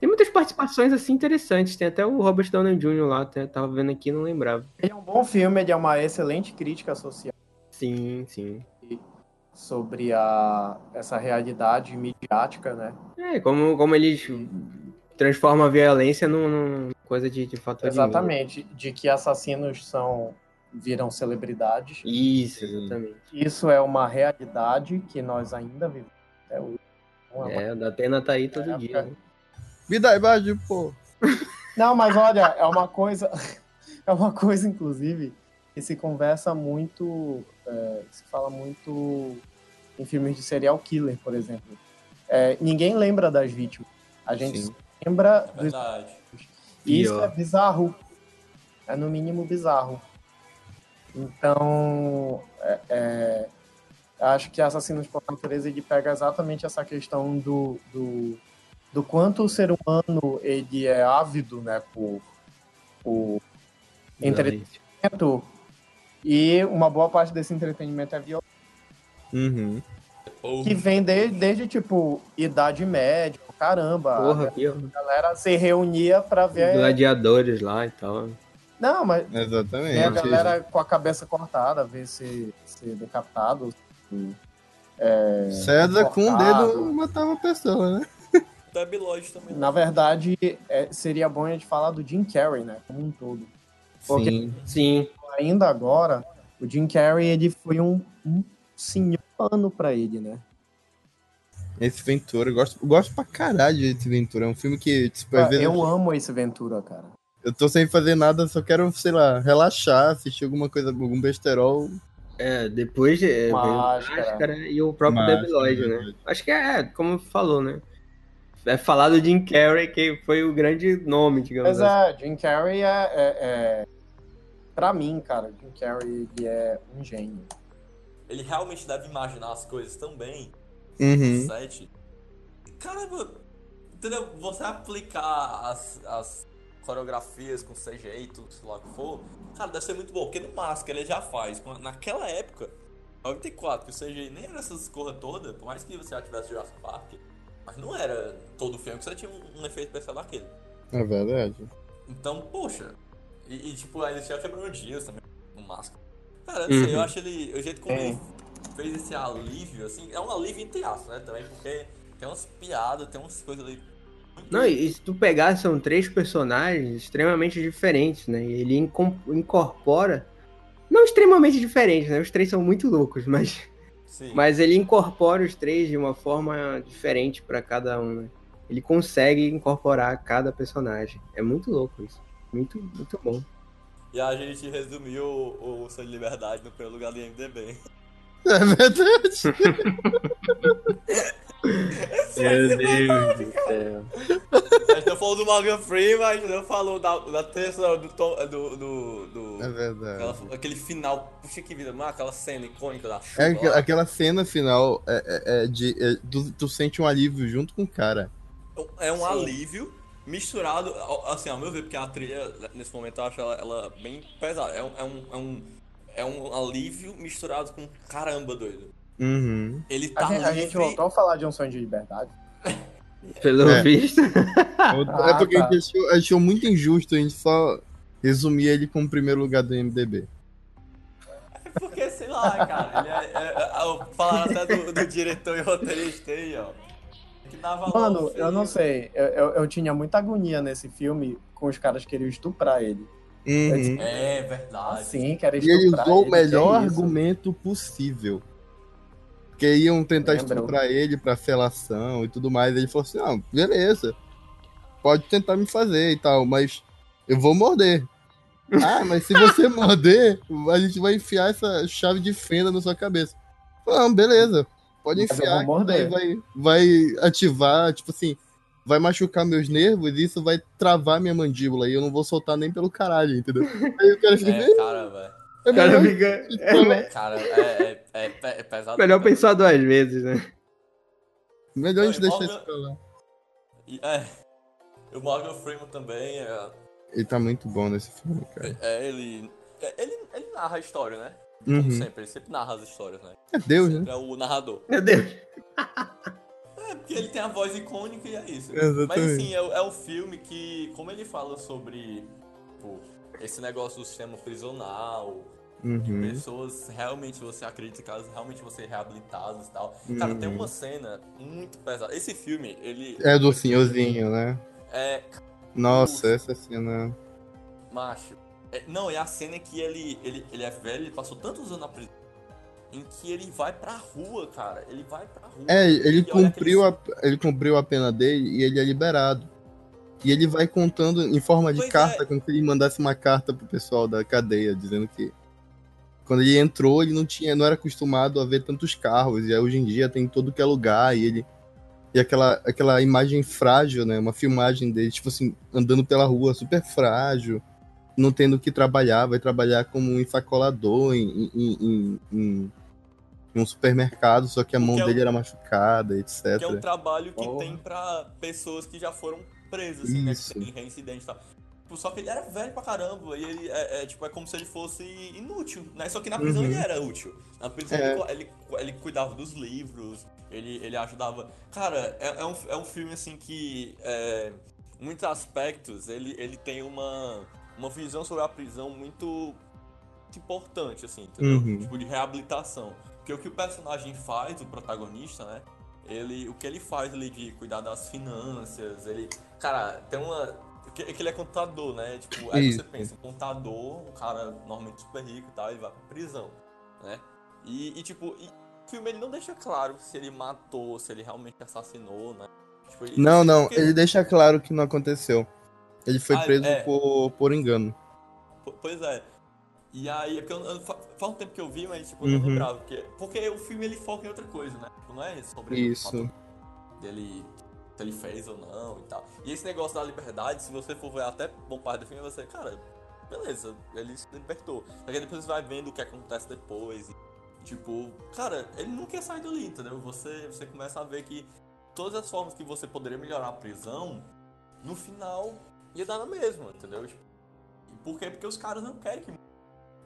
Tem muitas participações, assim, interessantes. Tem até o Robert Downey Jr. lá, até- tava vendo aqui e não lembrava. Ele é um bom filme, ele é uma excelente crítica social Sim, sim. sobre a, essa realidade midiática, né? É, como, como eles transformam a violência num, numa coisa de, de fator de Exatamente, de que assassinos são viram celebridades. Isso, exatamente. Isso é uma realidade que nós ainda vivemos até hoje. Não, é uma- É, da Atena tá aí todo É, dia. né? Vida embaixo, pô. Não, mas olha, é uma coisa, é uma coisa, inclusive, que se conversa muito, é, se fala muito em filmes de serial killer, por exemplo. É, ninguém lembra das vítimas. A gente Sim. lembra É dos. E isso é bizarro. É no mínimo bizarro. Então, é, é, acho que Assassinos por Natureza ele pega exatamente essa questão do, do, do quanto o ser humano ele é ávido né, por, por entretenimento e uma boa parte desse entretenimento é violência, Uhum. Que vem desde, desde tipo, idade média, caramba. Porra, aqui, ó. A galera se reunia pra ver. Gladiadores lá e tal. Não, mas Exatamente. É, a galera com a cabeça cortada, ver ser, ser decapitado. se- é, César com o cortado. dedo matava a pessoa, né? Debi Lloyd também. Na verdade, é, seria bom a gente falar do Jim Carrey, né? Como um todo. Porque- Sim. Sim. Ainda agora, o Jim Carrey, ele foi um, um senhor ano pra ele, né? Esse Ventura, eu gosto, eu gosto pra caralho desse Ventura. É um filme que, tipo, às vezes. eu amo esse Ventura, cara. Eu tô sem fazer nada, só quero, sei lá, relaxar, assistir alguma coisa, algum besterol. É, depois de, é, Máscara. Máscara e o próprio Máscara, Debiloid, né? Acho que é, como falou, né? É falar do Jim Carrey, que foi o grande nome, digamos Mas assim. é, Jim Carrey é, é, é... Pra mim, cara, Jim Carrey ele é um gênio. Ele realmente deve imaginar as coisas tão bem Uhum. set. Caramba, entendeu? Você aplicar as, as coreografias com CGI e tudo, sei lá o que for, cara, deve ser muito bom, porque no Máscara ele já faz. Naquela época, 94, que o CGI nem era essas corra toda, por mais que você já tivesse Jurassic Park, mas não era todo filme que você tinha um, um efeito especial daquele. É verdade. Então, poxa. E, e, tipo, ainda tinha quebrando dias também no Máscara. Cara, eu não sei, Uhum. eu acho ele. O jeito como É. ele fez esse alívio, assim, é um alívio entre aspas, né? Também, porque tem umas piadas, tem umas coisas ali. Não, e se tu pegar, são três personagens extremamente diferentes, né? E ele incorpora. Não extremamente diferentes, né? Os três são muito loucos, mas, Sim. mas ele incorpora os três de uma forma diferente pra cada um, né? Ele consegue incorporar cada personagem. É muito louco isso. Muito, muito bom. E a gente resumiu o, o Sonho de Liberdade no primeiro lugar do IMDB. É verdade. Meu Deus do céu. A gente não falou do Morgan Freeman, a gente não falou da, da terça do Tom. Do. do, do É verdade. aquela- aquele final. Puxa que vida, mano, aquela cena icônica da chuva. É aqu- lá. aquela cena final é, é- é de. é- tu, tu sente um alívio junto com o cara. É um Sim. alívio misturado, assim, ao meu ver, porque a trilha, nesse momento, eu acho ela, ela bem pesada. É um, é, um, é, um, é um alívio misturado com caramba, doido. Uhum. Ele tá A gente, a gente voltou a falar de um sonho de liberdade. Pelo É. visto. é porque tá. a gente achou, achou muito injusto a gente só resumir ele como primeiro lugar do MDB. Porque, sei lá, cara, ele é, é, é, eu- falaram até do, do diretor e roteirista aí, ó. Que dava Mano, o eu não sei. Eu, eu, eu tinha muita agonia nesse filme com os caras que queriam estuprar ele. Uhum. É verdade. Assim, que era E ele estuprar usou o ele, melhor é isso? argumento possível. Porque iam tentar Lembro. estuprar ele pra felação e tudo mais. Ele falou assim: ah, beleza. Pode tentar me fazer e tal, mas eu vou morder. ah, mas se você morder, a gente vai enfiar essa chave de fenda na sua cabeça. Não, beleza. Pode Mas eu enfiar. vou morder. que Vai, vai ativar, tipo assim, vai machucar meus nervos e isso vai travar minha mandíbula e eu não vou soltar nem pelo caralho, entendeu? Aí o cara fica, É, cara, velho. É cara melhor fica. É, Cara, é, é, é, é pesado. melhor cara. pensar duas vezes, né? Melhor a gente deixar Morgan- isso pra lá. E, É. O Morgan Freeman também, é, Ele tá muito bom nesse filme, cara. é, ele, é, ele. Ele narra a história, né? Como Uhum. sempre, ele sempre narra as histórias, né? É Deus, né? Sempre é o narrador. Meu Deus. É, porque ele tem a voz icônica e é isso. Exatamente. Mas assim, é, é um filme que, como ele fala sobre tipo, esse negócio do sistema prisional, de Uhum. pessoas realmente você acredita que elas realmente vão ser reabilitadas e tal. Cara, tem Uhum. uma cena muito pesada. Esse filme, ele. É do senhorzinho, né? É. Nossa, essa cena. Macho. É, não, é a cena que ele, ele, ele é velho, ele passou tantos anos na prisão. Em que ele vai pra rua, cara. Ele vai pra rua. É, ele cumpriu, a, ele cumpriu a pena dele e ele é liberado. E ele vai contando em forma de Pois carta, é. como se ele mandasse uma carta pro pessoal da cadeia, dizendo que quando ele entrou, ele não tinha, não era acostumado a ver tantos carros, e aí hoje em dia tem em todo que é lugar, e ele. E aquela, aquela imagem frágil, né? Uma filmagem dele, tipo assim, andando pela rua, super frágil, não tendo que trabalhar, vai trabalhar como um ensacolador em, em, em, em- em um supermercado, só que a mão Que é o- dele era machucada, etc. Que é um trabalho que Porra. tem pra pessoas que já foram presas, assim, né? Isso. Que tem reincidente e tal. Tipo, Só que ele era velho pra caramba, e ele é, é, tipo, é como se ele fosse inútil, né? Só que na prisão Uhum. ele era útil. Na prisão É. ele, ele, ele cuidava dos livros, ele, ele ajudava. Cara, é, é um, é um filme assim que. É, em muitos aspectos, ele, ele tem uma, uma visão sobre a prisão muito, muito importante, assim, entendeu? Uhum. Tipo, de reabilitação. Porque o que o personagem faz, o protagonista, né? Ele, o que ele faz ali de cuidar das finanças, ele. Cara, tem uma. Que, que ele é contador, né? Tipo, aí você Isso. pensa, um contador, um cara normalmente super rico e tal, ele vai pra prisão, né? E, e, tipo, e o filme ele não deixa claro se ele matou, se ele realmente assassinou, né? Tipo, ele- Não, não, porque- ele deixa claro que não aconteceu. Ele foi Ah, preso é. por, por engano. Po- Pois é. E aí, é porque eu, eu- fa- faz um tempo que eu vi, mas tipo, eu não Uhum. lembrava. Porque, porque o filme ele foca em outra coisa, né? Tipo, não é sobre Isso. dele se ele fez ou não e tal. E esse negócio da liberdade, se você for ver até bom parte do filme, você, cara, beleza, ele se libertou. Só que depois você vai vendo o que acontece depois. E, tipo, cara, ele não quer sair dali, entendeu? Você, você começa a ver que todas as formas que você poderia melhorar a prisão, no final ia dar na mesma, entendeu? Tipo, e por quê? Porque os caras não querem que.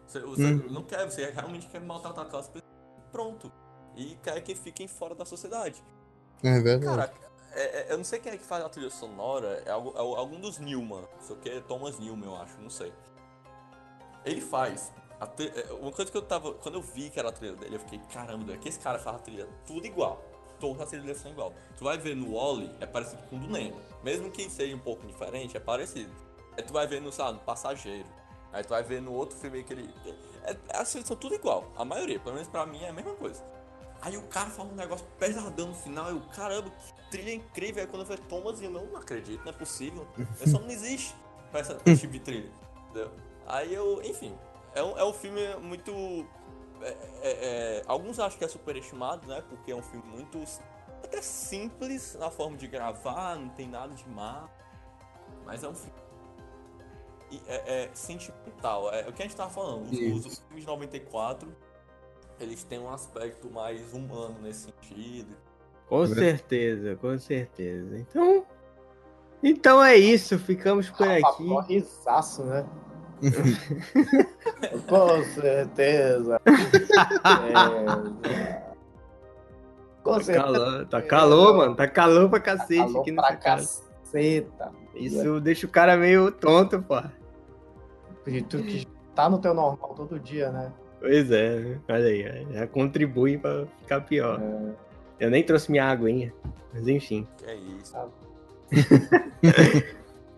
Você, você Uhum. não quer, você realmente quer maltratar aquelas pessoas. Pronto. E quer que fiquem fora da sociedade. É verdade. Cara, é- é- eu não sei quem é que faz a trilha sonora, é, algu- é algum dos Newman. Não sei o que, Thomas Newman, eu acho, não sei. Ele faz. é, Uma coisa que eu tava. Quando eu vi que era a trilha dele, eu fiquei, caramba, é que esse cara faz a trilha tudo igual. Todas as trilhas são igual. Tu vai ver no Wally, é parecido com o do Nemo. Mesmo que seja um pouco diferente, é parecido. Aí tu vai ver no, lá, no Passageiro. Aí tu vai ver no outro filme que ele. É, é, assim, são tudo igual. A maioria, pelo menos pra mim, é a mesma coisa. Aí o cara fala um negócio pesadão no final, eu, caramba, que trilha incrível. Aí quando eu falei, Thomas, eu não acredito, não é possível. Esse homem não existe pra essa tipo de trilha. Entendeu? Aí eu, enfim, é um, é um filme muito. é- é- é- alguns acham que é superestimado, né? Porque é um filme muito. até simples na forma de gravar, não tem nada de má. Mas é um filme. É, é sentimental, é o que a gente tava falando. Os, os filmes de 94 eles têm um aspecto mais humano nesse sentido. Com certeza, com certeza. Então. Então é isso, ficamos por Rafa aqui. Corriçaço, né? Com certeza. É... Com Tá certeza. calor, tá calor, mano. Tá calor pra cacete Falou aqui pra nessa casa. caceta. Isso deixa o cara meio tonto, pô. E tu que tá no teu normal todo dia, né? Pois é, olha aí, já contribui pra ficar pior. É, Eu nem trouxe minha aguinha, mas enfim. É isso.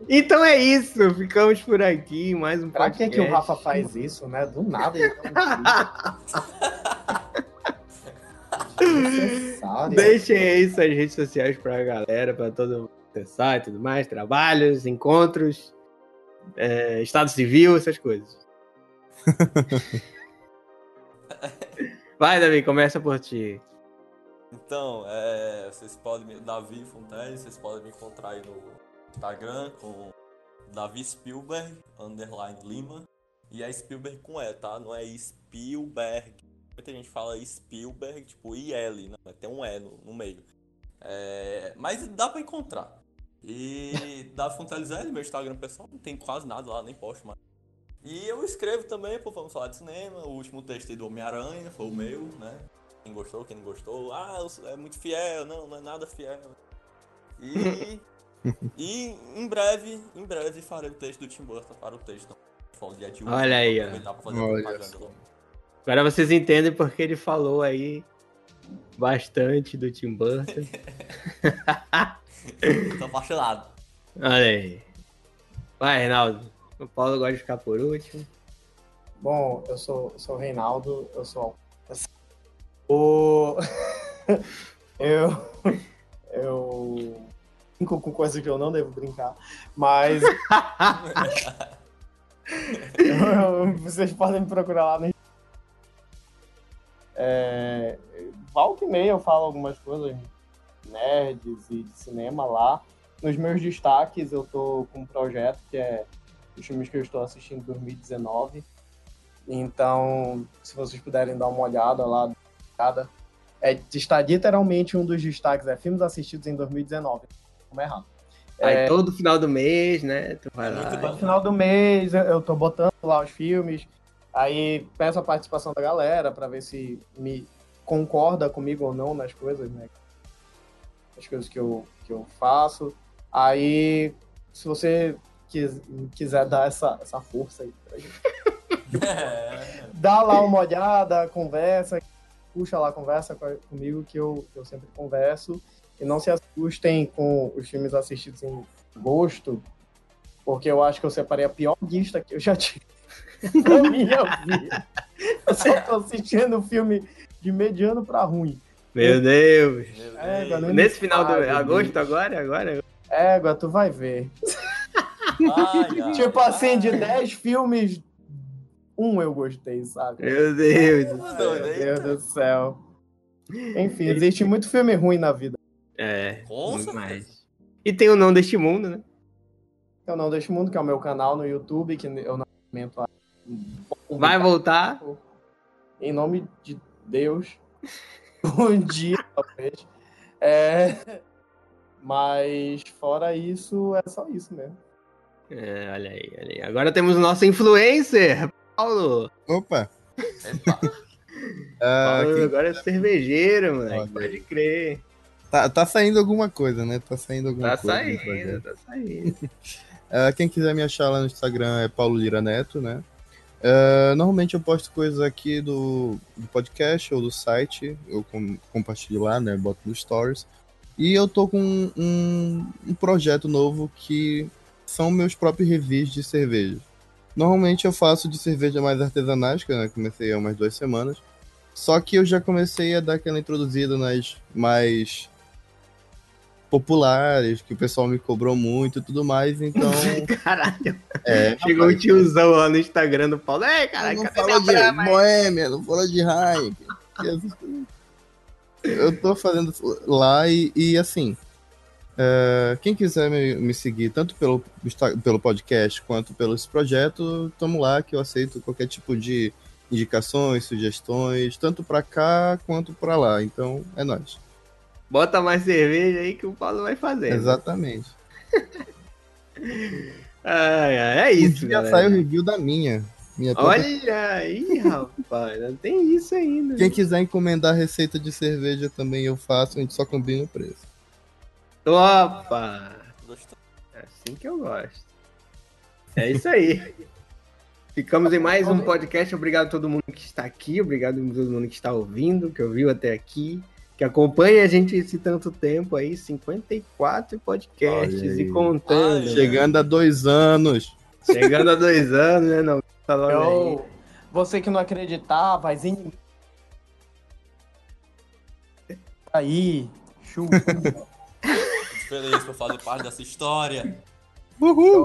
Então é isso, ficamos por aqui, mais um Pra que, podcast. que o Rafa faz isso, né? Do nada ele tá Desnecessário. Deixem aí suas redes sociais pra galera, pra todo mundo acessar e tudo mais, trabalhos, encontros, é, estado civil, essas coisas. Vai, Davi, começa por ti. Então, é, vocês podem me. Davi Fontes, vocês podem me encontrar aí no Instagram com Davi Spielberg, underline Lima. E é Spielberg com E, tá? Não é Spielberg. Muita gente fala Spielberg, tipo IL, né? Tem um E no, no meio. É, mas dá pra encontrar. E Davi Fontes é meu Instagram pessoal, não tem quase nada lá, nem posto mais. E eu escrevo também, pô, vamos falar de cinema. O último texto aí do Homem-Aranha foi o meu, né? Quem gostou, quem não gostou. Ah, é muito fiel, não, não é nada fiel. E, e em breve, em breve farei o texto do Tim Burton para o texto. Olha aí, ó. pra. Agora vocês entendem porque ele falou aí bastante do Tim Burton. Tô apaixonado. Olha aí. Vai, Reinaldo. O Paulo gosta de ficar por último. Bom, eu sou, sou o Reinaldo, eu sou o. eu. Eu. Brinco com coisa que eu não devo brincar, mas. eu- vocês podem me procurar lá no. É, volta e meia eu falo algumas coisas nerds e de cinema lá. Nos meus destaques, eu tô com um projeto que é os filmes que eu estou assistindo em 2019. Então, se vocês puderem dar uma olhada lá, cada é, está literalmente um dos destaques, é filmes assistidos em 2019. Como é errado. Aí todo final do mês, né? Tu vai lá. No final do mês, eu- eu tô botando lá os filmes, aí peço a participação da galera para ver se me concorda comigo ou não nas coisas, né? As coisas que eu, que eu faço. Aí, se você quis- quiser dar essa, essa força aí pra gente. É, dá lá uma olhada, conversa, puxa lá, conversa co- comigo que eu, eu sempre converso. E não se assustem com os filmes assistidos em gosto, porque eu acho que eu separei a pior lista que eu já tive na minha vida. Eu só tô assistindo filme de mediano pra ruim. Meu Deus. meu É. Nesse final do meu agosto, Deus. agora? Agora? Égua, tu vai ver. Ai, ai, Tipo assim, de ai. 10 filmes, um eu gostei, sabe? Meu Deus do Meu céu. Deus. Meu Deus do céu. Enfim, existe muito filme ruim na vida. É, mais. E tem o Não Deste Mundo, né? Eu não deixo mundo, que é o meu canal no YouTube, que eu não comento lá. Vai voltar. Em nome de Deus. Um dia, talvez. É... Mas fora isso, é só isso mesmo. É, olha aí, olha aí. Agora temos o nosso influencer, Paulo. Opa! Ah, Paulo quem- agora é cervejeiro, moleque. Pode crer. tá, tá saindo alguma coisa, né? Tá saindo alguma Tá coisa. saindo, projeto. tá saindo. Ah, quem quiser me achar lá no Instagram é Paulo Lira Neto, né? Ah, normalmente eu posto coisas aqui do, do podcast ou do site, eu com- compartilho lá, né? Boto no Stories. E eu tô com um, um projeto novo que são meus próprios reviews de cerveja. Normalmente eu faço de cerveja mais artesanais, que eu comecei há umas duas semanas. Só que eu já comecei a dar aquela introduzida nas mais populares, que o pessoal me cobrou muito e tudo mais, então. Caralho. É, Chegou um tiozão lá no Instagram do Paulo. Ei, caralho, não fala de brama? Boêmia, não fala de. E coisas. Eu tô fazendo lá e, e, assim, é, quem quiser me, me seguir, tanto pelo, pelo podcast quanto pelo esse projeto, tamo lá que eu aceito qualquer tipo de indicações, sugestões, tanto pra cá quanto pra lá. Então, é nóis. Bota mais cerveja aí que o Paulo vai fazer. Exatamente. Ai, ai, é isso, Já galera. saiu o review da minha. minha própria Olha aí, rapaz. Não tem isso ainda. Quem quiser encomendar receita de cerveja também eu faço, a gente só combina o preço. Opa! Gostou? É assim que eu gosto. É isso aí. Ficamos em mais um podcast. Obrigado a todo mundo que está aqui. Obrigado a todo mundo que está ouvindo, que ouviu até aqui. Que acompanha a gente esse tanto tempo aí. 54 podcasts Olha aí. e contando. Ai, Chegando a dois anos. Chegando a dois anos, né? Não, tá logo aí. Eu, você que não acreditar, vai em aí, chupa. Feliz por fazer parte dessa história. Uhul!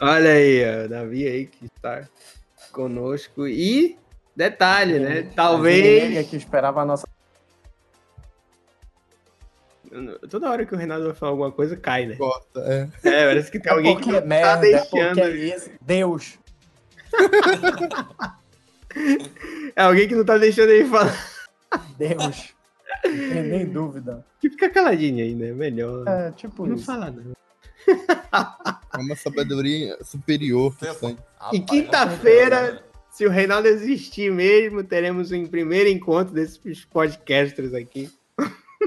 Olha aí, ó, Davi aí que está conosco. E detalhe, né? Talvez. que esperava a nossa. Toda hora que o Renato vai falar alguma coisa, cai, né? Corta, é. É, parece que tem É alguém que é não merda, tá é deixando. é isso. Deus. É alguém que não tá deixando ele falar. Deus. Não tem nem dúvida. Que fica caladinho aí, né? Melhor. É, tipo não isso. fala, não. É uma sabedoria superior. E quinta-feira, se o Reinaldo existir mesmo, teremos um primeiro encontro desses podcasters aqui.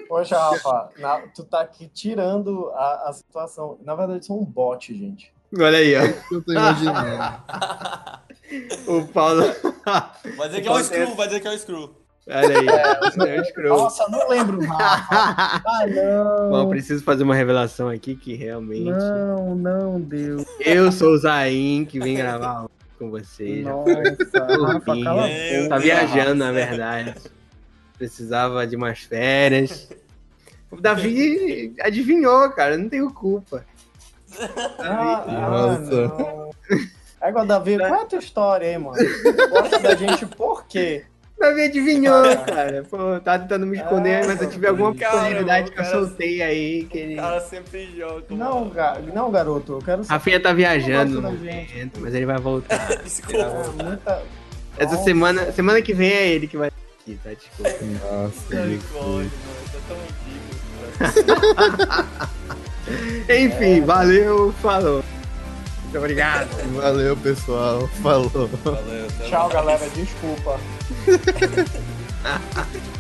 Poxa, Rafa, na- tu tá aqui tirando a, a situação. Na verdade, são um bot, gente. Olha aí, ó. Eu tô imaginando. O Paulo. Vai dizer que é o Screw, vai dizer que é o Screw. Olha aí. É, o Screw. Nossa, não lembro, Rafa. Ah, não. Bom, preciso fazer uma revelação aqui que realmente. Não, não, Deus. Eu sou o Zain, que vem gravar com vocês. Nossa, Rafa, cala a Meu boca. Tá viajando, na verdade. Precisava de umas férias. O Davi adivinhou, cara. Não tenho culpa. Ah, ah, Nossa. não. Agora, Davi, qual é a tua história aí, mano? Gosta da gente por quê? O Davi adivinhou, cara. Pô, tá tentando me esconder, Ah, mas eu tive alguma cara, possibilidade que eu soltei aí. Que ele... O cara sempre joga. Não, ga- não, garoto, eu quero saber. Rafinha tá viajando gente. mas ele vai voltar. Desculpa. É, muita... Essa Nossa. semana, semana que vem é ele que vai aqui, tá? Desculpa. Nossa, Misericórdia, mano. Tá tão ridículo. Enfim, valeu, falou. Muito obrigado. valeu, pessoal. Falou. Valeu, Tchau, mais. galera, desculpa.